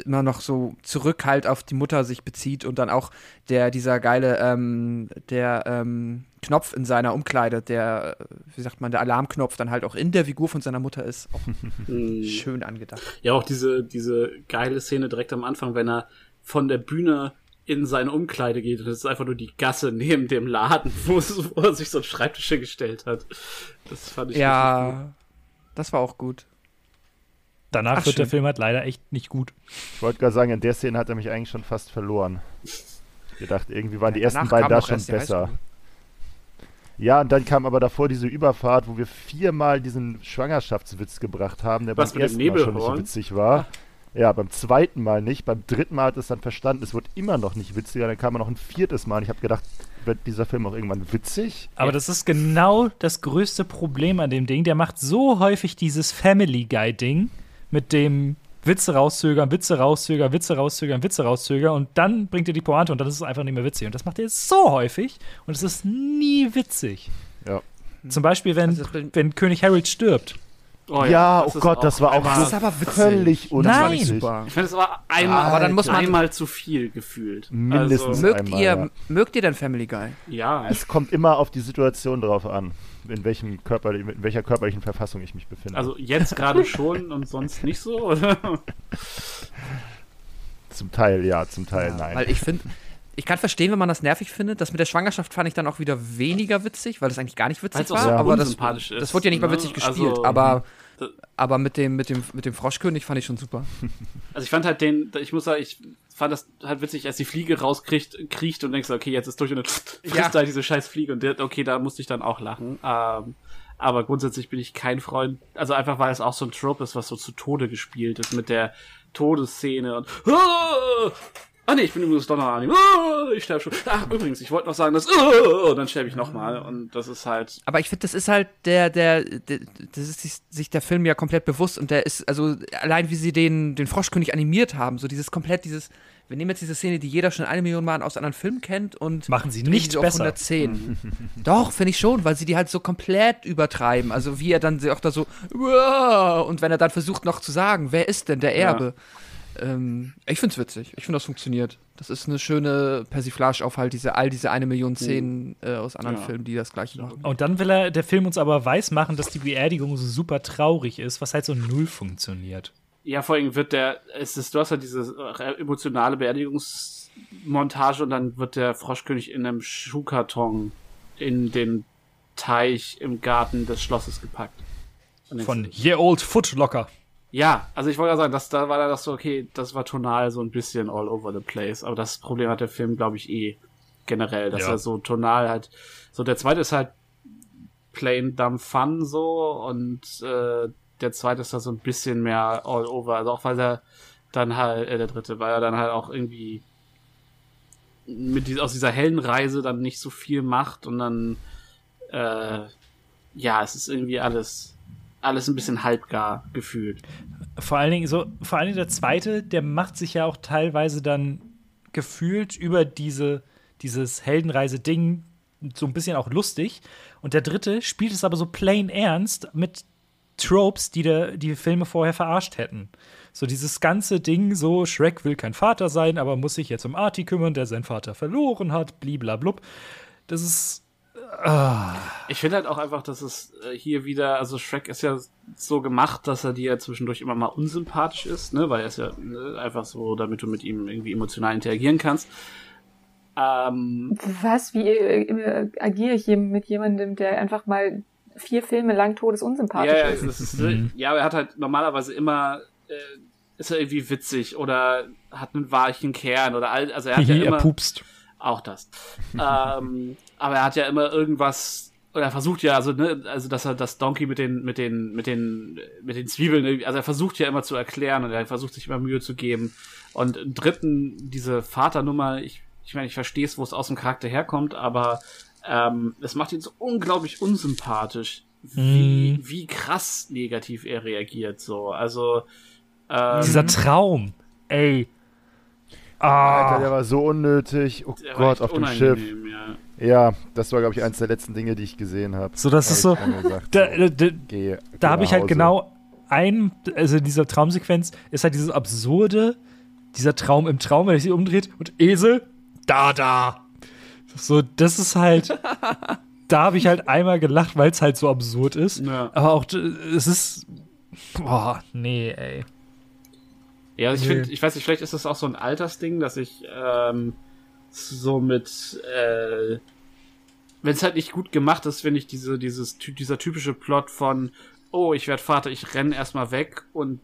immer noch so zurück halt auf die Mutter sich bezieht und dann auch der, dieser geile, ähm, der ähm, Knopf in seiner Umkleide, der, wie sagt man, der Alarmknopf dann halt auch in der Figur von seiner Mutter ist. Auch schön angedacht. Ja, auch diese, diese geile Szene direkt am Anfang, wenn er von der Bühne in seine Umkleide geht und es ist einfach nur die Gasse neben dem Laden, wo, es, wo er sich so einen Schreibtisch hingestellt hat. Das fand ich. Ja, das war auch gut. Danach Ach, wird der schön. Film halt leider echt nicht gut. Ich wollte gerade sagen, in der Szene hat er mich eigentlich schon fast verloren. Ich gedacht, irgendwie waren die Ja, ersten danach beiden da schon die besser. Ja, und dann kam aber davor diese Überfahrt, wo wir viermal diesen Schwangerschaftswitz gebracht haben, der Was beim ersten Mal schon nicht witzig war. Ja, beim zweiten Mal nicht. Beim dritten Mal hat es dann verstanden, es wird immer noch nicht witziger. Dann kam er noch ein viertes Mal und ich habe gedacht, wird dieser Film auch irgendwann witzig? Aber das ist genau das größte Problem an dem Ding. Der macht so häufig dieses Family Guy-Ding mit dem Witze rauszögern, Witze rauszögern, Witze rauszögern, Witze rauszögern und dann bringt er die Pointe und dann ist es einfach nicht mehr witzig. Und das macht er so häufig und es ist nie witzig. Ja. Zum Beispiel, wenn, Also wenn König Harold stirbt. Oh Ja, das oh Gott, das war auch Das ist aber völlig Das war unnötig. nicht super. Ich finde, es war einmal, aber dann muss man- einmal zu viel gefühlt. Mindestens. Also, Mögt einmal, ihr, ja. mögt ihr denn Family Guy? ja, Es kommt immer auf die Situation drauf an, in, welchem Körper, in welcher körperlichen Verfassung ich mich befinde. also jetzt gerade schon und sonst nicht so, oder? zum Teil ja, zum Teil nein. Weil ich finde, ich kann verstehen, wenn man das nervig findet. Das mit der Schwangerschaft fand ich dann auch wieder weniger witzig, weil das eigentlich gar nicht witzig Weil's auch war. so aber das, ist, das wurde ja nicht mal ne? witzig gespielt. Also, aber, das- aber mit dem, mit, dem, mit dem Froschkönig fand ich schon super. Also ich fand halt den, ich muss sagen, ich fand das halt witzig, als die Fliege rauskriegt, kriecht und denkst, okay, jetzt ist durch und dann frisst Ja. da diese scheiß Fliege und der, okay, da musste ich dann auch lachen. Ähm, aber grundsätzlich bin ich kein Freund, also einfach weil es auch so ein Trope ist, was so zu Tode gespielt ist mit der Todesszene und ah, nee, ich bin übrigens doch noch an ihm. Ah, ich sterbe schon. Ach, übrigens, ich wollte noch sagen, dass und dann sterbe ich nochmal und das ist halt Aber ich finde, das ist halt der, der, der, das ist sich, der Film ja komplett bewusst und der ist, also allein wie sie den, den Froschkönig animiert haben, so dieses komplett, dieses, wir nehmen jetzt diese Szene, die jeder schon eine Million Mal aus anderen Filmen kennt und Machen sie nicht besser. 110. Doch, finde ich schon, weil sie die halt so komplett übertreiben. Also wie er dann auch da so, und wenn er dann versucht noch zu sagen, wer ist denn der Ja. Ähm, ich finde es witzig. Ich finde, das funktioniert. Das ist eine schöne Persiflage auf halt diese, all diese eine Million Szenen äh, aus anderen Ja. Filmen, die das gleiche machen. Und dann will er der Film uns aber weismachen, dass die Beerdigung so super traurig ist, was halt so null funktioniert. Ja, vor allem wird der, es ist, du hast ja diese äh, emotionale Beerdigungsmontage und dann wird der Froschkönig in einem Schuhkarton in den Teich im Garten des Schlosses gepackt. Von Year Old Footlocker. Ja, also ich wollte gerade sagen, dass da war das so, okay, das war tonal so ein bisschen all over the place. Aber das Problem hat der Film, glaube ich, eh generell, dass Ja. er so tonal halt. So, der zweite ist halt plain dumb fun so und äh, der zweite ist da so ein bisschen mehr all over. Also auch weil er dann halt, äh, der dritte, weil er dann halt auch irgendwie mit dieser, aus dieser hellen Reise dann nicht so viel macht und dann äh, ja, es ist irgendwie alles alles ein bisschen halbgar gefühlt. Vor allen Dingen so, vor allen Dingen der zweite, der macht sich ja auch teilweise dann gefühlt über diese, dieses Heldenreise-Ding so ein bisschen auch lustig. Und der dritte spielt es aber so plain ernst mit Tropes, die der, die Filme vorher verarscht hätten. So dieses ganze Ding, so Shrek will kein Vater sein, aber muss sich jetzt um Artie kümmern, der seinen Vater verloren hat, bliblablub. Das ist Ich finde halt auch einfach, dass es äh, hier wieder, also Shrek ist ja so gemacht, dass er dir zwischendurch immer mal unsympathisch ist, ne, weil er ist ja ne, einfach so, damit du mit ihm irgendwie emotional interagieren kannst. Ähm, Was? Wie äh, agiere ich hier mit jemandem, der einfach mal vier Filme lang todesunsympathisch ja, ja, ist? das ist, Mhm. ja, aber er hat halt normalerweise immer, äh, ist er irgendwie witzig oder hat einen weichen Kern oder all, also er hat ja er immer, pupst. Auch das. ähm, aber er hat ja immer irgendwas oder er versucht ja, also ne, also dass er das Donkey mit den mit den mit den mit den Zwiebeln, also er versucht ja immer zu erklären und er versucht sich immer Mühe zu geben. Und im dritten diese Vaternummer, ich ich meine, ich verstehe es, wo es aus dem Charakter herkommt, aber ähm, es macht ihn so unglaublich unsympathisch, wie wie krass negativ er reagiert so. Also ähm, Dieser Traum. Ey. Alter, Ah. der war so unnötig. Oh der Gott, auf dem Schiff. Ja. Ja, das war, glaube ich, eins der letzten Dinge, die ich gesehen habe. So, das ist so. Da, da, da, Geh, da habe ich halt genau ein, also in dieser Traumsequenz ist halt dieses absurde, dieser Traum im Traum, wenn er sich umdreht und Esel, da, da. So, das ist halt, da habe ich halt einmal gelacht, weil es halt so absurd ist. Ja. Aber auch, es ist, boah, nee, ey. Ja, ich Nö. finde, ich weiß nicht, vielleicht ist das auch so ein Altersding, dass ich ähm, so mit, äh, wenn es halt nicht gut gemacht ist, finde ich diese, dieses, dieser typische Plot von, oh, ich werde Vater, ich renne erstmal weg und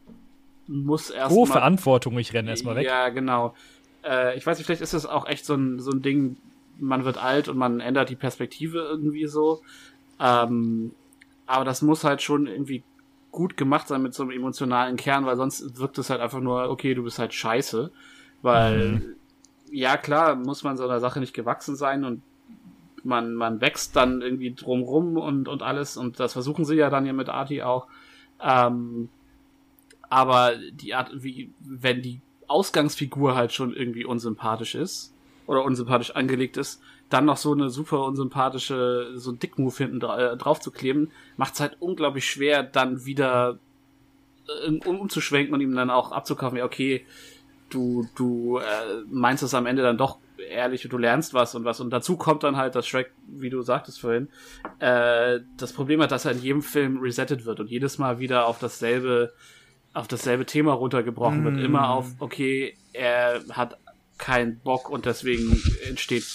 muss Oh, erstmal. Verantwortung, ich renne erstmal weg. Ja, genau. Äh, ich weiß nicht, vielleicht ist das auch echt so ein, so ein Ding, man wird alt und man ändert die Perspektive irgendwie so. Ähm, aber das muss halt schon irgendwie gut gemacht sein mit so einem emotionalen Kern, weil sonst wirkt es halt einfach nur, okay, du bist halt scheiße. Weil, ja klar, muss man so einer Sache nicht gewachsen sein und man, man wächst dann irgendwie drumrum und, und alles und das versuchen sie ja dann ja mit Arti auch. Ähm, aber die Art, wie, wenn die Ausgangsfigur halt schon irgendwie unsympathisch ist oder unsympathisch angelegt ist, dann noch so eine super unsympathische, so ein Dickmove hinten dra äh, drauf zu kleben, macht es halt unglaublich schwer, dann wieder äh, um, umzuschwenken und ihm dann auch abzukaufen, ja, okay, du, du äh, meinst es am Ende dann doch ehrlich und du lernst was und was. Und dazu kommt dann halt, dass Shrek, wie du sagtest vorhin, äh, das Problem hat, dass er in jedem Film resettet wird und jedes Mal wieder auf dasselbe, auf dasselbe Thema runtergebrochen wird. Immer auf, okay, er hat keinen Bock und deswegen entsteht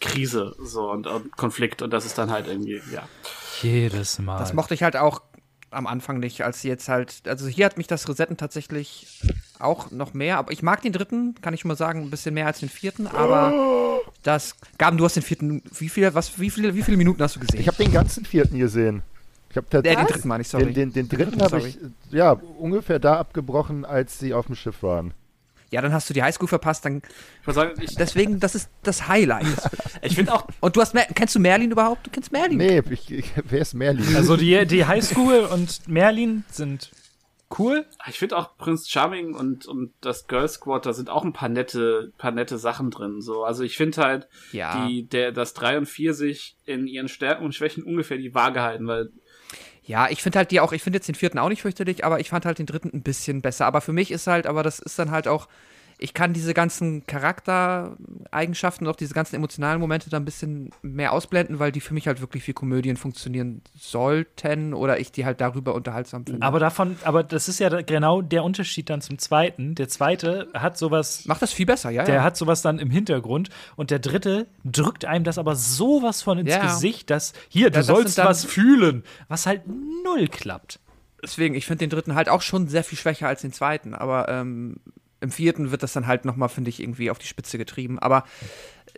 Krise so und, und Konflikt und das ist dann halt irgendwie, ja. Jedes Mal. Das mochte ich halt auch am Anfang nicht, als sie jetzt halt, also hier hat mich das Resetten tatsächlich auch noch mehr, aber ich mag den dritten, kann ich schon mal sagen, ein bisschen mehr als den vierten, aber das, Gaben, du hast den vierten, wie viele, was, wie viele, wie viele Minuten hast du gesehen? Ich habe den ganzen vierten gesehen. Ich habe äh, den tatsächlich dritten meine ich, sorry. den, den, den dritten Dritten, habe ich ja ungefähr da abgebrochen, als sie auf dem Schiff waren. Ja, dann hast du die Highschool verpasst, dann, Ich würde sagen, ich, deswegen, das ist das Highlight. ich finde auch, Und du hast, Mer kennst du Merlin überhaupt? Du kennst Merlin? Nee, ich, ich, wer ist Merlin? also die, die Highschool und Merlin sind cool. ich finde auch Prince Charming und, und das Girl Squad, da sind auch ein paar nette, paar nette Sachen drin. So, also ich finde halt, Ja. die, der, dass drei und vier sich in ihren Stärken und Schwächen ungefähr die Waage halten, weil Ja, ich finde halt die auch, ich finde jetzt den vierten auch nicht fürchterlich, aber ich fand halt den dritten ein bisschen besser. Aber für mich ist halt, aber das ist dann halt auch, ich kann diese ganzen Charaktereigenschaften und auch diese ganzen emotionalen Momente da ein bisschen mehr ausblenden, weil die für mich halt wirklich wie Komödien funktionieren sollten oder ich die halt darüber unterhaltsam finde. Aber davon, aber das ist ja genau der Unterschied dann zum zweiten. Der zweite hat sowas, Macht das viel besser, ja, der ja. hat sowas dann im Hintergrund und der dritte drückt einem das aber sowas von ins Ja. Gesicht, dass hier, du das sollst was fühlen, was halt null klappt. Deswegen, ich finde den dritten halt auch schon sehr viel schwächer als den zweiten, aber ähm, im vierten wird das dann halt nochmal, finde ich, irgendwie auf die Spitze getrieben. Aber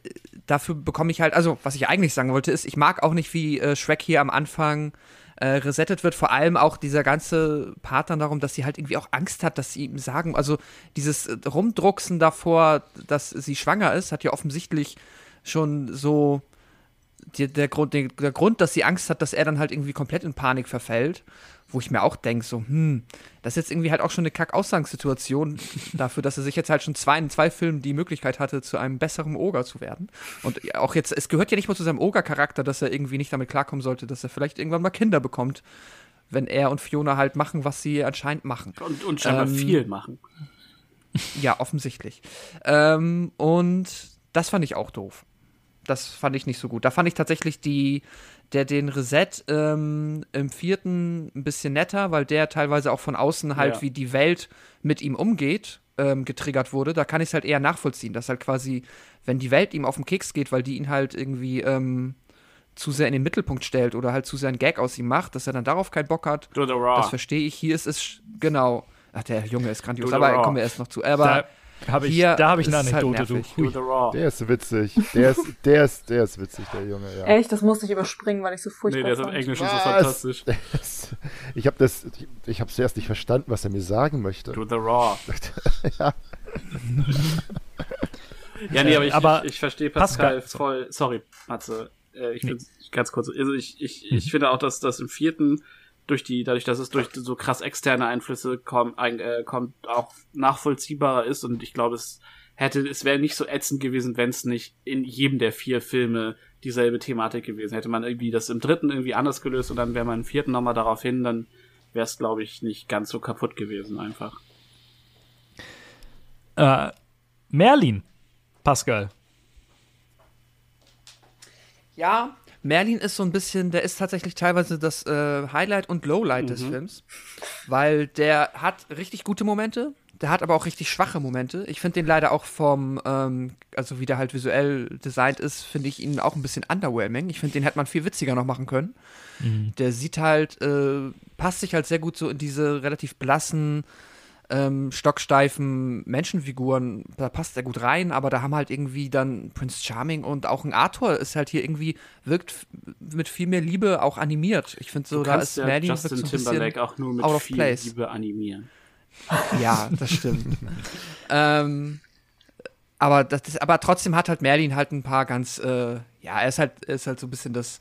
äh, dafür bekomme ich halt, also was ich eigentlich sagen wollte, ist, ich mag auch nicht, wie äh, Shrek hier am Anfang äh, resettet wird, vor allem auch dieser ganze Part dann darum, dass sie halt irgendwie auch Angst hat, dass sie ihm sagen, also dieses äh, Rumdrucksen davor, dass sie schwanger ist, hat ja offensichtlich schon so die, der, Grund, der, der Grund, dass sie Angst hat, dass er dann halt irgendwie komplett in Panik verfällt, wo ich mir auch denke, so, hm, das ist jetzt irgendwie halt auch schon eine Kack-Ausgangssituation dafür, dass er sich jetzt halt schon zwei, in zwei Filmen die Möglichkeit hatte, zu einem besseren Oger zu werden. Und auch jetzt, es gehört ja nicht mal zu seinem Oger-Charakter, dass er irgendwie nicht damit klarkommen sollte, dass er vielleicht irgendwann mal Kinder bekommt, wenn er und Fiona halt machen, was sie anscheinend machen. Und, und scheinbar Ähm, viel machen. Ja, offensichtlich. Ähm, und das fand ich auch doof. Das fand ich nicht so gut. Da fand ich tatsächlich die, der den Reset ähm, im vierten ein bisschen netter, weil der teilweise auch von außen halt, Ja. wie die Welt mit ihm umgeht, ähm, getriggert wurde. Da kann ich es halt eher nachvollziehen, dass halt quasi, wenn die Welt ihm auf den Keks geht, weil die ihn halt irgendwie ähm, zu sehr in den Mittelpunkt stellt oder halt zu sehr einen Gag aus ihm macht, dass er dann darauf keinen Bock hat. Das verstehe ich. Hier ist es genau. Ach, der Junge ist grandios, aber kommen wir erst noch zu. Aber Da habe ich, hier da hab ich eine halt Anekdote. nervig. du. Do the raw. Der ist witzig. Der ist, der ist, der ist witzig, der Junge, ja. Echt, das musste ich überspringen, weil ich so Nee, furchtbar der ist im fand. Englischen so fantastisch. Das- Ich habe das, ich, ich habe zuerst nicht verstanden, was er mir sagen möchte. Do the raw. ja. Ja, nee, aber ich, Aber ich, ich verstehe Pascal, Pascal- voll. Sorry, Matze. Äh, ich finde ganz kurz. Also ich, ich, ich finde auch, dass das im vierten durch die, dadurch, dass es durch so krass externe Einflüsse kommt, ein, äh, kommt auch nachvollziehbarer ist und ich glaube, es hätte, es wäre nicht so ätzend gewesen, wenn es nicht in jedem der vier Filme dieselbe Thematik gewesen. Hätte man irgendwie das im dritten irgendwie anders gelöst und dann wäre man im vierten nochmal darauf hin, dann wäre es, glaube ich, nicht ganz so kaputt gewesen einfach. Äh, Merlin, Pascal. Ja, Merlin ist so ein bisschen, der ist tatsächlich teilweise das äh, Highlight und Lowlight des Films, weil der hat richtig gute Momente, der hat aber auch richtig schwache Momente. Ich finde den leider auch vom, ähm, also wie der halt visuell designt ist, finde ich ihn auch ein bisschen underwhelming. Ich finde, den hätte man viel witziger noch machen können. Der sieht halt, äh, passt sich halt sehr gut so in diese relativ blassen, ähm, stocksteifen Menschenfiguren, da passt er gut rein, aber da haben halt irgendwie dann Prince Charming und auch ein Arthur ist halt hier irgendwie, wirkt mit viel mehr Liebe auch animiert. Ich finde so, da ist ja Merlin Justin so Timberlake auch nur mit out of viel place. Liebe animieren. ja, das stimmt. ähm, aber, das ist, aber trotzdem hat halt Merlin halt ein paar ganz, äh, ja, er ist halt, er ist halt so ein bisschen das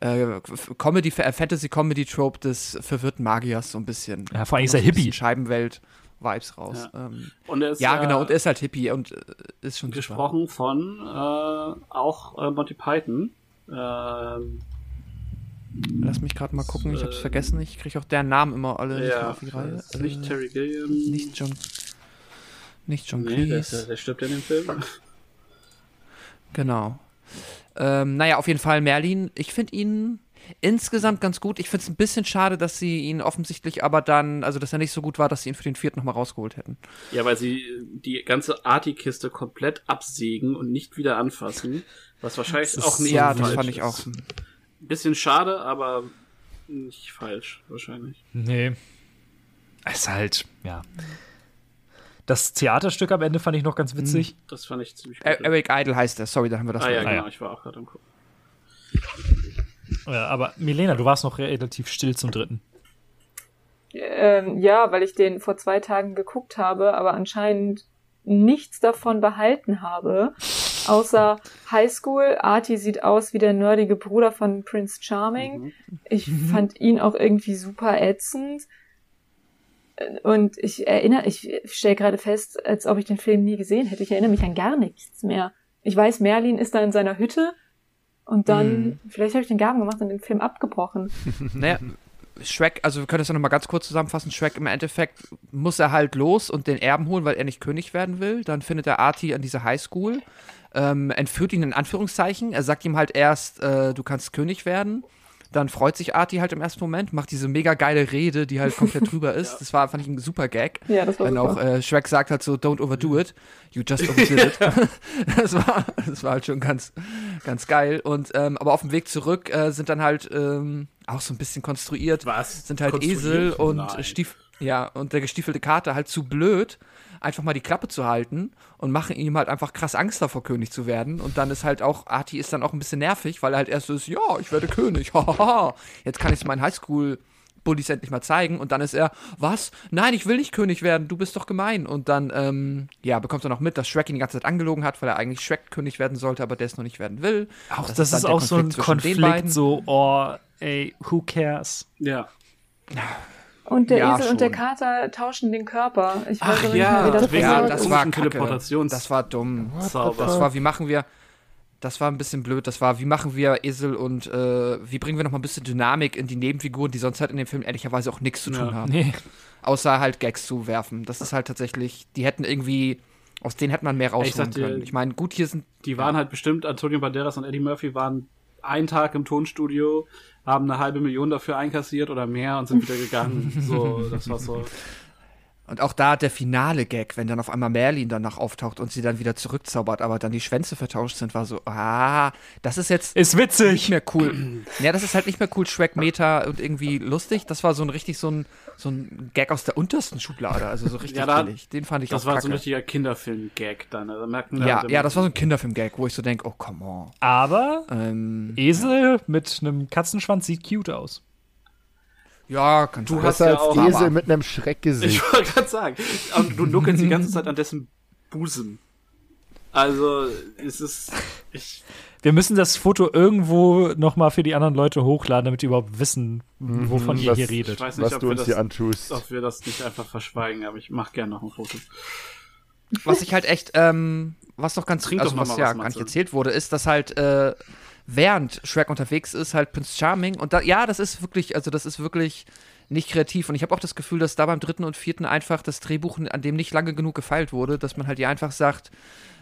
äh, Comedy, äh, Fantasy-Comedy-Trope des verwirrten Magiers, so ein bisschen. Ja, vor allem ist er Hippie. Scheibenwelt-Vibes raus. Ja. Ähm, Und er ist ja, äh, genau, und er ist halt Hippie und äh, ist schon super. gesprochen von äh, auch äh, Monty Python. Ähm, Lass mich gerade mal gucken, ich hab's Äh, vergessen. Ich kriege auch deren Namen immer alle nicht ja, auf die Reihe. das nicht Äh, Terry Gilliam. nicht John. Nicht John nee, der, ist, Cleese. ja- der stirbt ja in dem Film. Genau. Ähm, naja, auf jeden Fall Merlin. Ich finde ihn insgesamt ganz gut. Ich finde es ein bisschen schade, dass sie ihn offensichtlich aber dann, also dass er nicht so gut war, dass sie ihn für den vierten nochmal rausgeholt hätten. Ja, weil sie die ganze Arti-Kiste komplett absägen und nicht wieder anfassen. Was wahrscheinlich Das ist auch nicht ja, das fand ich ist. auch. Bisschen schade, aber nicht falsch, wahrscheinlich. Nee. Es ist halt, ja. Das Theaterstück am Ende fand ich noch ganz witzig. Das fand ich ziemlich gut. Er- Eric Idle heißt er. Sorry, da haben wir das. ah ja. Ah, genau, ja. ich war auch gerade am gucken. Ja, aber Milena, du warst noch relativ still zum dritten. Ähm, ja, weil ich den vor zwei Tagen geguckt habe, aber anscheinend nichts davon behalten habe. Außer Highschool. Artie sieht aus wie der nerdige Bruder von Prince Charming. Mhm. Ich fand ihn auch irgendwie super ätzend. Und ich erinnere, ich stelle gerade fest, als ob ich den Film nie gesehen hätte. Ich erinnere mich an gar nichts mehr. Ich weiß, Merlin ist da in seiner Hütte und dann, Mhm. vielleicht habe ich den Gaben gemacht und den Film abgebrochen. Naja, Shrek, also wir können das ja nochmal ganz kurz zusammenfassen. Shrek im Endeffekt muss er halt los und den Erben holen, weil er nicht König werden will. Dann findet er Artie an dieser Highschool, ähm, entführt ihn in Anführungszeichen. Er sagt ihm halt erst, äh, du kannst König werden. Dann freut sich Artie halt im ersten Moment, macht diese mega geile Rede, die halt komplett drüber ist. Das war, fand ich ein super Gag. Ja, das war Wenn super. auch äh, Shrek sagt halt so, don't overdo it, you just overdid it. das, war, das war halt schon ganz, ganz geil. Und ähm, aber auf dem Weg zurück äh, sind dann halt ähm, auch so ein bisschen konstruiert, Was? sind halt Konstruiert? Esel und Nein. Stief ja, und der gestiefelte Kater halt zu blöd, einfach mal die Klappe zu halten und machen ihm halt einfach krass Angst davor, König zu werden. Und dann ist halt auch, Artie ist dann auch ein bisschen nervig, weil er halt erst so ist, ja, ich werde König, hahaha, jetzt kann ich es meinen Highschool Bullies endlich mal zeigen und dann ist er, was? Nein, ich will nicht König werden, du bist doch gemein. Und dann, ähm, ja, bekommt er noch mit, dass Shrek ihn die ganze Zeit angelogen hat, weil er eigentlich Shrek König werden sollte, aber der es noch nicht werden will. Auch das, dann ist der auch so ein. Konflikt, so, oh, ey, who cares? Ja. Und der Ja, Esel und der schon. Kater tauschen den Körper. Ich weiß Ach nicht ja, mehr, wie das Ja, das war. Teleportations- Das war dumm. Das war, wie machen wir, das war ein bisschen blöd, das war, wie machen wir Esel und äh, wie bringen wir noch mal ein bisschen Dynamik in die Nebenfiguren, die sonst halt in dem Film ehrlicherweise auch nichts zu tun Ja. haben. Nee. Außer halt Gags zu werfen. Das ist halt tatsächlich, die hätten irgendwie, aus denen hätte man mehr rausholen können. Ich meine, gut, hier sind, Die waren halt bestimmt, Antonio Banderas und Eddie Murphy waren einen Tag im Tonstudio, haben eine halbe Million dafür einkassiert oder mehr und sind wieder gegangen. So, das war so. und auch da der finale Gag, wenn dann auf einmal Merlin danach auftaucht und sie dann wieder zurückzaubert, aber dann die Schwänze vertauscht sind, war so, ah, das ist jetzt Ist nicht witzig. mehr cool. ja, das ist halt nicht mehr cool, Shrek Meta und irgendwie lustig. Das war so ein richtig so ein, so ein Gag aus der untersten Schublade, also so richtig Ja, da- billig. Den fand ich Das auch war kacke. so ein richtiger Kinderfilm-Gag dann. Also merkt man ja, ja, das war so ein Kinderfilm-Gag, wo ich so denke, oh, come on. Aber Ähm, Esel mit einem Katzenschwanz sieht cute aus. Ja, kann Du sein. hast ja als auch- Esel mit einem Schreckgesicht. Ich wollte gerade sagen. Und du nuckelst die ganze Zeit an dessen Busen. Also, es ist. Ich, Wir müssen das Foto irgendwo noch mal für die anderen Leute hochladen, damit die überhaupt wissen, wovon ihr was- hier ich redet. weiß nicht, was ob du wir, uns das, hier antust. ob wir das nicht einfach verschweigen, aber ich mach gerne noch ein Foto. Was ich halt echt, ähm, was noch ganz, Trink also doch was mal ja was, gar nicht erzählt wurde, ist, dass halt, äh, während Shrek unterwegs ist, halt Prince Charming und da, ja, das ist wirklich, also das ist wirklich nicht kreativ und ich habe auch das Gefühl, dass da beim dritten und vierten einfach das Drehbuch, an dem nicht lange genug gefeilt wurde, dass man halt hier einfach sagt,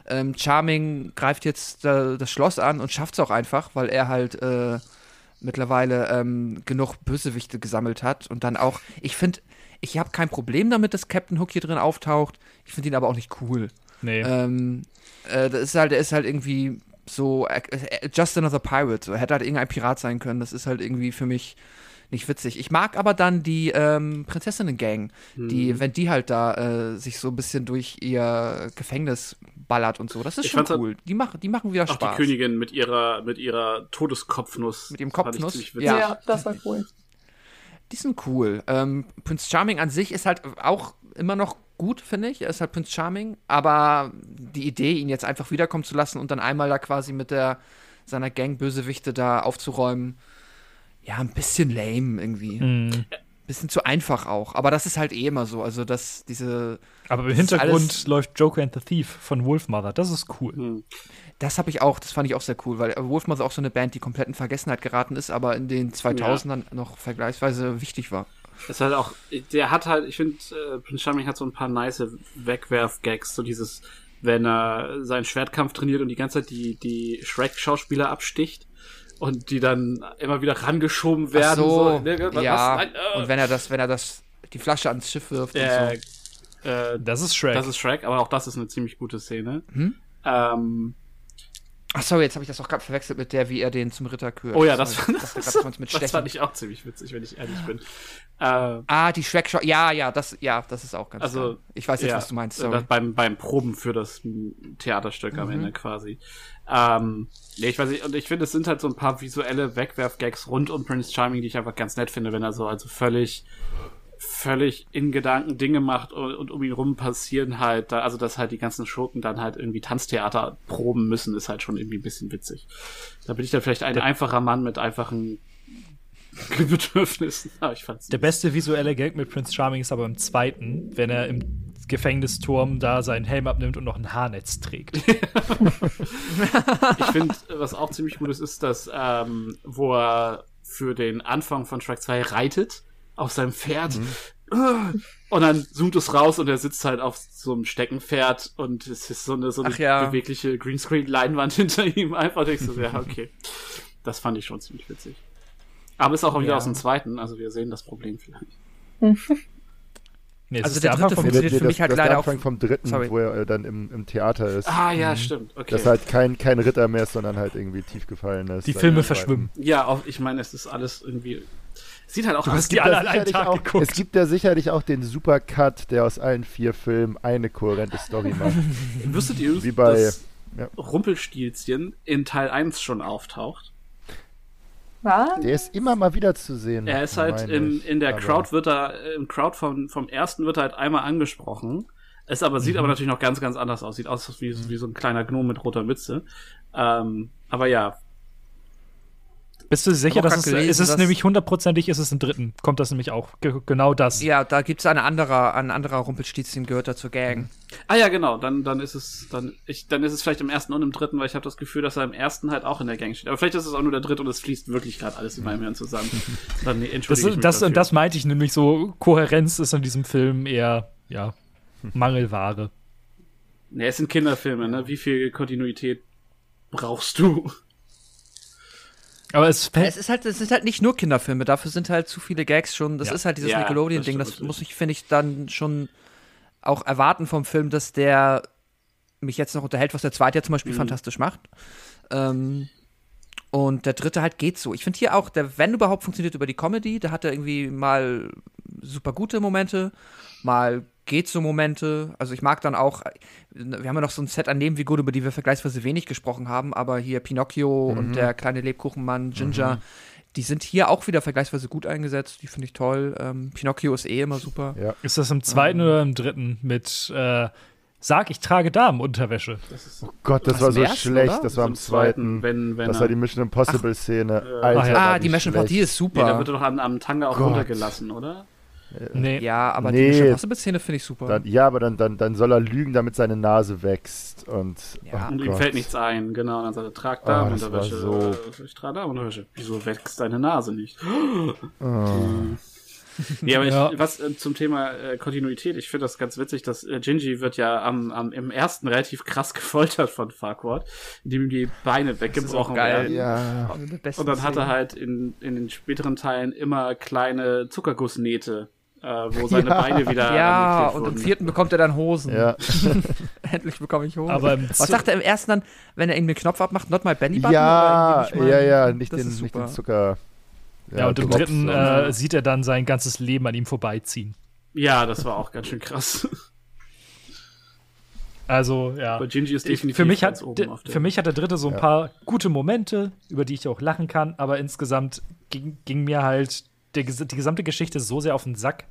ähm, Charming greift jetzt äh, das Schloss an und schafft es auch einfach, weil er halt äh, mittlerweile ähm, genug Bösewichte gesammelt hat und dann auch, ich finde, ich habe kein Problem damit, dass Captain Hook hier drin auftaucht. Ich finde ihn aber auch nicht cool. Nee. Ähm, äh, das ist halt, der ist halt irgendwie so äh, äh, just another pirate. So. Er hätte halt irgendein Pirat sein können. Das ist halt irgendwie für mich nicht witzig. Ich mag aber dann die ähm, Prinzessinnen-Gang, die, Mhm. wenn die halt da äh, sich so ein bisschen durch ihr Gefängnis ballert und so. Das ist Ich schon halt cool. Die machen, die machen wieder Auch Spaß. die Königin mit ihrer, mit ihrer Todeskopfnuss. Mit ihrem Kopfnuss? Ja. Ja, das war cool. Die sind cool. Ähm, Prince Charming an sich ist halt auch immer noch gut, finde ich. Er ist halt Prince Charming, aber die Idee, ihn jetzt einfach wiederkommen zu lassen und dann einmal da quasi mit der seiner Gang Bösewichte da aufzuräumen, ja, ein bisschen lame irgendwie. Mhm. Bisschen zu einfach auch. Aber das ist halt eh immer so. Also, dass diese. Aber im Hintergrund läuft Joker and the Thief von Wolfmother. Das ist cool. Hm. Das habe ich auch, das fand ich auch sehr cool, weil Wolfmother auch so eine Band, die komplett in Vergessenheit geraten ist, aber in den 2000ern noch vergleichsweise wichtig war. Es ist halt auch, der hat halt, ich finde, äh, Prince Charming hat so ein paar nice Wegwerf-Gags, so dieses, wenn er seinen Schwertkampf trainiert und die ganze Zeit die, die Shrek-Schauspieler absticht und die dann immer wieder rangeschoben werden. Ach so, ne, was- ja. was- nein, äh, Und wenn er das, wenn er das, die Flasche ans Schiff wirft äh, und so. äh, Das ist Shrek. das ist Shrek, aber auch das ist eine ziemlich gute Szene. Hm? Ähm, Ach sorry, jetzt habe ich das auch gerade verwechselt mit der, wie er den zum Ritter kürt. oh ja, das, Sorry, das, dachte grad, das das fand ich auch ziemlich witzig, wenn ich ehrlich bin. Äh, Ah, die shrek -Show. Ja, ja, das, ja, das ist auch ganz Also, geil. Ich weiß jetzt, ja, was du meinst, sorry. Beim, beim Proben für das Theaterstück am Mhm. Ende quasi. Ähm, nee, ich weiß nicht, und ich finde, es sind halt so ein paar visuelle Wegwerf-Gags rund um Prince Charming, die ich einfach ganz nett finde, wenn er so also völlig, völlig in Gedanken Dinge macht und, und um ihn rum passieren halt, da, also dass halt die ganzen Schurken dann halt irgendwie Tanztheater proben müssen, ist halt schon irgendwie ein bisschen witzig. Da bin ich dann vielleicht ein einfacher Mann mit einfachen Bedürfnissen. Aber ich fand's Der beste visuelle Gag mit Prince Charming ist aber im zweiten, wenn er im Gefängnisturm da seinen Helm abnimmt und noch ein Haarnetz trägt. Ich finde, was auch ziemlich gut ist, ist, dass, ähm, wo er für den Anfang von Track 2 reitet auf seinem Pferd. Mhm. Und dann zoomt es raus und er sitzt halt auf so einem Steckenpferd und es ist so eine, so eine ja. bewegliche Greenscreen-Leinwand hinter ihm. Einfach denkst du, so, ja, okay. Das fand ich schon ziemlich witzig. Aber ist auch wieder Ja. aus dem zweiten, also wir sehen das Problem vielleicht. Nee, Also der Anfang dritte vom- funktioniert für das, mich halt das leider der auch- Anfang vom dritten, Sorry. wo er äh, dann im, im Theater ist. Ah, ja, stimmt. Okay. Das halt kein, kein Ritter mehr ist, sondern halt irgendwie tief gefallen ist. Die Filme zweiten. verschwimmen. ja, auch, ich meine, es ist alles irgendwie. Es Sieht halt auch aus. die gibt alle da an einem Tag auch, geguckt. Es gibt ja sicherlich auch den Supercut, der aus allen vier Filmen eine kohärente Story macht. Wüsstet ihr, Wie bei- dass ja. Rumpelstilzchen in Teil 1 schon auftaucht? Was? Der ist immer mal wieder zu sehen. Er ist halt in, in der Crowd wird er, im Crowd vom, vom ersten wird er halt einmal angesprochen. Es aber, Mhm. sieht aber natürlich noch ganz, ganz anders aus. Sieht aus wie, wie so ein kleiner Gnome mit roter Mütze. Ähm, aber ja, Bist du sicher, dass es, gelesen, ist es dass- nämlich hundertprozentig, ist es im dritten? Kommt das nämlich auch? Ge genau das. Ja, da gibt es eine andere, ein anderer Rumpelstilzchen gehört da zur Gang. Ah ja, genau, dann, dann ist es, dann, ich, dann ist es vielleicht im ersten und im dritten, weil ich habe das Gefühl, dass er im ersten halt auch in der Gang steht. Aber vielleicht ist es auch nur der dritte und es fließt wirklich gerade alles in meinem Hirn zusammen. Dann nee, Das, entschuldige ich mich das, dafür. das meinte ich nämlich so, Kohärenz ist in diesem Film eher, ja, Mangelware. Nee, es sind Kinderfilme, ne? Wie viel Kontinuität brauchst du? Aber es fällt, Es ist halt, es sind halt nicht nur Kinderfilme, dafür sind halt zu viele Gags schon. Das Ja. ist halt dieses Ja, Nickelodeon-Ding. das Das, muss ich, finde ich, dann schon auch erwarten vom Film, dass der mich jetzt noch unterhält, was der zweite ja zum Beispiel Mhm. fantastisch macht. Ähm, und der dritte halt geht so. Ich finde hier auch, der, wenn überhaupt, funktioniert über die Comedy. Da hat er irgendwie mal super gute Momente, mal geht so Momente. Also ich mag dann auch, wir haben ja noch so ein Set an Nebenfiguren, über die wir vergleichsweise wenig gesprochen haben, aber hier Pinocchio und der kleine Lebkuchenmann Ginger, die sind hier auch wieder vergleichsweise gut eingesetzt. Die finde ich toll. Ähm, Pinocchio ist eh immer super. Ja. ist das im zweiten oder im dritten mit äh, Sag, ich trage Damenunterwäsche. Oh Gott, das war so ersten, schlecht. oder? Das war Im zweiten. wenn, wenn Das war die Mission Impossible Szene. Äh, Alter, Ah, die Mission Partie schlecht. ist nee, da super. wird er doch am, am Tanga auch Gott. runtergelassen, oder? Nee. ja, aber Nee. die Szene finde ich super. Dann, ja, aber dann, dann, dann soll er lügen, damit seine Nase wächst. Und, Ja. oh Und ihm fällt nichts ein, genau. Und dann sagt er, trag Oh, das Damenunterwäsche. war Äh, Ich trage Damenunterwäsche. Wieso wächst deine Nase nicht? Oh. Ja, aber Ja. ich, was äh, zum Thema äh, Kontinuität, ich finde das ganz witzig, dass äh, Gingy wird ja am, am, im ersten relativ krass gefoltert von Farquaad, indem ihm die Beine weggebrochen geil. werden. Ja. Besten Und dann hat er halt in, in den späteren Teilen immer kleine Zuckergussnähte, äh, wo seine Ja. Beine wieder Ja, und im vierten bekommt er dann Hosen. Ja. Endlich bekomme ich Hosen. Aber Was sagt er im ersten dann, wenn er ihm den Knopf abmacht? Not my belly button? Ja, Oder irgendwie nicht ja, ja, nicht den, nicht super. den Zucker. Ja, und im dritten äh, sieht er dann sein ganzes Leben an ihm vorbeiziehen. Ja, das war auch ganz schön krass. Also, ja. Aber Gingy ist Ich, definitiv für, mich ganz hat, oben auf der für mich hat der dritte so ein Ja. paar gute Momente, über die ich auch lachen kann, aber insgesamt ging, ging mir halt der, die gesamte Geschichte so sehr auf den Sack,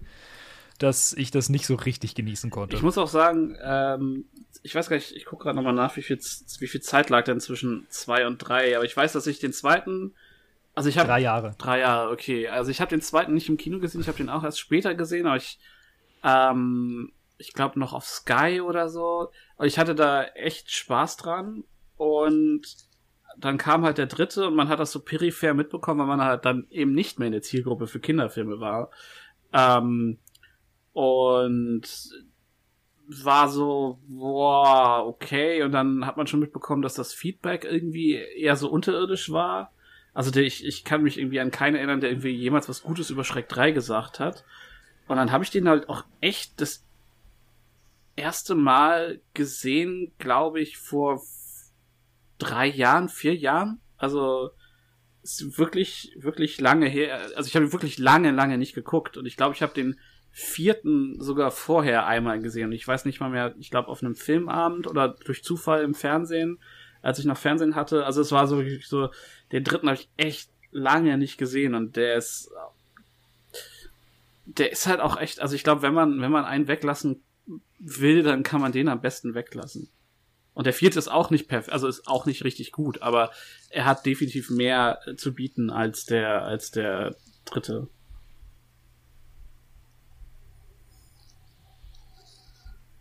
dass ich das nicht so richtig genießen konnte. Ich muss auch sagen, ähm, ich weiß gar nicht, ich gucke gerade nochmal nach, wie viel, wie viel Zeit lag denn zwischen zwei und drei, aber ich weiß, dass ich den zweiten, also ich habe Drei Jahre. Drei Jahre, okay. Also ich habe den zweiten nicht im Kino gesehen, ich habe den auch erst später gesehen, aber ich, ähm, ich glaube noch auf Sky oder so. Und ich hatte da echt Spaß dran. Und dann kam halt der dritte und man hat das so peripher mitbekommen, weil man halt dann eben nicht mehr in der Zielgruppe für Kinderfilme war. Ähm, und war so, boah, okay. Und dann hat man schon mitbekommen, dass das Feedback irgendwie eher so unterirdisch war. Also ich, ich kann mich irgendwie an keinen erinnern, der irgendwie jemals was Gutes über Schreck 3 gesagt hat. Und dann habe ich den halt auch echt das erste Mal gesehen, glaube ich, vor drei Jahren, vier Jahren. Also ist wirklich, wirklich lange her. Also ich habe ihn wirklich lange, lange nicht geguckt. Und ich glaube, ich habe den vierten sogar vorher einmal gesehen. Und ich weiß nicht mal mehr, ich glaube auf einem Filmabend oder durch Zufall im Fernsehen, als ich noch Fernsehen hatte. Also es war so, so, den dritten habe ich echt lange nicht gesehen und der ist, der ist halt auch echt, also ich glaube, wenn man, wenn man einen weglassen will, dann kann man den am besten weglassen. Und der vierte ist auch nicht perfekt, also ist auch nicht richtig gut, aber er hat definitiv mehr zu bieten als der, als der dritte.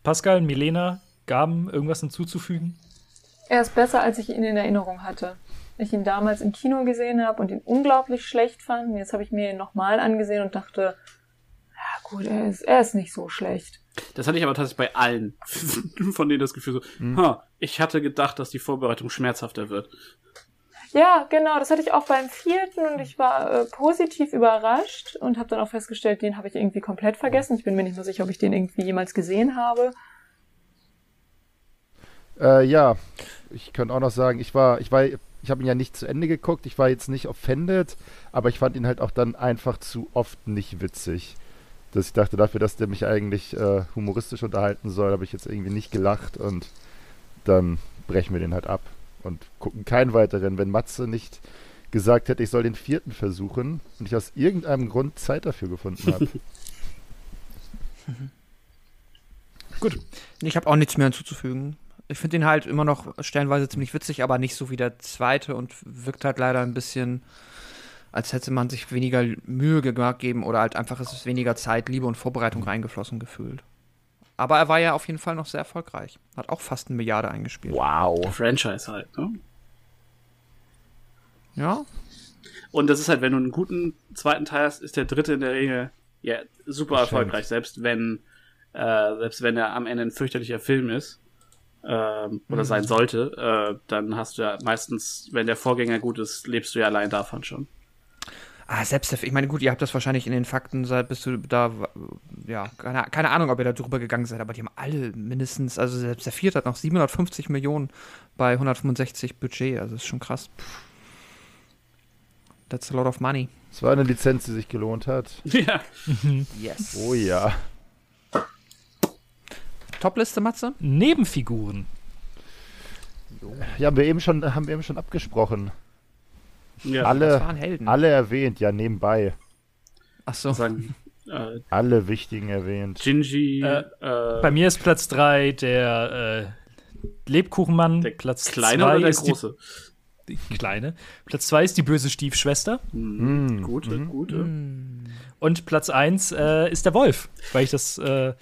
Pascal, Milena, Gaben, irgendwas hinzuzufügen? Er ist besser, als ich ihn in Erinnerung hatte. ich ihn damals im Kino gesehen habe und ihn unglaublich schlecht fand. Und jetzt habe ich mir ihn nochmal angesehen und dachte, ja gut, er ist, er ist nicht so schlecht. Das hatte ich aber tatsächlich bei allen von denen das Gefühl so, ha, ich hatte gedacht, dass die Vorbereitung schmerzhafter wird. Ja, genau, das hatte ich auch beim vierten und ich war äh, positiv überrascht und habe dann auch festgestellt, den habe ich irgendwie komplett vergessen. Ich bin mir nicht mehr sicher, ob ich den irgendwie jemals gesehen habe. Äh, ja, ich könnte auch noch sagen, ich war, ich war, ich habe ihn ja nicht zu Ende geguckt, ich war jetzt nicht offended, aber ich fand ihn halt auch dann einfach zu oft nicht witzig. Dass ich dachte, dafür, dass der mich eigentlich äh, humoristisch unterhalten soll, habe ich jetzt irgendwie nicht gelacht und dann brechen wir den halt ab und gucken keinen weiteren. Wenn Matze nicht gesagt hätte, ich soll den vierten versuchen und ich aus irgendeinem Grund Zeit dafür gefunden habe. Gut. Ich habe auch nichts mehr hinzuzufügen. Ich finde ihn halt immer noch stellenweise ziemlich witzig, aber nicht so wie der zweite und wirkt halt leider ein bisschen, als hätte man sich weniger Mühe gegeben oder halt einfach ist es weniger Zeit, Liebe und Vorbereitung reingeflossen gefühlt. Aber er war ja auf jeden Fall noch sehr erfolgreich. Hat auch fast eine Milliarde eingespielt. wow. Franchise halt, ne? Ja, Und das ist halt, wenn du einen guten zweiten Teil hast, ist der dritte in der Regel ja super Das stimmt. erfolgreich, selbst wenn äh, selbst wenn er am Ende ein fürchterlicher Film ist ähm, oder sein sollte, äh, dann hast du ja meistens, wenn der Vorgänger gut ist, lebst du ja allein davon schon. Ah, selbst der, ich meine, gut, ihr habt das wahrscheinlich in den Fakten, seit bist du da, ja, keine, keine Ahnung, ob ihr da drüber gegangen seid, aber die haben alle mindestens, also selbst der vierte hat noch 750 Millionen bei 165 Budget, also das ist schon krass. That's a lot of money. Es war eine Lizenz, die sich gelohnt hat. ja. Yes. Oh ja. Topliste, Matze? Nebenfiguren. Ja, haben wir eben schon, haben wir eben schon abgesprochen. Ja. Das alle, waren Helden. alle erwähnt, ja, nebenbei. Ach so. sagen äh, Alle wichtigen erwähnt. Gingy, Äh, äh, Bei mir ist Platz 3 der äh, Lebkuchenmann. der Platz kleine zwei oder der ist große? Die, die kleine. Platz 2 ist die böse Stiefschwester. Hm, Mm, gute, mhm. gute. Und Platz 1 äh, ist der Wolf. Weil ich das, äh,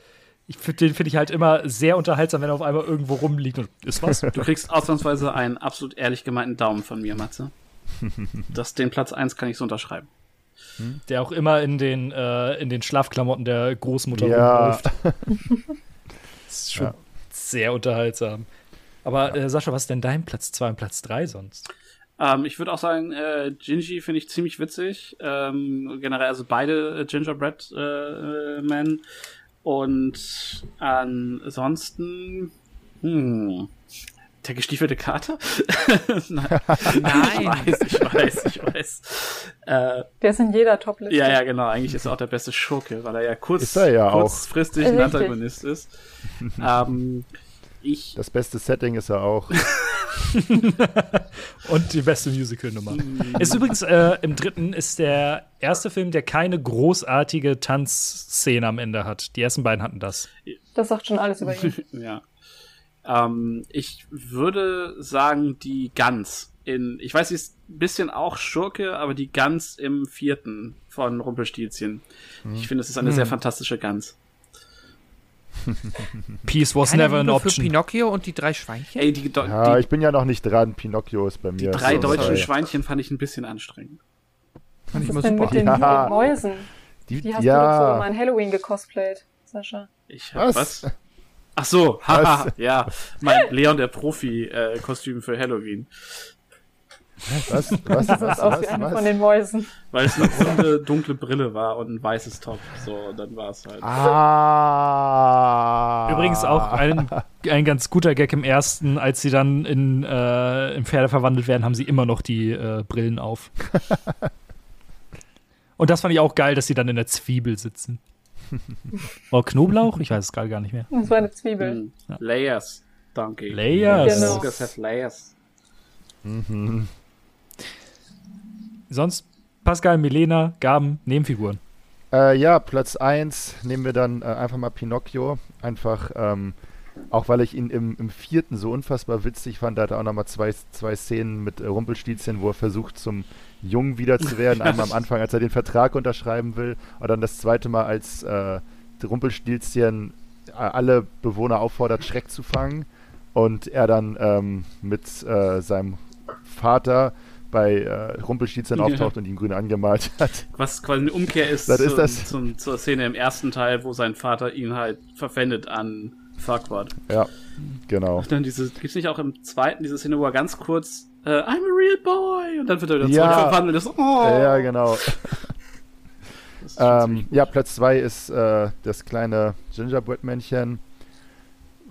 ich find, den finde ich halt immer sehr unterhaltsam, wenn er auf einmal irgendwo rumliegt und ist was. Du kriegst ausnahmsweise einen absolut ehrlich gemeinten Daumen von mir, Matze. Das, den Platz 1 kann ich so unterschreiben. der auch immer in den, äh, in den Schlafklamotten der Großmutter Ja. rumläuft. Das ist schon Ja. sehr unterhaltsam. Aber äh, Sascha, was ist denn dein Platz 2 und Platz 3 sonst? Ähm, ich würde auch sagen, äh, Gingy finde ich ziemlich witzig. Ähm, generell, also beide äh, Gingerbread äh, äh, Men. Und ansonsten, hm, der gestiefelte Kater? Nein. Nein. Ich weiß, ich weiß, ich weiß. Äh, Der ist in jeder Topliste. ja, ja, genau. Eigentlich ist er auch der beste Schurke, weil er ja kurz, Ist er ja auch. kurzfristig ein. Antagonist ist. ähm, ich Das beste Setting ist er auch. Und die beste Musical-Nummer. Ist übrigens, äh, im dritten ist der erste Film, der keine großartige Tanzszene am Ende hat. Die ersten beiden hatten das. Das sagt schon alles über ihn. Ja. Ähm, ich würde sagen, die Gans in, ich weiß, sie ist ein bisschen auch Schurke, aber die Gans im vierten von Rumpelstilzchen. Ich finde, es ist eine sehr fantastische Gans. Peace was Keine never an Liebe für option. Pinocchio und die drei Schweinchen? Ey, die, do- Ja, die, ich bin ja noch nicht dran. Pinocchio ist bei mir. drei so deutschen dabei. Schweinchen fand ich ein bisschen anstrengend. Fand ich immer ist denn super. mit den Ja. Mäusen? Die, Die hast du doch so ja, mal in Halloween gecosplayt, Sascha. Ich hab, Was? was? Ach so, haha, ja. Mein Leon der Profi-Kostüm für Halloween. was, was, Das was, ist aus was, wie eine was? von den Mäusen. Weil es eine runde, dunkle Brille war und ein weißes Top. So, und dann war es halt. Ah. Übrigens auch ein, ein ganz guter Gag im ersten, als sie dann in, äh, in Pferde verwandelt werden, haben sie immer noch die äh, Brillen auf. Und das fand ich auch geil, dass sie dann in der Zwiebel sitzen. Oder Knoblauch? Ich weiß es gerade gar nicht mehr. Das war eine Zwiebel. Hm. Layers, Donkey. Layers. Genau. Ogres have layers. Mhm. Sonst Pascal, Milena, Gaben, Nebenfiguren. Äh, ja, Platz 1 nehmen wir dann äh, einfach mal Pinocchio. Einfach, ähm, auch weil ich ihn im, im vierten so unfassbar witzig fand. Da hat er auch nochmal zwei, zwei Szenen mit äh, Rumpelstilzchen, wo er versucht, zum Jungen wieder zu werden. Einmal am Anfang, als er den Vertrag unterschreiben will. Und dann das zweite Mal, als äh, Rumpelstilzchen äh, alle Bewohner auffordert, Schreck zu fangen. Und er dann ähm, mit äh, seinem Vater bei äh, Rumpelstilzchen Ja. auftaucht und ihn grün angemalt hat. Was quasi eine Umkehr ist, Das ist das. Zum, zur Szene im ersten Teil, wo sein Vater ihn halt verpfändet an Farquaad. Ja, genau. Und dann diese, gibt's nicht auch im zweiten diese Szene, wo er ganz kurz äh, I'm a real boy und dann wird er wieder Ja. zurückverwandelt. Das, oh. Ja, genau. Ist Ähm, ja, Platz 2 ist äh, das kleine Gingerbread-Männchen,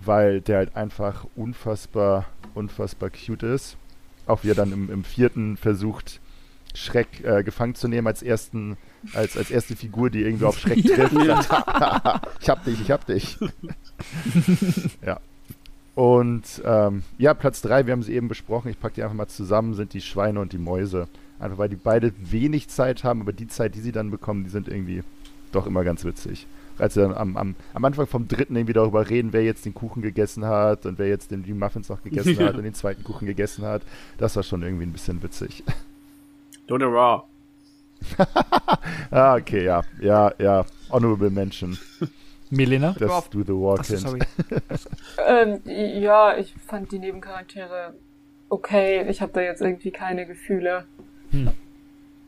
weil der halt einfach unfassbar, unfassbar cute ist. Auch wie er dann im, im vierten versucht, Schreck äh, gefangen zu nehmen als ersten, als, als erste Figur, die irgendwie auf Schreck trifft. ich hab dich, ich hab dich. ja. Und ähm, ja, Platz 3, wir haben sie eben besprochen, ich packe die einfach mal zusammen, sind die Schweine und die Mäuse. Einfach weil die beide wenig Zeit haben, aber die Zeit, die sie dann bekommen, die sind irgendwie doch immer ganz witzig. Als sie dann am, am, am Anfang vom dritten irgendwie darüber reden, wer jetzt den Kuchen gegessen hat und wer jetzt den, die Muffins noch gegessen Ja. hat und den zweiten Kuchen gegessen hat, das war schon irgendwie ein bisschen witzig. Don't raw. ah, okay, ja, ja, ja. Honorable Mention. Melina? Das Auf- Do the Achso, Kind. sorry. Ähm, ja, ich fand die Nebencharaktere okay. Ich habe da jetzt irgendwie keine Gefühle. Hm.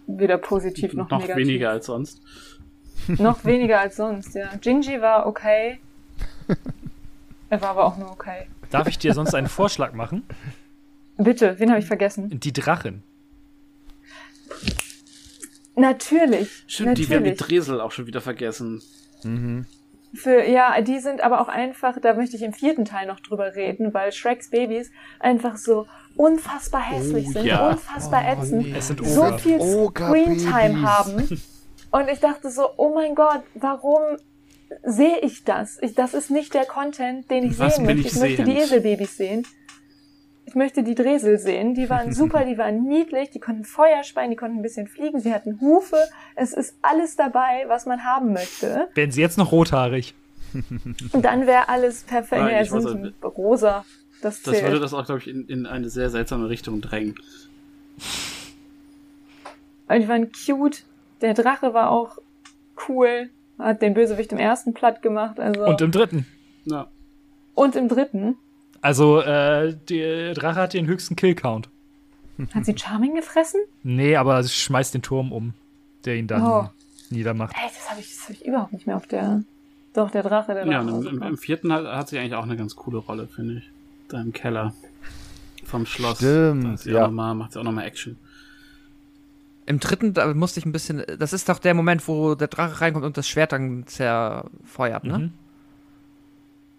Weder positiv noch, Noch negativ. weniger als sonst. Noch weniger als sonst, ja. Gingy war okay. Er war aber auch nur okay. Darf ich dir sonst einen Vorschlag machen? Bitte, wen habe ich vergessen? Die Drachen. Natürlich. Stimmt, die werden die natürlich. Dresel auch schon wieder vergessen. Mhm. Für, ja, die sind aber auch einfach, da möchte ich im vierten Teil noch drüber reden, weil Shreks Babys einfach so unfassbar hässlich Oh, sind, ja. unfassbar ätzend, nee. Es sind so viel. Screentime haben. Und ich dachte so, oh mein Gott, warum sehe ich das? Ich, das ist nicht der Content, den ich Was sehen möchte. ich Ich möchte die? Eselbabys sehen. Ich möchte die Dresel sehen. Die waren super, die waren niedlich, die konnten Feuer speien, die konnten ein bisschen fliegen, sie hatten Hufe. Es ist alles dabei, was man haben möchte. Werden sie jetzt noch rothaarig? Und dann wäre alles perfekt. Ja, Ja, ich weiß, sind rosa. Das Das zählt. würde das auch, glaube ich, in, in eine sehr seltsame Richtung drängen. Und die waren cute. Der Drache war auch cool. Hat den Bösewicht im ersten platt gemacht. Also. Und im dritten. Ja. Und im dritten. Also, äh, der Drache hat den höchsten Killcount. Hat sie Charming gefressen? Nee, aber sie schmeißt den Turm um, der ihn dann Oh. niedermacht. Ey, das habe ich, das hab ich überhaupt nicht mehr auf der. Doch, der Drache, der Ja, Drache. und war im, im, im vierten hat, hat sie eigentlich auch eine ganz coole Rolle, finde ich. Da im Keller vom Schloss. Stimmt, Da ja. auch noch mal, macht sie auch nochmal Action. Im dritten, da musste ich ein bisschen. Das ist doch der Moment, wo der Drache reinkommt und das Schwert dann zerfeuert, ne? Mhm.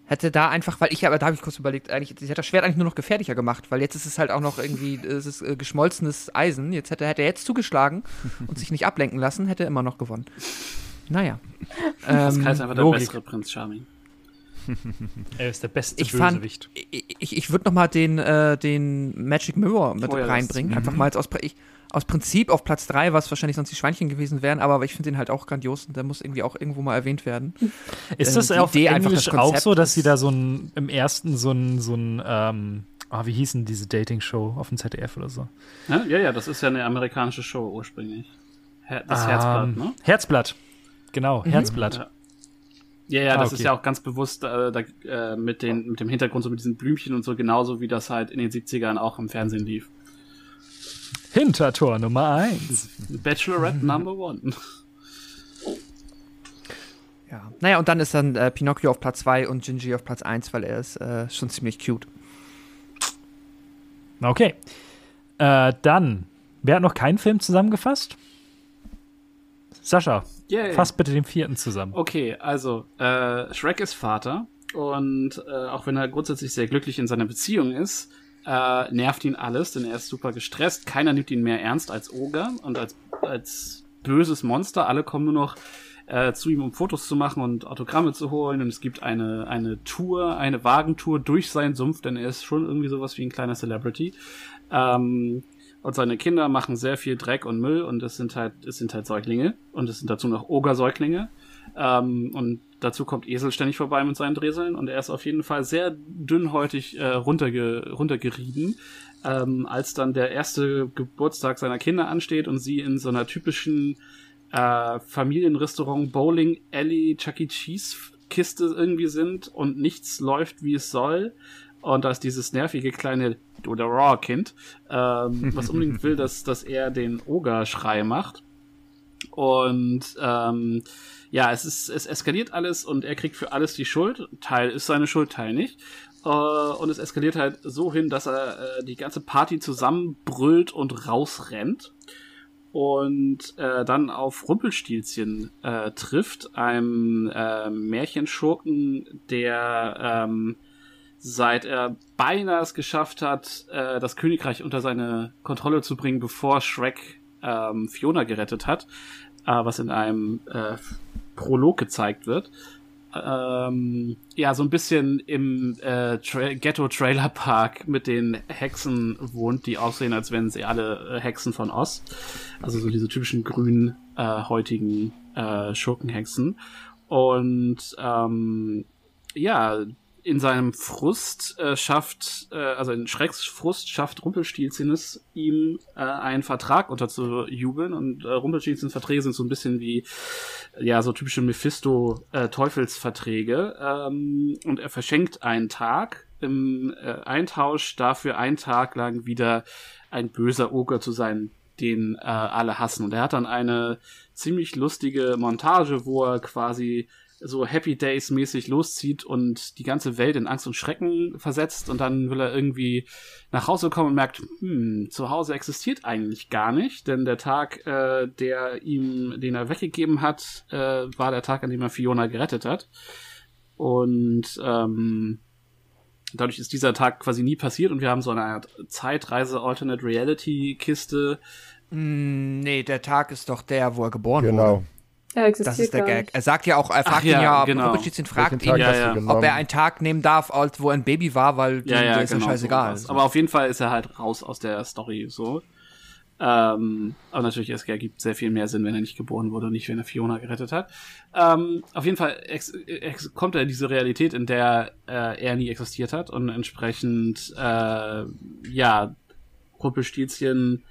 Hätte da einfach, weil ich aber da habe ich kurz überlegt, eigentlich, sie hätte das Schwert eigentlich nur noch gefährlicher gemacht, weil jetzt ist es halt auch noch irgendwie, es ist äh, geschmolzenes Eisen. Jetzt hätte, hätte er jetzt zugeschlagen und sich nicht ablenken lassen, hätte er immer noch gewonnen. Naja. Das Ähm, ist einfach der Logik. bessere Prinz Charming. Er ist der beste Ich fand- Bösewicht. Ich, ich, ich würde noch mal den, äh, den Magic Mirror mit Oh ja, das- reinbringen. mhm. Einfach mal als aus, Pri- ich, aus Prinzip auf Platz 3, was wahrscheinlich sonst die Schweinchen gewesen wären, aber ich finde den halt auch grandios und der muss irgendwie auch irgendwo mal erwähnt werden. Ist Ähm, das die auf Idee Englisch das auch so, dass sie da so ein, im ersten so ein, so ein, ähm, ah, wie hießen diese Dating-Show auf dem ZDF oder so? Ja, ja, ja, das ist ja eine amerikanische Show ursprünglich. Her das Ähm, Herzblatt, ne? Herzblatt. Genau, Herzblatt. Ja. Ja, ja, Ah, das okay. ist ja auch ganz bewusst äh, da, äh, mit, den, mit dem Hintergrund, so mit diesen Blümchen und so, genauso wie das halt in den 70ern auch im Fernsehen lief. Hintertor Nummer 1. Bachelorette Number One. Ja. Naja, und dann ist dann äh, Pinocchio auf Platz 2 und Gingy auf Platz 1, weil er ist äh, schon ziemlich cute. Okay. Äh, dann, wer hat noch keinen Film zusammengefasst? Sascha, Yay. fass bitte den vierten zusammen. Okay, also äh, Shrek ist Vater und äh, auch wenn er grundsätzlich sehr glücklich in seiner Beziehung ist, äh, nervt ihn alles, denn er ist super gestresst. Keiner nimmt ihn mehr ernst als Oger und als, als böses Monster. Alle kommen nur noch äh, zu ihm, um Fotos zu machen und Autogramme zu holen. Und es gibt eine, eine Tour, eine Wagentour durch seinen Sumpf, denn er ist schon irgendwie sowas wie ein kleiner Celebrity. Ähm, und seine Kinder machen sehr viel Dreck und Müll und es sind halt, es sind halt Säuglinge und es sind dazu noch Ogersäuglinge. Ähm, und dazu kommt Esel ständig vorbei mit seinen Dreseln und er ist auf jeden Fall sehr dünnhäutig äh, runterge runtergerieben. Ähm, als dann der erste Geburtstag seiner Kinder ansteht und sie in so einer typischen äh, Familienrestaurant Bowling Alley Chuck E. Cheese Kiste irgendwie sind und nichts läuft, wie es soll. Und da ist dieses nervige kleine oder Raw-Kind, ähm, was unbedingt will, dass, dass er den Oger-Schrei macht. Und ähm, ja, es ist, es eskaliert alles und er kriegt für alles die Schuld. Teil ist seine Schuld, Teil nicht. Äh, und es eskaliert halt so hin, dass er äh, die ganze Party zusammenbrüllt und rausrennt und äh, dann auf Rumpelstilzchen äh, trifft, einem äh, Märchenschurken, der ähm, seit er beinahe es geschafft hat, äh, das Königreich unter seine Kontrolle zu bringen, bevor Shrek ähm, Fiona gerettet hat, äh, was in einem äh, Prolog gezeigt wird ähm, ja, so ein bisschen im äh, Tra Ghetto Trailer Park mit den Hexen wohnt, die aussehen, als wären sie alle äh, Hexen von Oz. Also so diese typischen grün äh, heutigen äh, Schurkenhexen. Und ähm, ja, in seinem Frust äh, schafft, äh, also in Schrecks Frust schafft Rumpelstilzchen es, ihm äh, einen Vertrag unterzujubeln. Und äh, Rumpelstilzchens Verträge sind so ein bisschen wie ja so typische Mephisto-Teufelsverträge äh, ähm, und er verschenkt einen Tag. Im äh, Eintausch dafür einen Tag lang wieder ein böser Oger zu sein, den äh, alle hassen. Und er hat dann eine ziemlich lustige Montage, wo er quasi so Happy Days mäßig loszieht und die ganze Welt in Angst und Schrecken versetzt und dann will er irgendwie nach Hause kommen und merkt, hm, zu Hause existiert eigentlich gar nicht, denn der Tag, äh, der ihm, den er weggegeben hat, äh, war der Tag, an dem er Fiona gerettet hat. Und ähm, dadurch ist dieser Tag quasi nie passiert und wir haben so eine Art Zeitreise Alternate Reality Kiste. Mm, nee, der Tag ist doch der, wo er geboren Genau. wurde. Er existiert Das ist der gar Gag. nicht. Er sagt ja auch, er fragt ja, ihn ja, genau. Rumpelstilzchen fragt ihn, Ja, ja. ob genommen? er einen Tag nehmen darf, als wo er ein Baby war, weil Ja, ja, ist ja genau. scheißegal. sowas. Aber auf jeden Fall ist er halt raus aus der Story so. Ähm, aber natürlich, es ergibt sehr viel mehr Sinn, wenn er nicht geboren wurde und nicht, wenn er Fiona gerettet hat. Ähm, auf jeden Fall ex ex kommt er in diese Realität, in der äh, er nie existiert hat und entsprechend, äh, ja, Rumpelstilzchen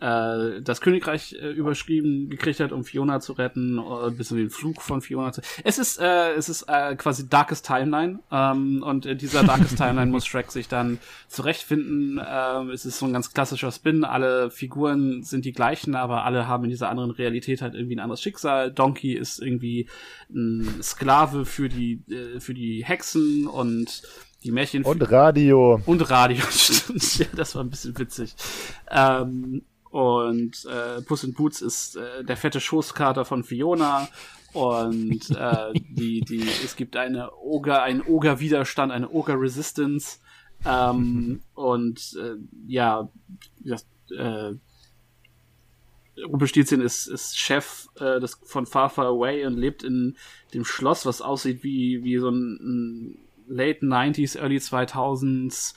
äh, das Königreich äh, überschrieben gekriegt hat, um Fiona zu retten, oder ein bisschen den Flug von Fiona zu. Es ist, äh, es ist äh, quasi Darkest Timeline ähm, und in dieser Darkest Timeline muss Shrek sich dann zurechtfinden. Ähm, es ist so ein ganz klassischer Spin. Alle Figuren sind die gleichen, aber alle haben in dieser anderen Realität halt irgendwie ein anderes Schicksal. Donkey ist irgendwie ein Sklave für die äh, für die Hexen und die Märchen Und Radio. und Radio, stimmt. Ja, das war ein bisschen witzig. Ähm, und äh, Puss in Boots ist äh, der fette Schoßkater von Fiona. Und äh, die, die, es gibt eine Oger, einen Oger-Widerstand, eine Oger-Resistance. Ähm, und äh, ja, das, äh, Rumpelstilzchen ist, ist Chef äh, des, von Far Far Away und lebt in dem Schloss, was aussieht wie, wie so ein, ein Late 90s, Early 2000s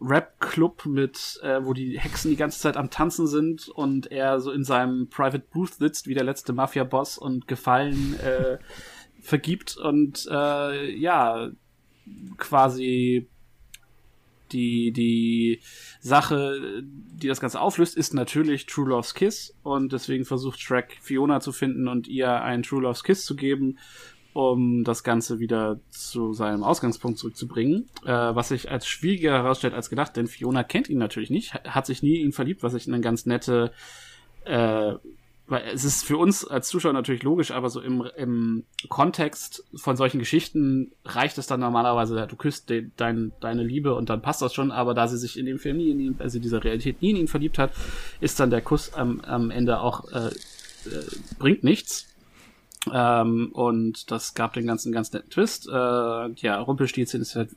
Rap-Club mit, äh, wo die Hexen die ganze Zeit am Tanzen sind und er so in seinem Private Booth sitzt wie der letzte Mafia-Boss und Gefallen äh, vergibt und äh, ja, quasi die, die Sache, die das Ganze auflöst, ist natürlich True Love's Kiss und deswegen versucht Shrek Fiona zu finden und ihr einen True Love's Kiss zu geben, um das Ganze wieder zu seinem Ausgangspunkt zurückzubringen, äh, was sich als schwieriger herausstellt als gedacht, denn Fiona kennt ihn natürlich nicht, ha- hat sich nie in ihn verliebt, was ich eine ganz nette äh, weil es ist für uns als Zuschauer natürlich logisch, aber so im, im Kontext von solchen Geschichten reicht es dann normalerweise, du küsst de, dein, deine Liebe und dann passt das schon, aber da sie sich in dem Film nie in ihn, also dieser Realität nie in ihn verliebt hat, ist dann der Kuss am, am Ende auch, äh, äh, bringt nichts. Ähm, und das gab den ganzen ganz netten Twist. Äh, ja, Rumpelstilzchen ist halt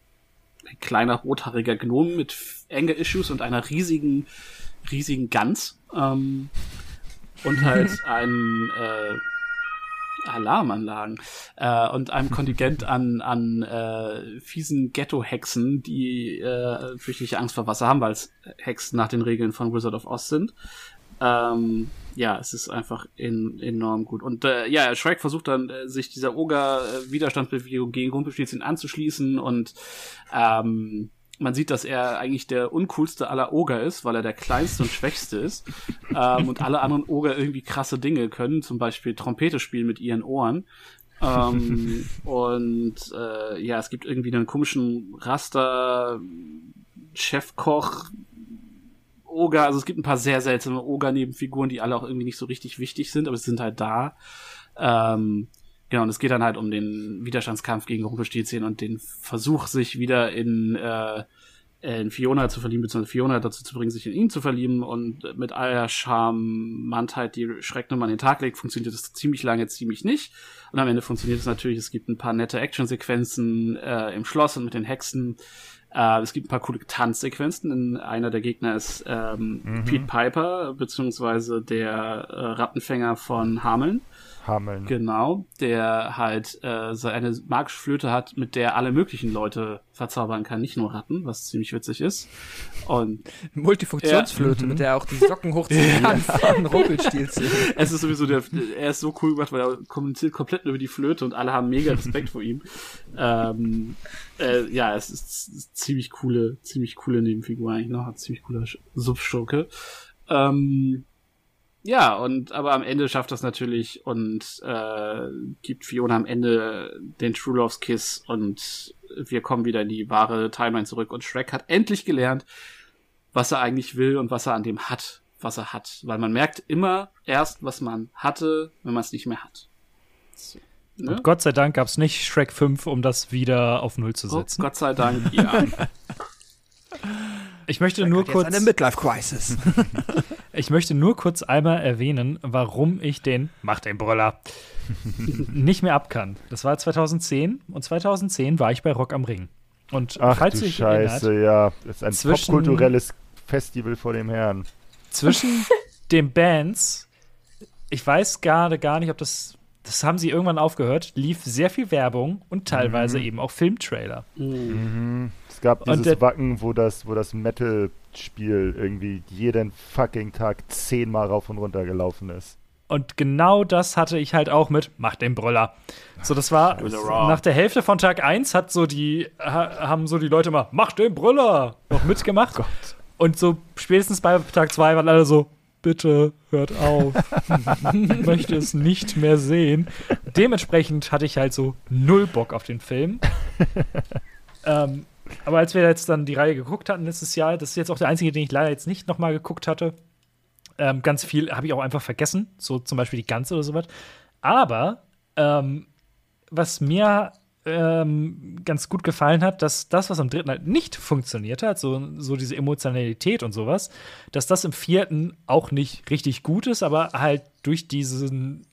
ein kleiner rothaariger Gnom mit Anger Issues und einer riesigen, riesigen Gans. Ähm, und halt einen äh, Alarmanlagen äh, und einem Kontingent an, an äh, fiesen Ghetto-Hexen, die äh, fürchterliche Angst vor Wasser haben, weil es Hexen nach den Regeln von Wizard of Oz sind. Ähm, ja, es ist einfach in, enorm gut. Und äh, ja, Shrek versucht dann, äh, sich dieser Oger-Widerstandsbewegung gegen Rumpelstilzchen anzuschließen und ähm, man sieht, dass er eigentlich der uncoolste aller Oger ist, weil er der kleinste und schwächste ist. ähm, und alle anderen Oger irgendwie krasse Dinge können, zum Beispiel Trompete spielen mit ihren Ohren. ähm, und äh, ja, es gibt irgendwie einen komischen Raster, Chefkoch, Oger, also es gibt ein paar sehr seltsame Oger-Nebenfiguren, die alle auch irgendwie nicht so richtig wichtig sind, aber sie sind halt da. Ähm, genau, und es geht dann halt um den Widerstandskampf gegen Rumpelstilzchen und den Versuch, sich wieder in, äh, in Fiona zu verlieben, beziehungsweise Fiona dazu zu bringen, sich in ihn zu verlieben und mit aller Charmantheit, die Schreck nochmal an den Tag legt, funktioniert das ziemlich lange, ziemlich nicht. Und am Ende funktioniert es natürlich, es gibt ein paar nette Actionsequenzen äh, im Schloss und mit den Hexen. Äh, es gibt ein paar coole Tanzsequenzen. In einer der Gegner ist ähm, Mhm. Pete Piper, beziehungsweise der äh, Rattenfänger von Hameln. Hameln. Genau, der halt äh, so eine magische Flöte hat, mit der alle möglichen Leute verzaubern kann, nicht nur Ratten, was ziemlich witzig ist. Und Multifunktionsflöte, mit der er auch die Socken hochziehen kann von Rumpelstilzchen. es ist sowieso der, er ist so cool gemacht, weil er kommuniziert komplett nur über die Flöte und alle haben mega Respekt vor ihm. Ähm, äh, ja, es ist, ist ziemlich coole, ziemlich coole Nebenfigur eigentlich noch, hat ziemlich cooler Sch- Subschurke. Ähm, ja, und aber am Ende schafft das natürlich und äh, gibt Fiona am Ende den True Love's Kiss und wir kommen wieder in die wahre Timeline zurück und Shrek hat endlich gelernt, was er eigentlich will und was er an dem hat, was er hat. Weil man merkt immer erst, was man hatte, wenn man es nicht mehr hat. So, ne? Und Gott sei Dank gab es nicht Shrek 5, um das wieder auf Null zu Oh, setzen. Gott sei Dank, ja. ich möchte nur Jetzt kurz. eine Midlife-Crisis. Ich möchte nur kurz einmal erwähnen, warum ich den Mach den Brüller nicht mehr abkann. Das war 2010 und 2010 war ich bei Rock am Ring. Und Ach falls du Scheiße, erinnert, ja. Das ist ein zwischen- popkulturelles Festival vor dem Herrn. zwischen den Bands, ich weiß gerade gar nicht, ob das, das haben sie irgendwann aufgehört, lief sehr viel Werbung und teilweise eben auch Filmtrailer. Hm. Es gab Und dieses der- Wacken, wo das, wo das Metal-Spiel irgendwie jeden fucking Tag zehnmal rauf und runter gelaufen ist. Und genau das hatte ich halt auch mit Mach den Brüller. So, das war nach der Hälfte von Tag 1 hat so die, ha, haben so die Leute mal Mach den Brüller noch mitgemacht. Und so spätestens bei Tag 2 waren alle so, bitte hört auf. ich möchte es nicht mehr sehen. Dementsprechend hatte ich halt so null Bock auf den Film. ähm, aber als wir jetzt dann die Reihe geguckt hatten letztes Jahr, das ist jetzt auch der einzige, den ich leider jetzt nicht nochmal geguckt hatte. Ähm, ganz viel habe ich auch einfach vergessen, so zum Beispiel die ganze oder sowas. Aber ähm, was mir ähm, ganz gut gefallen hat, dass das, was am dritten halt nicht funktioniert hat, so, so diese Emotionalität und sowas, dass das im vierten auch nicht richtig gut ist, aber halt durch diesen,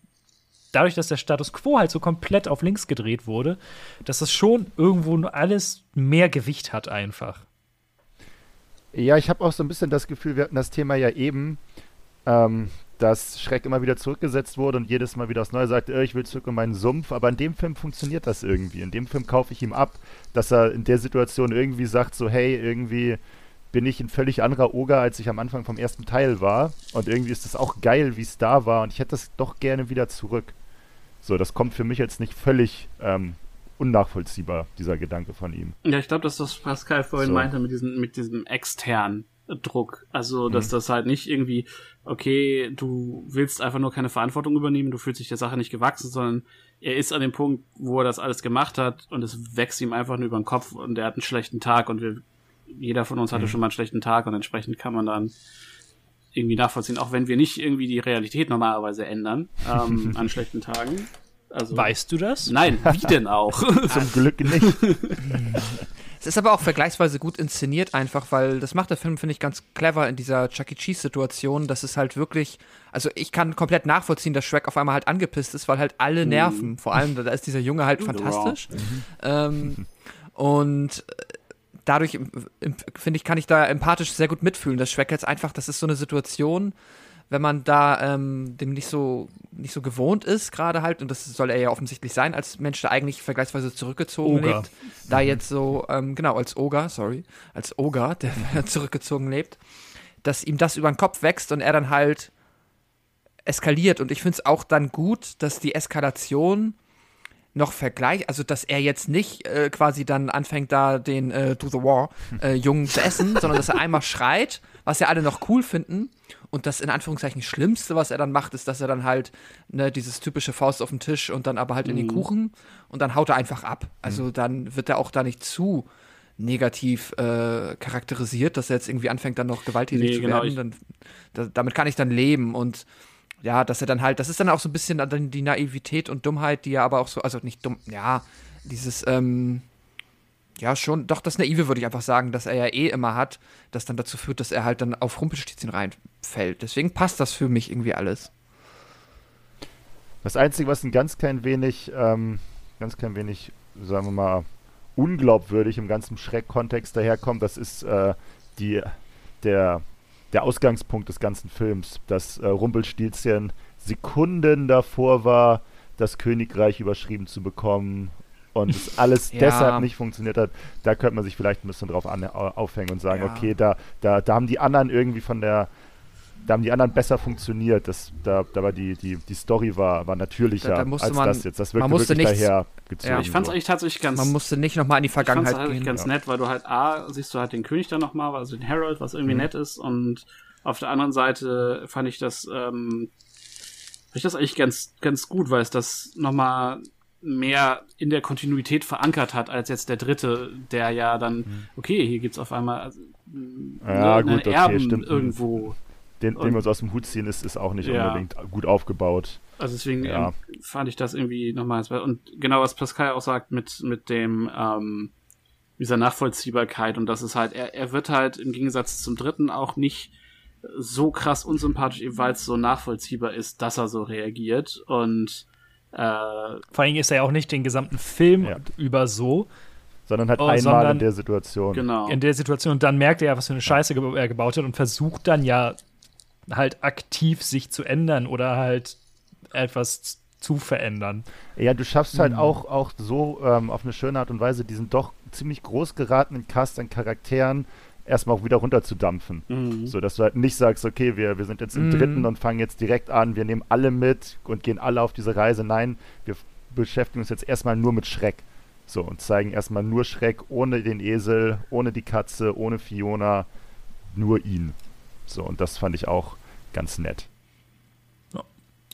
dadurch, dass der Status quo halt so komplett auf links gedreht wurde, dass das schon irgendwo nur alles mehr Gewicht hat einfach. Ja, ich habe auch so ein bisschen das Gefühl, wir hatten das Thema ja eben, ähm, dass Schreck immer wieder zurückgesetzt wurde und jedes Mal wieder aufs Neue sagte, äh, ich will zurück in meinen Sumpf. Aber in dem Film funktioniert das irgendwie. In dem Film kaufe ich ihm ab, dass er in der Situation irgendwie sagt, so hey, irgendwie bin ich ein völlig anderer Oger, als ich am Anfang vom ersten Teil war. Und irgendwie ist es auch geil, wie es da war. Und ich hätte das doch gerne wieder zurück. So, das kommt für mich jetzt nicht völlig ähm, unnachvollziehbar, dieser Gedanke von ihm. Ja, ich glaube, das ist, was Pascal vorhin So. meinte mit diesem, mit diesem externen Druck. Also, dass Mhm. das halt nicht irgendwie, okay, du willst einfach nur keine Verantwortung übernehmen, du fühlst dich der Sache nicht gewachsen, sondern er ist an dem Punkt, wo er das alles gemacht hat und es wächst ihm einfach nur über den Kopf und er hat einen schlechten Tag und wir, jeder von uns hatte Mhm. schon mal einen schlechten Tag und entsprechend kann man dann irgendwie nachvollziehen, auch wenn wir nicht irgendwie die Realität normalerweise ändern ähm, an schlechten Tagen. Also, Weißt du das? Nein, wie denn auch? Zum Glück nicht. Es ist aber auch vergleichsweise gut inszeniert einfach, weil das macht der Film, finde ich, ganz clever in dieser Chuck E. Cheese-Situation, dass es halt wirklich, also ich kann komplett nachvollziehen, dass Shrek auf einmal halt angepisst ist, weil halt alle nerven. Vor allem, da ist dieser Junge halt fantastisch. Ähm, und äh, dadurch, im- finde ich, kann ich da empathisch sehr gut mitfühlen, dass Shrek jetzt einfach, das ist so eine Situation, wenn man da ähm, dem nicht so nicht so gewohnt ist gerade halt und das soll er ja offensichtlich sein als Mensch, der eigentlich vergleichsweise zurückgezogen Oger. lebt, da jetzt so ähm, genau als Oger, sorry, als Oger, der zurückgezogen lebt, dass ihm das über den Kopf wächst und er dann halt eskaliert und ich finde es auch dann gut, dass die Eskalation noch vergleich, also dass er jetzt nicht äh, quasi dann anfängt da den äh, To the War äh, Jungen zu essen, sondern dass er einmal schreit, was ja alle noch cool finden Und das in Anführungszeichen Schlimmste, was er dann macht, ist, dass er dann halt ne, dieses typische Faust auf den Tisch und dann aber halt in den Mhm. Kuchen und dann haut er einfach ab. Also dann wird er auch da nicht zu negativ äh, charakterisiert, dass er jetzt irgendwie anfängt, dann noch gewalttätig Nee, zu genau, werden. Dann, da, damit kann ich dann leben und ja, dass er dann halt, das ist dann auch so ein bisschen dann die Naivität und Dummheit, die er aber auch so, also nicht dumm, ja, dieses, ähm, ja, schon, doch das Naive würde ich einfach sagen, dass er ja eh immer hat, das dann dazu führt, dass er halt dann auf Rumpelstilzchen reinfällt. Deswegen passt das für mich irgendwie alles. Das Einzige, was ein ganz klein wenig, ähm, ganz klein wenig, sagen wir mal, unglaubwürdig im ganzen Schreck-Kontext daherkommt, das ist äh, die, der, der Ausgangspunkt des ganzen Films, dass äh, Rumpelstilzchen Sekunden davor war, das Königreich überschrieben zu bekommen und es alles Ja. deshalb nicht funktioniert hat. Da könnte man sich vielleicht ein bisschen drauf an, au- aufhängen und sagen, Ja. okay, da, da, da haben die anderen irgendwie von der da haben die anderen besser funktioniert. Das, da, da war die, die, die Story war, war natürlicher Da- da als man- das jetzt. Das man wirkte musste wirklich nichts- dahergezogen. Ja. Ich fand es so. eigentlich tatsächlich ganz. Man musste nicht nochmal in die ich fand's Vergangenheit gehen. ganz ja. nett, weil du halt A, siehst du halt den König dann nochmal, also den Harold, was irgendwie Mhm. nett ist und auf der anderen Seite fand ich das, ähm, fand ich das eigentlich ganz, ganz gut, weil es das nochmal mehr in der Kontinuität verankert hat, als jetzt der dritte, der ja dann, okay, hier gibt's auf einmal also, Mhm. Ja, einen gut, okay, Erben stimmt. irgendwo. Den, den wir uns aus dem Hut ziehen, ist, ist auch nicht Ja. unbedingt gut aufgebaut. Also deswegen Ja. ähm, fand ich das irgendwie nochmal. Und genau was Pascal auch sagt mit, mit dem, ähm, dieser Nachvollziehbarkeit und das ist halt, er, er wird halt im Gegensatz zum dritten auch nicht so krass unsympathisch, weil es so nachvollziehbar ist, dass er so reagiert. Und Vor allem ist er ja auch nicht den gesamten Film Ja. über so. Sondern halt Oh, einmal sondern- in der Situation. genau. In der Situation, und dann merkt er, was für eine Scheiße ge er gebaut hat und versucht dann ja halt aktiv sich zu ändern oder halt etwas zu verändern. Ja, du schaffst Mhm. halt auch, auch so ähm, auf eine schöne Art und Weise diesen doch ziemlich groß geratenen Cast an Charakteren erstmal auch wieder runterzudampfen. Mhm. So, dass du halt nicht sagst, okay, wir, wir sind jetzt im Mhm. dritten und fangen jetzt direkt an, wir nehmen alle mit und gehen alle auf diese Reise. Nein, wir beschäftigen uns jetzt erstmal nur mit Schreck. So, und zeigen erstmal nur Schreck ohne den Esel, ohne die Katze, ohne Fiona, nur ihn. So, und das fand ich auch ganz nett.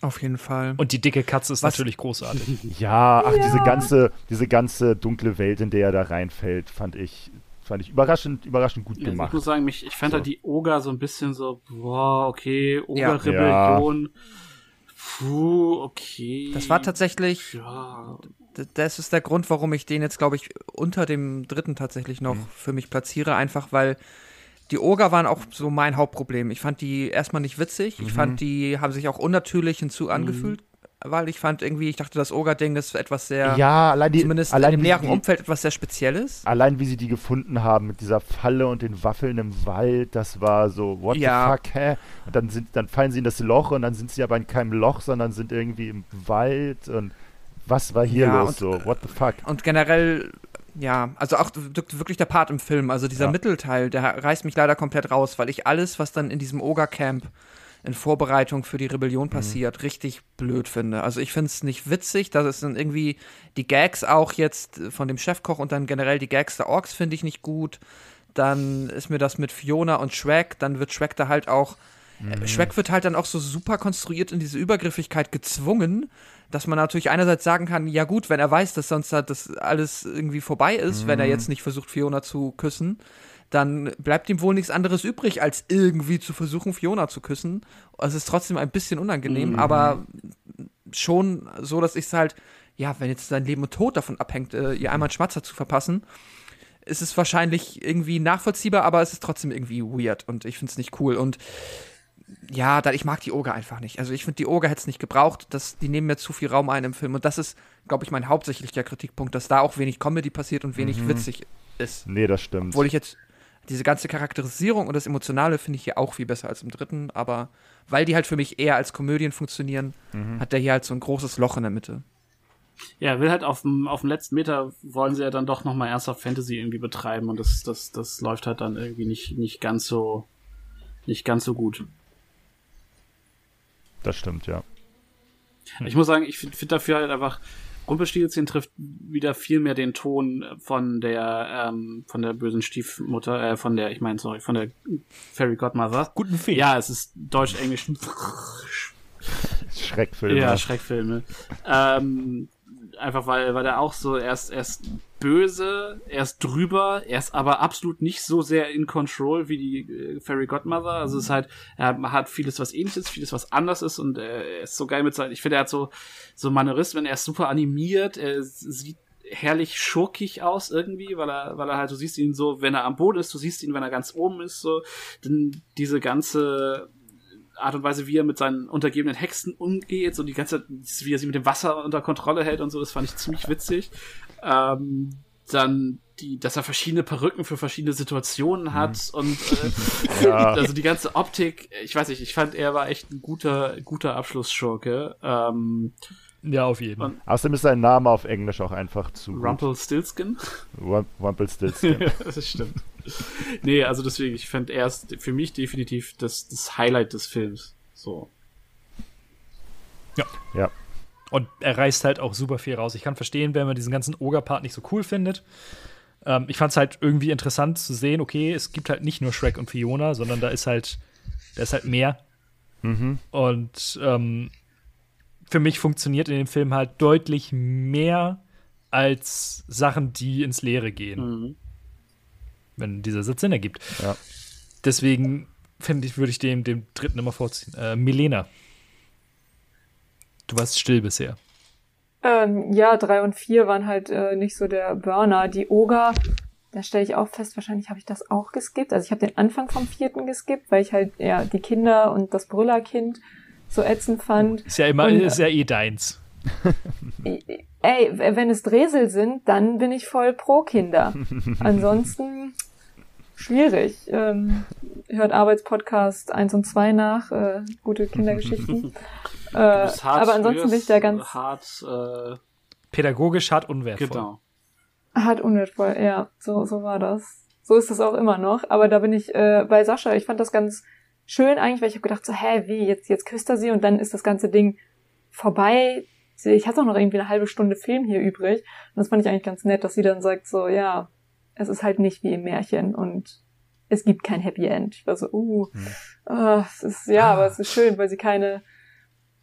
Auf jeden Fall. Und die dicke Katze ist Was- natürlich großartig. Ja, ach, diese ganze, diese ganze dunkle Welt, in der er da reinfällt, fand ich, fand ich überraschend, überraschend gut Ja, Ich gemacht. muss sagen, mich, ich fand So. halt die Oger so ein bisschen so, boah, okay, Ja. Oger-Rebellion. Puh, okay. Das war tatsächlich, Ja, das ist der Grund, warum ich den jetzt, glaube ich, unter dem dritten tatsächlich noch für mich platziere, einfach weil die Oger waren auch so mein Hauptproblem. Ich fand die erstmal nicht witzig. Ich fand, die haben sich auch unnatürlich hinzu angefühlt, weil ich fand irgendwie, ich dachte, das Oger-Ding ist etwas sehr, Ja, allein die, zumindest allein wie näheren die, Umfeld etwas sehr Spezielles. Allein wie sie die gefunden haben mit dieser Falle und den Waffeln im Wald, das war so, what Ja. the fuck, hä? Und dann, sind, dann fallen sie in das Loch und dann sind sie aber in keinem Loch, sondern sind irgendwie im Wald und was war hier Ja, los und- so, what the fuck? Und generell, ja, also auch wirk- wirklich der Part im Film, also dieser Ja. Mittelteil, der reißt mich leider komplett raus, weil ich alles, was dann in diesem Oger-Camp in Vorbereitung für die Rebellion Mhm. passiert, richtig blöd finde. Also ich finde es nicht witzig, dass es dann irgendwie die Gags auch jetzt von dem Chefkoch und dann generell die Gags der Orks finde ich nicht gut. Dann ist mir das mit Fiona und Shrek, dann wird Shrek da halt auch Mhm. äh, Shrek wird halt dann auch so super konstruiert in diese Übergriffigkeit gezwungen, dass man natürlich einerseits sagen kann, ja gut, wenn er weiß, dass sonst halt das alles irgendwie vorbei ist, wenn er Mhm. jetzt nicht versucht, Fiona zu küssen, dann bleibt ihm wohl nichts anderes übrig, als irgendwie zu versuchen, Fiona zu küssen. Es ist trotzdem ein bisschen unangenehm, Mhm. aber schon so, dass ich es halt, ja, wenn jetzt sein Leben und Tod davon abhängt, äh, ihr einmal einen Schmatzer zu verpassen, ist es wahrscheinlich irgendwie nachvollziehbar, aber es ist trotzdem irgendwie weird und ich finde es nicht cool. Und ja, ich mag die Oger einfach nicht. Also ich finde, die Oger hätte es nicht gebraucht. Das, die nehmen mir zu viel Raum ein im Film. Und das ist, glaube ich, mein hauptsächlicher Kritikpunkt, dass da auch wenig Comedy passiert und wenig witzig ist. Nee, das stimmt. Obwohl ich jetzt diese ganze Charakterisierung und das Emotionale finde ich hier auch viel besser als im dritten. Aber weil die halt für mich eher als Komödien funktionieren, hat der hier halt so ein großes Loch in der Mitte. Ja, will halt auf dem, auf dem letzten Meter wollen sie ja dann doch nochmal ernsthaft Fantasy irgendwie betreiben und das, das, das läuft halt dann irgendwie nicht, nicht ganz so, nicht ganz so gut. das stimmt, ja. Ich muss sagen, ich finde find dafür halt einfach Rumpelstilzchen trifft wieder viel mehr den Ton von der ähm, von der bösen Stiefmutter, äh, von der, ich meine, sorry, von der Fairy Godmother. Guten Fee. Ja, es ist deutsch-englisch. Schreckfilme. Ja, Schreckfilme. ähm, einfach weil, weil er auch so erst, erst böse, er ist drüber, er ist aber absolut nicht so sehr in control wie die äh, Fairy Godmother. Also es ist halt, er hat vieles was ähnliches, vieles was anders ist und äh, er ist so geil mit seinen, ich finde, er hat so, so Manierismen, er ist super animiert, er sieht herrlich schurkig aus irgendwie, weil er, weil er halt, du siehst ihn so, wenn er am Boden ist, du siehst ihn, wenn er ganz oben ist, so, denn diese ganze Art und Weise, wie er mit seinen untergebenen Hexen umgeht, so die ganze, wie er sie mit dem Wasser unter Kontrolle hält und so, das fand ich ziemlich witzig. Ähm, dann die, dass er verschiedene Perücken für verschiedene Situationen hat und äh, Ja. also die ganze Optik, ich weiß nicht, ich fand er war echt ein guter, guter Abschlussschurke. Ähm, Ja, auf jeden. Und- Außerdem ist sein Name auf Englisch auch einfach zu. Rumpelstiltskin. Rump Rumpelstiltskin. Ja, das stimmt. Nee, also deswegen, ich fand er ist für mich definitiv das, das Highlight des Films. So. ja. Und er reißt halt auch super viel raus. Ich kann verstehen, wenn man diesen ganzen Ogre-Part nicht so cool findet. Ähm, ich fand es halt irgendwie interessant zu sehen, okay, es gibt halt nicht nur Shrek und Fiona, sondern da ist halt, da ist halt mehr. Mhm. Und ähm, für mich funktioniert in dem Film halt deutlich mehr als Sachen, die ins Leere gehen, Mhm. wenn dieser Sitz Sinn ergibt. Ja. Deswegen finde ich, würde ich dem, dem dritten immer vorziehen. Äh, Milena. Du warst still bisher. Ähm, ja, drei und vier waren halt äh, nicht so der Burner. Die Oger, da stelle ich auch fest, wahrscheinlich habe ich das auch geskippt. Also ich habe den Anfang vom vierten geskippt, weil ich halt ja die Kinder und das Brüllerkind so ätzend fand. Ist ja immer, Und, ist ja eh deins. Ey, wenn es Dresel sind, dann bin ich voll pro Kinder. Ansonsten schwierig. Ähm, hört Arbeitspodcast 1 und 2 nach, äh, gute Kindergeschichten. äh, hart, aber ansonsten bin ich da ganz hart, äh, Pädagogisch hart unwertvoll. genau. hart unwertvoll. Ja, so, so war das. So ist das auch immer noch. Aber da bin ich äh, bei Sascha. Ich fand das ganz schön eigentlich, weil ich habe gedacht so, hä, wie, jetzt, jetzt küsst er sie und dann ist das ganze Ding vorbei. Ich hatte auch noch irgendwie eine halbe Stunde Film hier übrig. Und das fand ich eigentlich ganz nett, dass sie dann sagt so, ja, es ist halt nicht wie im Märchen und es gibt kein Happy End. Ich war so, uh, ah, es ist, ja, aber es ist schön, weil sie keine,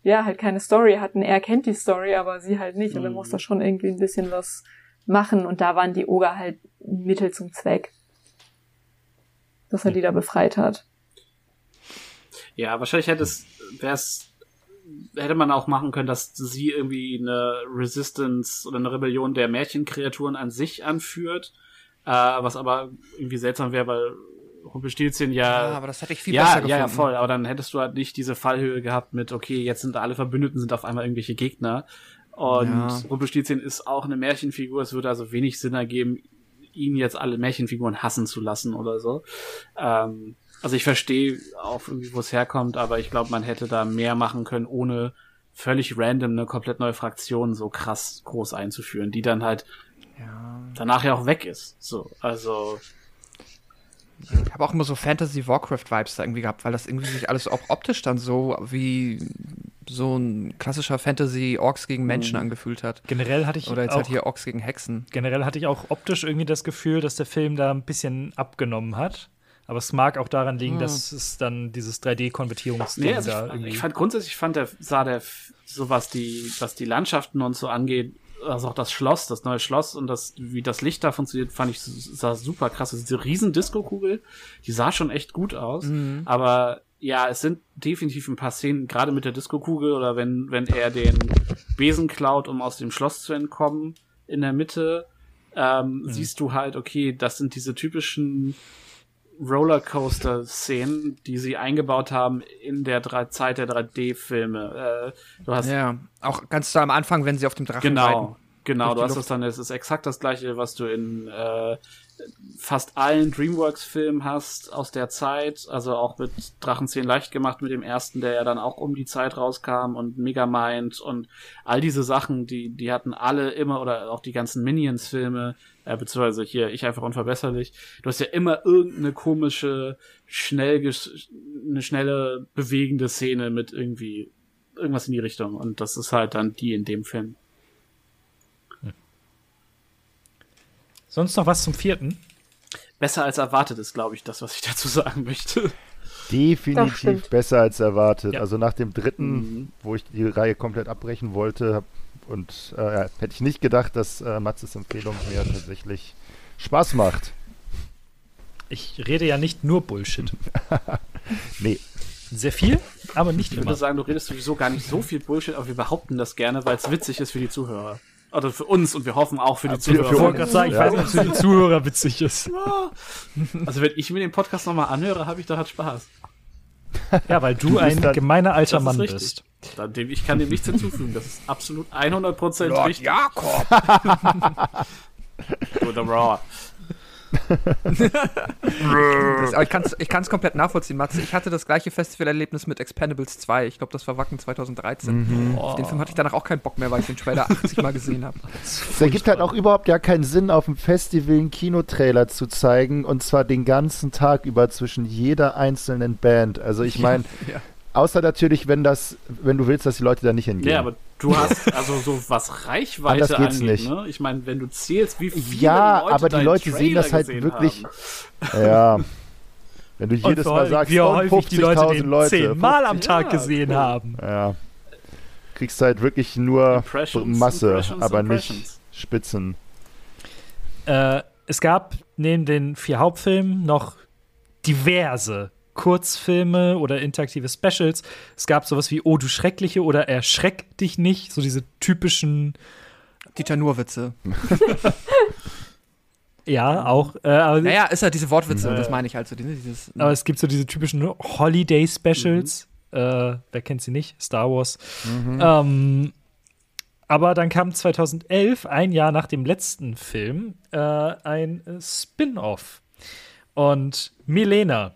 ja, halt keine Story hatten. Er kennt die Story, aber sie halt nicht. Und dann Mhm. muss da schon irgendwie ein bisschen was machen. Und da waren die Oger halt Mittel zum Zweck. Dass er die da befreit hat. Ja, wahrscheinlich hätte es, wär's, hätte man auch machen können, dass sie irgendwie eine Resistance oder eine Rebellion der Märchenkreaturen an sich anführt, äh, was aber irgendwie seltsam wäre, weil Rumpelstilzchen ja, Ja, aber das hätte ich viel ja, besser ja, gefunden. ja, voll, aber dann hättest du halt nicht diese Fallhöhe gehabt mit, okay, jetzt sind alle Verbündeten, sind auf einmal irgendwelche Gegner. Und Ja. Rumpelstilzchen ist auch eine Märchenfigur, es würde also wenig Sinn ergeben, ihn jetzt alle Märchenfiguren hassen zu lassen oder so. Ähm, also ich verstehe auch irgendwie, wo es herkommt, aber ich glaube, man hätte da mehr machen können, ohne völlig random eine komplett neue Fraktion so krass groß einzuführen, die dann halt Ja. danach ja auch weg ist. So, also Ich habe auch immer so Fantasy-Warcraft-Vibes da irgendwie gehabt, weil das irgendwie sich alles auch optisch dann so wie so ein klassischer Fantasy-Orks gegen Menschen Mhm. angefühlt hat. Generell hatte ich Oder jetzt auch, halt hier Orks gegen Hexen. generell hatte ich auch optisch irgendwie das Gefühl, dass der Film da ein bisschen abgenommen hat. Aber es mag auch daran liegen, Hm. dass es dann dieses 3D-Konvertierungsding Nee, also da ich, irgendwie. ich fand grundsätzlich fand der sah der so was die was die Landschaften und so angeht, also auch das Schloss, das neue Schloss und das wie das Licht da funktioniert, fand ich sah super krass. Also Diese riesen Disco-Kugel, die sah schon echt gut aus, Mhm. aber ja, es sind definitiv ein paar Szenen, gerade mit der Disco-Kugel oder wenn wenn er den Besen klaut, um aus dem Schloss zu entkommen in der Mitte, ähm, siehst du halt, okay, das sind diese typischen Rollercoaster-Szenen, die sie eingebaut haben in der drei Zeit der 3D-Filme. Äh, du hast Ja, auch ganz da am Anfang, wenn sie auf dem Drachen genau, reiten. genau, durch du hast Luft. das dann, es ist exakt das gleiche, was du in äh, fast allen DreamWorks-Filmen hast aus der Zeit, also auch mit Drachenzehn leicht gemacht mit dem ersten, der ja dann auch um die Zeit rauskam und Megamind und all diese Sachen, die die hatten alle immer oder auch die ganzen Minions-Filme, äh, beziehungsweise hier ich einfach unverbesserlich. Du hast ja immer irgendeine komische, schnell eine schnelle bewegende Szene mit irgendwie irgendwas in die Richtung und das ist halt dann die in dem Film. Sonst noch was zum vierten? Besser als erwartet ist, glaube ich, das, was ich dazu sagen möchte. Definitiv besser als erwartet. Ja. Also nach dem dritten, Mhm. wo ich die Reihe komplett abbrechen wollte, hab, und äh, ja, hätte ich nicht gedacht, dass äh, Matzes Empfehlung mir tatsächlich Spaß macht. Ich rede ja nicht nur Bullshit. Nee, Sehr viel, aber nicht Ich würde immer. sagen, du redest sowieso gar nicht so viel Bullshit, aber wir behaupten das gerne, weil es witzig ist für die Zuhörer. Oder für uns und wir hoffen auch für die Zuhörer. für Ich wollte gerade sagen, ich Ja. weiß nicht, ob es für die Zuhörer witzig ist. Also wenn ich mir den Podcast nochmal anhöre, habe ich da halt Spaß. Ja, weil du, Du ein dann- gemeiner alter Mann richtig. bist. Dann, dem, ich kann dem nichts hinzufügen. Das ist absolut 100% richtig. Jakob! Oder Raw. Das, aber ich kann es ich kann's komplett nachvollziehen, Matze. Ich hatte das gleiche Festivalerlebnis mit Expendables 2. Ich glaube, das war Wacken 2013. Auf den Film hatte ich danach auch keinen Bock mehr, weil ich den Trailer 80 Mal gesehen habe. Es ergibt halt auch überhaupt ja keinen Sinn, auf dem Festival einen Kinotrailer zu zeigen und zwar den ganzen Tag über zwischen jeder einzelnen Band. Also ich meine, Ja. Außer natürlich, wenn das, wenn du willst, dass die Leute da nicht hingehen. Ja, aber du hast, also so was Reichweite Anders geht's angeht, nicht. ne? Ich meine, wenn du zählst, wie viele Ja, Leute aber die Leute sehen das Trailer halt wirklich- haben. ja. Wenn du Und jedes Mal sagst, wie und häufig die Leute 50.000 den Leute, zehnmal am Tag Ja, gesehen cool. haben. Ja. Kriegst halt wirklich nur Impressions, Masse, Impressions, aber Impressions. nicht Spitzen. Äh, es gab neben den vier Hauptfilmen noch diverse Kurzfilme oder interaktive Specials. Es gab sowas wie Oh, du Schreckliche oder Erschreck dich nicht, so diese typischen, Dieter Nur-Witze. ja, auch. Äh, aber, Naja, ist halt diese Wortwitze, Ja. das meine ich halt so. diese- Dieses, aber es gibt so diese typischen Holiday-Specials. Äh, wer kennt sie nicht? Star Wars. Ähm, aber dann kam 2011, ein Jahr nach dem letzten Film, äh, ein äh, Spin-off. Und Milena,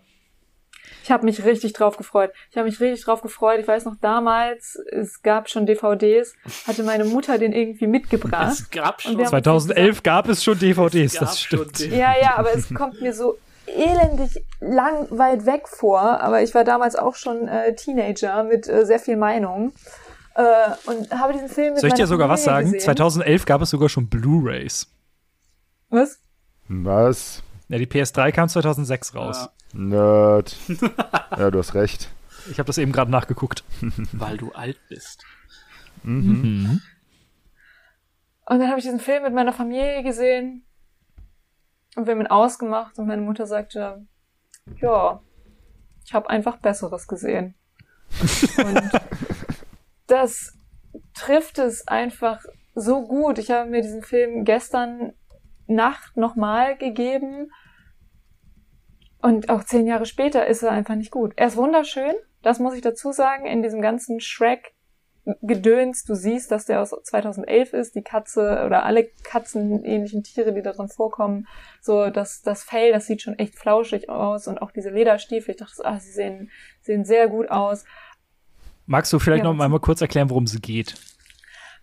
Ich habe mich richtig drauf gefreut. Ich habe mich richtig drauf gefreut. Ich weiß noch damals, es gab schon DVDs, hatte meine Mutter den irgendwie mitgebracht. Es gab schon Und wir haben- 2011 gab es schon DVDs, es das stimmt. den- Ja, ja, aber es kommt mir so elendig lang weit weg vor. Aber ich war damals auch schon äh, Teenager mit äh, sehr viel Meinung. Äh, und habe diesen Film mit Soll ich dir sogar was Familie sagen? Gesehen. 2011 gab es sogar schon Blu-rays. Was? Was? Ja, die PS3 kam 2006 raus. Nerd. ja, du hast recht. Ich habe das eben gerade nachgeguckt. Weil du alt bist. Und dann habe ich diesen Film mit meiner Familie gesehen und wir haben ihn ausgemacht und meine Mutter sagte, ja, ich habe einfach Besseres gesehen. und das trifft es einfach so gut. Ich habe mir diesen Film gestern Nacht nochmal gegeben und auch zehn Jahre später ist er einfach nicht gut. Er ist wunderschön, das muss ich dazu sagen, in diesem ganzen Shrek Gedöns, du siehst, dass der aus 2011 ist, die Katze oder alle katzenähnlichen Tiere, die darin vorkommen, so das, das Fell, das sieht schon echt flauschig aus und auch diese Lederstiefel, ich dachte, ah, sie sehen, sehen sehr gut aus. Magst du vielleicht Ja, noch mal kurz erklären, worum es geht?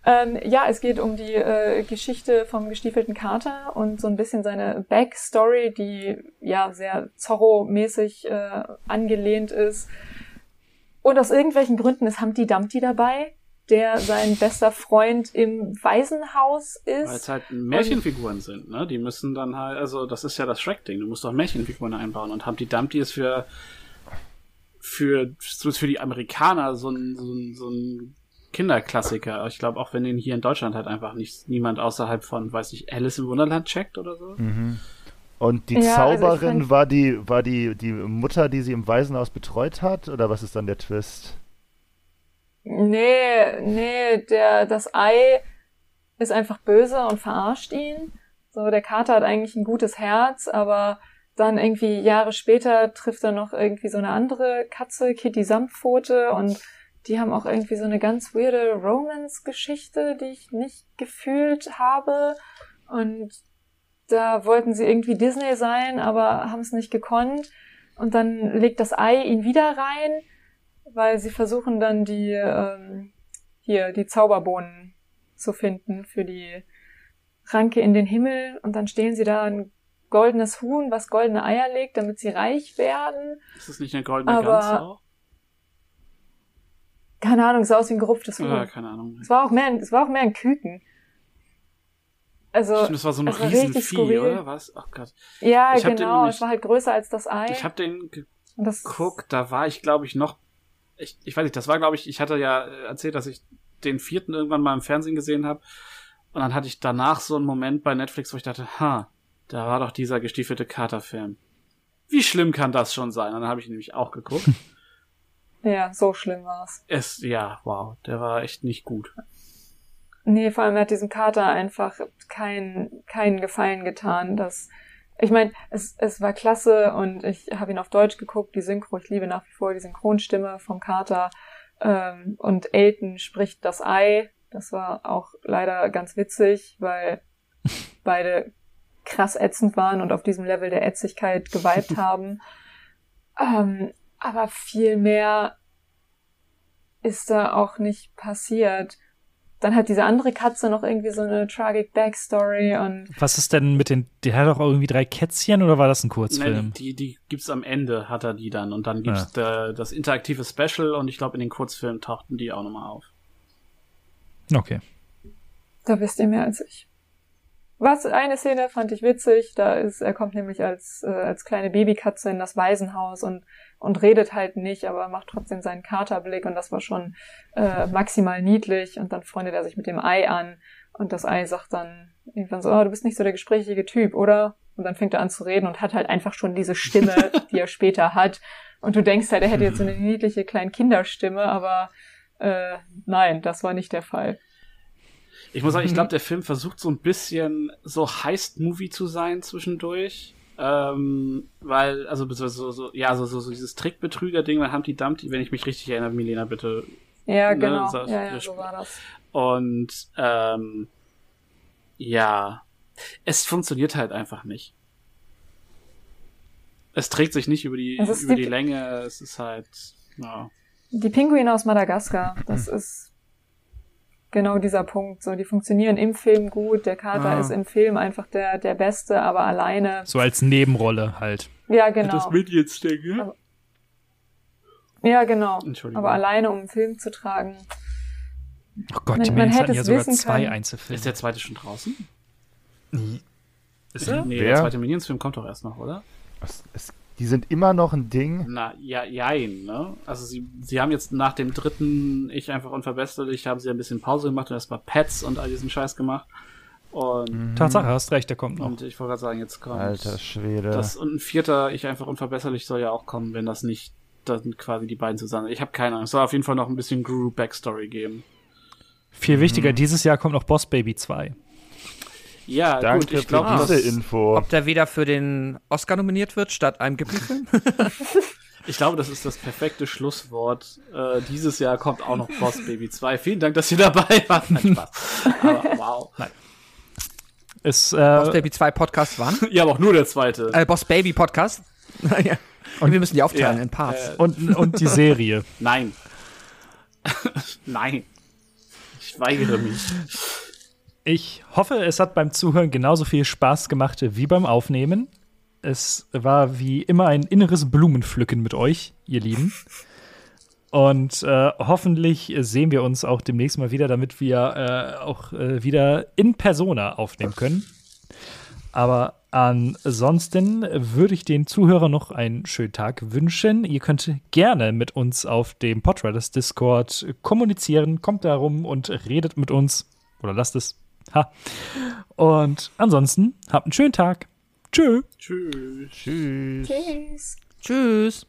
Ähm, ja, es geht um die äh, Geschichte vom gestiefelten Kater und so ein bisschen seine Backstory, die ja sehr Zorro-mäßig äh, angelehnt ist. Und aus irgendwelchen Gründen ist Humpty Dumpty dabei, der sein bester Freund im Waisenhaus Weil ist. es halt Märchenfiguren sind, ne? Die müssen dann halt, also das ist ja das Shrek-Ding, du musst doch Märchenfiguren einbauen und Humpty Dumpty ist für für, für die Amerikaner so ein, so ein, so ein Kinderklassiker. Ich glaube, auch wenn den hier in Deutschland halt einfach nicht niemand außerhalb von, weiß ich, Alice im Wunderland checkt oder so. Und die Ja, also Zauberin fand- war die war die die Mutter, die sie im Waisenhaus betreut hat, oder was ist dann der Twist? Nee, nee, der, das Ei ist einfach böse und verarscht ihn. So, der Kater hat eigentlich ein gutes Herz, aber dann irgendwie Jahre später trifft er noch irgendwie so eine andere Katze, Kitty Samtpfote, und die haben auch irgendwie so eine ganz weirde Romance-Geschichte, die ich nicht gefühlt habe. Und da wollten sie irgendwie Disney sein, aber haben es nicht gekonnt. Und dann legt das Ei ihn wieder rein, weil sie versuchen dann die ähm, hier die Zauberbohnen zu finden für die Ranke in den Himmel und dann stehlen sie da ein goldenes Huhn, was goldene Eier legt, damit sie reich werden. Ist das nicht eine goldene Aber- Gans auch? Keine Ahnung, sah aus wie ein gerupftes Huhn. Ja, keine Ahnung. Es war auch mehr, ein- es war auch mehr ein Küken. Also, Stimmt, das war so ein richtig Riesenvieh, oder was? Ach Gott. Ja, Ich genau. Es war halt größer als das Ei. Ich habe den geguckt, da war ich, glaube ich, noch. Ich, ich weiß nicht, das war, glaube ich, ich hatte ja äh, erzählt, dass ich den vierten irgendwann mal im Fernsehen gesehen habe. Und dann hatte ich danach so einen Moment bei Netflix, wo ich dachte, ha, da war doch dieser gestiefelte Kater-Film. Wie schlimm kann das schon sein? Und dann habe ich ihn nämlich auch geguckt. Ja, so schlimm war's. es, ja, wow, der war echt nicht gut. Nee, vor allem er hat diesem Kater einfach keinen keinen Gefallen getan. Dass, ich meine, es, es war klasse und ich habe ihn auf Deutsch geguckt, die Synchro, ich liebe nach wie vor die Synchronstimme vom Kater. Ähm, und Elton spricht das Ei. Das war auch leider ganz witzig, weil beide krass ätzend waren und auf diesem Level der Ätzigkeit geweibt haben. Ähm, aber viel mehr ist da auch nicht passiert. Dann hat diese andere Katze noch irgendwie so eine tragic Backstory und Was ist denn mit den. Der hat doch irgendwie drei Kätzchen oder war das ein Kurzfilm? Nein, die, die gibt's am Ende, hat er die dann. Und dann gibt's da, das interaktive Special und ich glaube, in den Kurzfilmen tauchten die auch nochmal auf. Okay. da wisst ihr mehr als ich. Was eine Szene fand ich witzig, da ist, er kommt nämlich als, äh, als kleine Babykatze in das Waisenhaus und, und redet halt nicht, aber macht trotzdem seinen Katerblick und das war schon äh, maximal niedlich und dann freundet er sich mit dem Ei an und das Ei sagt dann irgendwann so, oh, du bist nicht so der gesprächige Typ, oder? Und dann fängt er an zu reden und hat halt einfach schon diese Stimme, die er später hat. Und du denkst halt, er hätte jetzt so eine niedliche kleine Kinderstimme, aber äh, nein, das war nicht der Fall. Ich muss sagen, ich glaube, der Film versucht so ein bisschen so Heist-Movie zu sein zwischendurch. Ähm, weil, also so, so, ja, so, so, so dieses Trickbetrüger-Ding bei Humpty Dumpty, wenn ich mich richtig erinnere, Milena, bitte. Ja, Ne, genau. so- ja, ja, so war das. Und ähm, ja, es funktioniert halt einfach nicht. Es trägt sich nicht über die, über die- die Länge, es ist halt, ja. Die Pinguine aus Madagaskar, das ist genau dieser Punkt. So, die funktionieren im Film gut. Der Kater Ah. ist im Film einfach der, der Beste, aber alleine. So als Nebenrolle halt. Ja, genau. Minions-Ding, ne? Ja, genau. Entschuldigung. Aber alleine, um einen Film zu tragen. Oh Gott, Man- die Minions hätte hatten ja es sogar wissen zwei können. Einzelfilme. Ist der zweite schon draußen? Ist er? Nee, Wer? der zweite Minions-Film kommt doch erst noch, oder? Es, es, die sind immer noch ein Ding. Na, ja, jein, ne? Also sie, sie haben jetzt nach dem dritten Ich einfach unverbesserlich, haben sie ein bisschen Pause gemacht und erstmal Pets und all diesen Scheiß gemacht. Und, Tatsache, hast recht, der kommt noch. und ich wollte gerade sagen, jetzt kommt Alter Schwede. das und ein vierter Ich einfach unverbesserlich soll ja auch kommen, wenn das nicht dann quasi die beiden zusammen. Ich habe keine Ahnung. Es soll auf jeden Fall noch ein bisschen Guru Backstory geben. Viel wichtiger, dieses Jahr kommt noch Boss Baby 2. Ja, Danke gut, ich für glaube, diese Info. Ob der wieder für den Oscar nominiert wird, statt einem Ghibli-Film? ich glaube, das ist das perfekte Schlusswort. Äh, dieses Jahr kommt auch noch Boss Baby 2. Vielen Dank, dass ihr dabei wart. Nein, Spaß. Aber wow. Ist, Boss äh, Baby 2 Podcast wann? Ja, aber auch nur der zweite. Äh, Boss Baby Podcast. ja. Und wir müssen die aufteilen Ja, in Parts. äh, und, und die Serie. Nein. Nein. Ich weigere mich. Ich hoffe, es hat beim Zuhören genauso viel Spaß gemacht wie beim Aufnehmen. Es war wie immer ein inneres Blumenpflücken mit euch, ihr Lieben. Und äh, hoffentlich sehen wir uns auch demnächst mal wieder, damit wir äh, auch äh, wieder in Persona aufnehmen können. Aber ansonsten würde ich den Zuhörern noch einen schönen Tag wünschen. Ihr könnt gerne mit uns auf dem Podriders Discord kommunizieren. Kommt da rum und redet mit uns. Oder lasst es. Ha. Und ansonsten habt einen schönen Tag. Tschö. Tschüss. Tschüss. Tschüss. Tschüss.